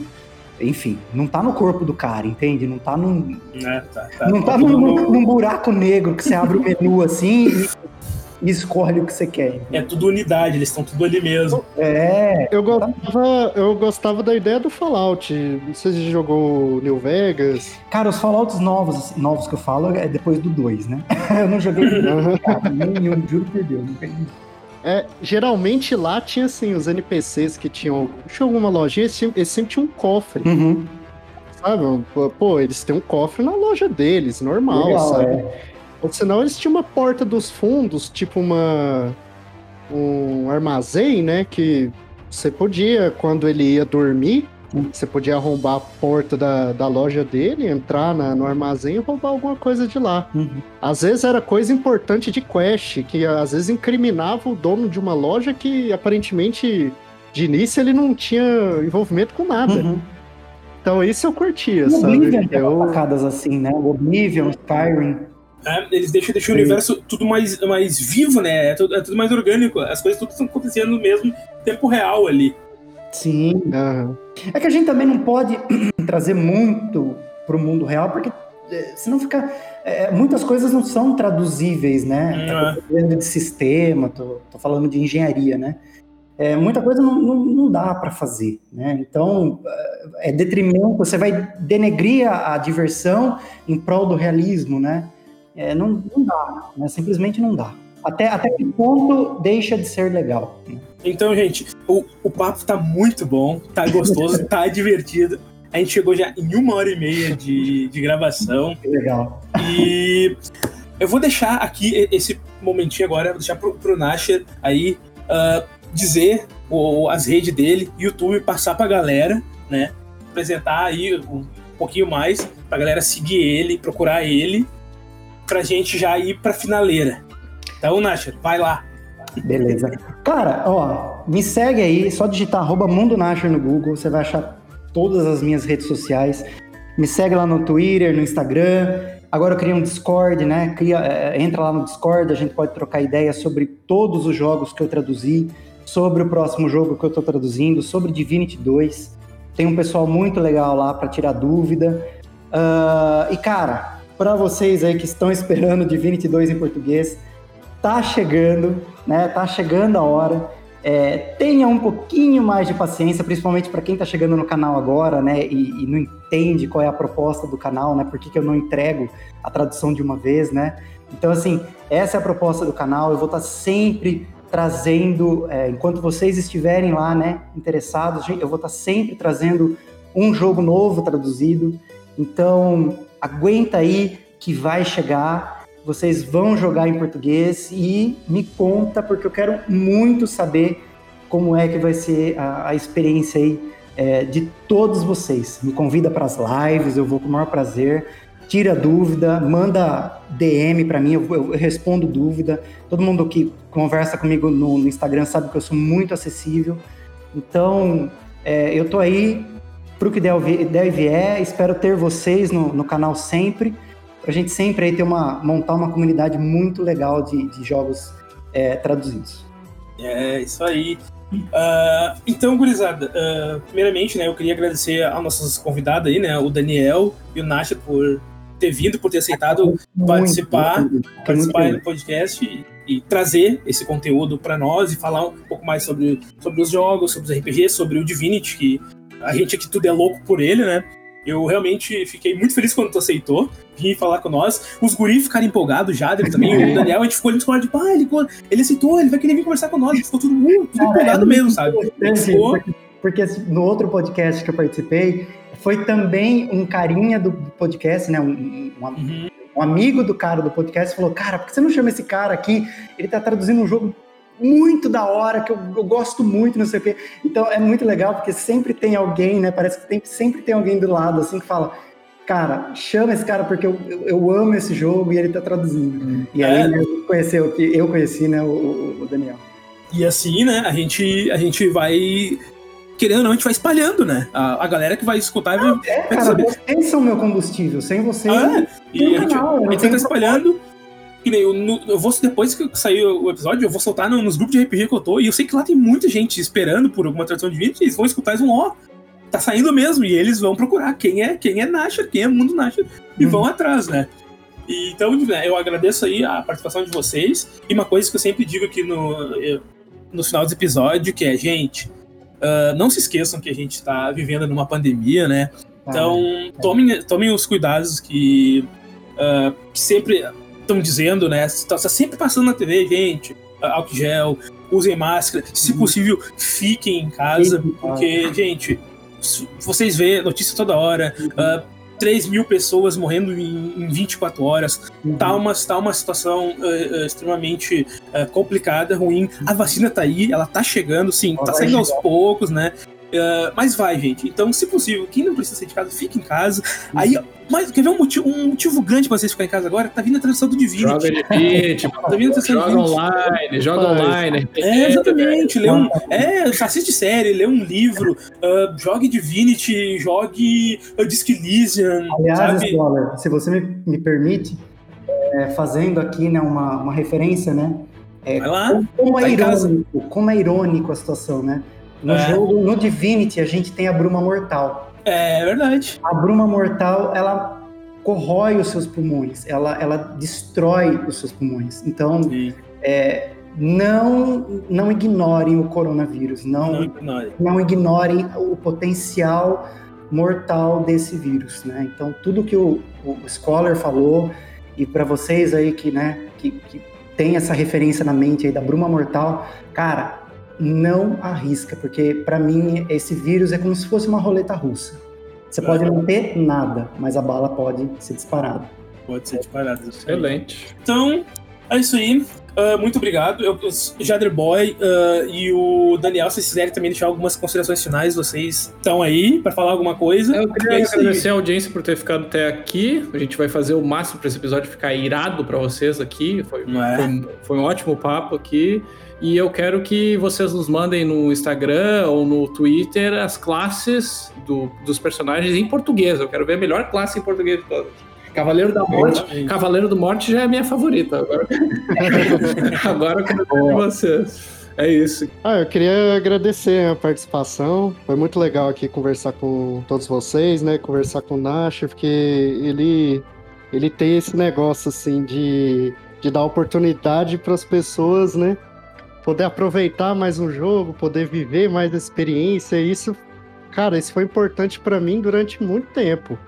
Enfim, não tá no corpo do cara, entende? Não tá num, É, tá, tá. não tá tudo num, no- num buraco negro que você abre o menu assim e, escolhe o que você quer. É tudo unidade, eles estão tudo ali mesmo. É, Eu gostava, eu gostava da ideia do Fallout. Não sei se você jogou New Vegas. cara, os Fallouts novos, novos que eu falo é depois do 2, né? eu não joguei nenhum, cara, nenhum, juro por Deus. Não peguei. É, geralmente lá tinha assim, os NPCs que tinham. Tinha alguma lojinha, eles, tinham- eles sempre tinham um cofre, Uhum, sabe? Pô, eles têm um cofre na loja deles, normal, legal, sabe? é. Ou senão eles tinham uma porta dos fundos, tipo uma. um armazém, né? Que você podia, quando ele ia dormir, Você podia arrombar a porta da, da loja dele, entrar na, no armazém e roubar alguma coisa de lá. Uhum. Às vezes era coisa importante de quest, que às vezes incriminava o dono de uma loja que aparentemente de início ele não tinha envolvimento com nada. Uhum. Então isso eu curtia, O sabe? Oblivion Eu, assim, né? O Oblivion, Skyrim. É, eles deixam, deixam o universo tudo mais, mais vivo, né? É tudo, é tudo mais orgânico. As coisas tudo estão acontecendo no mesmo tempo real ali. Sim. Aham. É que a gente também não pode trazer muito pro mundo real, porque é, senão fica. é, muitas coisas não são traduzíveis, né? Hum, Tô falando de sistema, tô, tô falando de engenharia, né? É, muita coisa não, não, não dá para fazer, né? Então, é é detrimento, você vai denegrir a, a diversão em prol do realismo, né? É, não, não dá, né? simplesmente não dá. Até, até que ponto deixa de ser legal? Então, gente, o, o papo tá muito bom, tá gostoso, tá divertido. A gente chegou já em uma hora e meia de, de gravação. Que legal. E eu vou deixar aqui esse momentinho agora, vou deixar pro, pro Nasher aí ah, dizer o, as redes dele, YouTube, passar pra galera, né? Apresentar aí um pouquinho mais, pra galera seguir ele, procurar ele, pra gente já ir pra finaleira. Então, Nasher, vai lá. Beleza. Cara, ó, me segue aí, só digitar arroba Mundo Nasher no Google, você vai achar todas as minhas redes sociais. Me segue lá no Twitter, no Instagram. Agora eu criei um Discord, né? Cria, é, entra lá no Discord, a gente pode trocar ideias sobre todos os jogos que eu traduzi, sobre o próximo jogo que eu tô traduzindo, sobre Divinity 2. Tem um pessoal muito legal lá para tirar dúvida. Ah, e cara, para vocês aí que estão esperando Divinity 2 em português, tá chegando, né? Tá chegando a hora. É, tenha um pouquinho mais de paciência, principalmente para quem tá chegando no canal agora, né? E, e não entende qual é a proposta do canal, né? Por que, que eu não entrego a tradução de uma vez, né? Então, assim, essa é a proposta do canal. Eu vou estar sempre trazendo, é, enquanto vocês estiverem lá, né, interessados, eu vou estar sempre trazendo um jogo novo traduzido. Então, aguenta aí que vai chegar. Vocês vão jogar em português e me conta, porque eu quero muito saber como é que vai ser a, a experiência aí é, de todos vocês. Me convida para as lives, eu vou com o maior prazer. Tira dúvida, manda DM para mim, eu, eu respondo dúvida. Todo mundo que conversa comigo no, no Instagram sabe que eu sou muito acessível. Então, é, eu tô aí que der, o vi- der e vier. Espero ter vocês no, no canal sempre. Pra gente sempre aí ter uma, montar uma comunidade muito legal de, de jogos é, traduzidos. É, isso aí. Ah, então, gurizada, ah, primeiramente, né, eu queria agradecer aos nossos convidados aí, né, o Daniel e o Nasha por ter vindo, por ter aceitado participar, Muito, muito, participar muito do podcast e, e trazer esse conteúdo para nós e falar um pouco mais sobre, sobre os jogos, sobre os RPGs, sobre o Divinity, que a gente aqui tudo é louco por ele, né? Eu realmente fiquei muito feliz quando tu aceitou vir falar com nós. Os guris ficaram empolgados já, dele também. O Daniel, a gente ficou ali no Discord, tipo, ah, ele, ele aceitou, ele vai querer vir conversar com nós. Ficou tudo, uh, tudo Cara, empolgado é mesmo, muito sabe? Ficou, porque, porque no outro podcast que eu participei, foi também um carinha do podcast, né? Um, um, Uhum. um amigo do cara do podcast falou: Cara, por que você não chama esse cara aqui? Ele tá traduzindo um jogo muito da hora, que eu, eu gosto muito, não sei o quê. Então é muito legal, porque sempre tem alguém, né? Parece que tem, sempre tem alguém do lado, assim, que fala. Cara, chama esse cara porque eu, eu, eu amo esse jogo e ele tá traduzindo. E aí É. né, conheceu, que eu conheci, né, o, o- Daniel. E assim, né, a gente, a gente vai. Querendo ou não, a gente vai espalhando, né? A, a galera que vai escutar vai, É, vai cara, saber. vocês são meu combustível. Sem vocês. Ah, e tem a gente, canal, a não gente tá espalhando. Que nem eu, eu vou, depois que sair o episódio, eu vou soltar no- nos grupos de RPG que eu tô. E eu sei que lá tem muita gente esperando por alguma tradução de vídeo. Eles vão escutar e vão, ó, tá saindo mesmo. E eles vão procurar quem é, quem é Nasher, quem é Mundo Nasher. E Uhum. vão atrás, né? E, então, né, eu agradeço aí a participação de vocês. E uma coisa que eu sempre digo aqui no, eu- no final do episódio, que é, gente, ah, não se esqueçam que a gente tá vivendo numa pandemia, né? Então, tomem, tomem os cuidados que, ah, que sempre estão dizendo, né? Está sempre passando na TV, gente. ah, Álcool gel, usem máscara. Se Uhum. possível, fiquem em casa. Porque, gente, vocês vê notícia toda hora. ah, 3 mil pessoas morrendo em, em 24 horas. Uhum. Tá uma, tá uma situação ah, ah, extremamente ah, complicada, ruim. A vacina tá aí, ela tá chegando, sim, Ela tá saindo aos poucos, né? Uh, mas vai, gente. Então, se possível, quem não precisa sair de casa, fique em casa. Aí, mas quer ver um motivo, um motivo grande pra vocês ficarem em casa agora? Tá vindo a tradução do Divinity. Joga Divinity, tá vindo a tradução joga do online, joga online. É, exatamente. Lê um, é, assiste série, lê um livro, uh, jogue Divinity, jogue uh, Disc Elysium, Aliás? Scholar, se você me, me permite, é, fazendo aqui né, uma, uma referência, né? É, Vai lá. como, tá é casa. irônico, como é irônico a situação, né? No É. jogo, no Divinity, a gente tem a bruma mortal. É verdade. A bruma mortal, ela corrói os seus pulmões, ela, ela destrói os seus pulmões. Então, é, não, não ignorem o coronavírus, Não não, ignore. não ignorem o potencial mortal desse vírus, né? Então tudo que o, o Scholar falou e para vocês aí que, né, que, que tem essa referência na mente aí da bruma mortal, cara, não arrisca, porque para mim esse vírus é como se fosse uma roleta russa. Você pode não ter nada, mas a bala pode ser disparada. Pode ser disparado. Excelente. Então, é isso aí. Ah, muito obrigado. Eu, eu, Jader Boy ah, e o Daniel, se vocês quiserem também deixar algumas considerações finais, vocês estão aí para falar alguma coisa. Eu é queria aí. agradecer a audiência por ter ficado até aqui. A gente vai fazer o máximo para esse episódio ficar irado para vocês aqui. Foi, é? foi, foi um ótimo papo aqui. E eu quero que vocês nos mandem no Instagram ou no Twitter as classes do- dos personagens em português. Eu quero ver a melhor classe em português de todas. Cavaleiro da Morte. Cavaleiro do Morte já é a minha favorita. Agora, agora eu quero ver vocês. É isso. Ah, eu queria agradecer a participação. Foi muito legal aqui conversar com todos vocês, né? Conversar com o Nasher, porque ele, ele tem esse negócio assim de, de dar oportunidade para as pessoas, né? Poder aproveitar mais um jogo, poder viver mais a experiência. E Isso, cara, isso foi importante para mim durante muito tempo.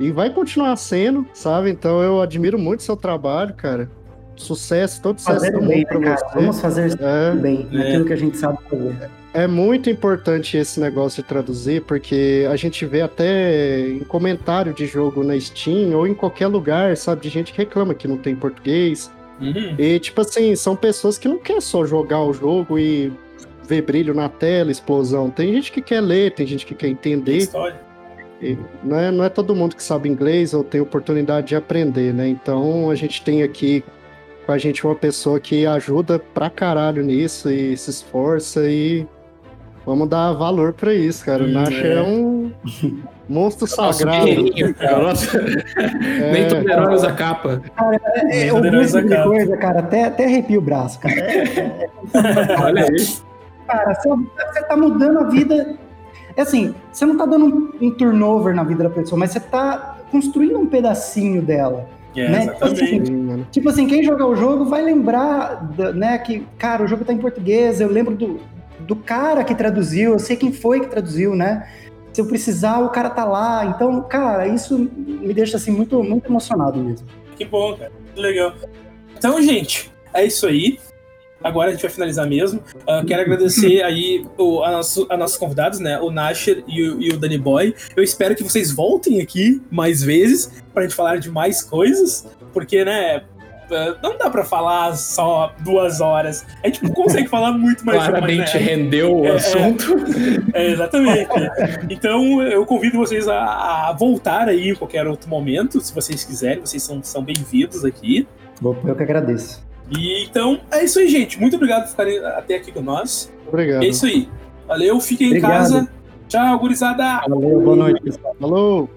E vai continuar sendo, sabe? Então eu admiro muito seu trabalho, cara. Sucesso, todo sucesso do bem, mundo pra cara. você. Vamos fazer É. bem, naquilo que a gente sabe fazer. É muito importante esse negócio de traduzir, porque a gente vê até em comentário de jogo na Steam ou em qualquer lugar, sabe, de gente que reclama que não tem português. Uhum. E, tipo assim, são pessoas que não querem só jogar o jogo e ver brilho na tela, explosão. Tem gente que quer ler, tem gente que quer entender. História. E não, é, não é todo mundo que sabe inglês ou tem oportunidade de aprender, né? Então a gente tem aqui com a gente uma pessoa que ajuda pra caralho nisso e se esforça e vamos dar valor pra isso, cara. O Nasher é. é um monstro sagrado. cara. Nossa, Nem todo herói usa capa. É, eu ouvi esse tipo de acaba. coisa, cara, até, até arrepio o braço, cara. É, Olha aí. cara, você, tá mudando a vida. É assim, você não tá dando um, um turnover na vida da pessoa, mas você tá construindo um pedacinho dela. É, Né? exatamente. Sim, mano. Tipo assim, quem jogar o jogo vai lembrar, né, que, cara, o jogo tá em português, eu lembro do, do cara que traduziu, eu sei quem foi que traduziu, né? Se eu precisar, o cara tá lá. Então, cara, isso me deixa, assim, muito, muito emocionado mesmo. Que bom, cara. Legal. Então, gente, é isso aí. Agora a gente vai finalizar mesmo. Ah, quero agradecer aí o, a, nosso, a nossos convidados, né? O Nasher e o, e o Danny Boy. Eu espero que vocês voltem aqui mais vezes pra gente falar de mais coisas, porque, né? Ah, Não dá pra falar só duas horas. A gente não consegue falar muito mais Claramente né? rendeu o É, é. assunto. É, exatamente. Então eu convido vocês a, a voltar aí em qualquer outro momento, se vocês quiserem. Vocês são, são bem-vindos aqui. Eu que agradeço. E, então, é isso aí, gente. Muito obrigado por ficarem até aqui com nós. Obrigado. É isso aí. Valeu, fiquem Obrigado. em casa. Tchau, gurizada! Valeu, boa noite, pessoal. Falou!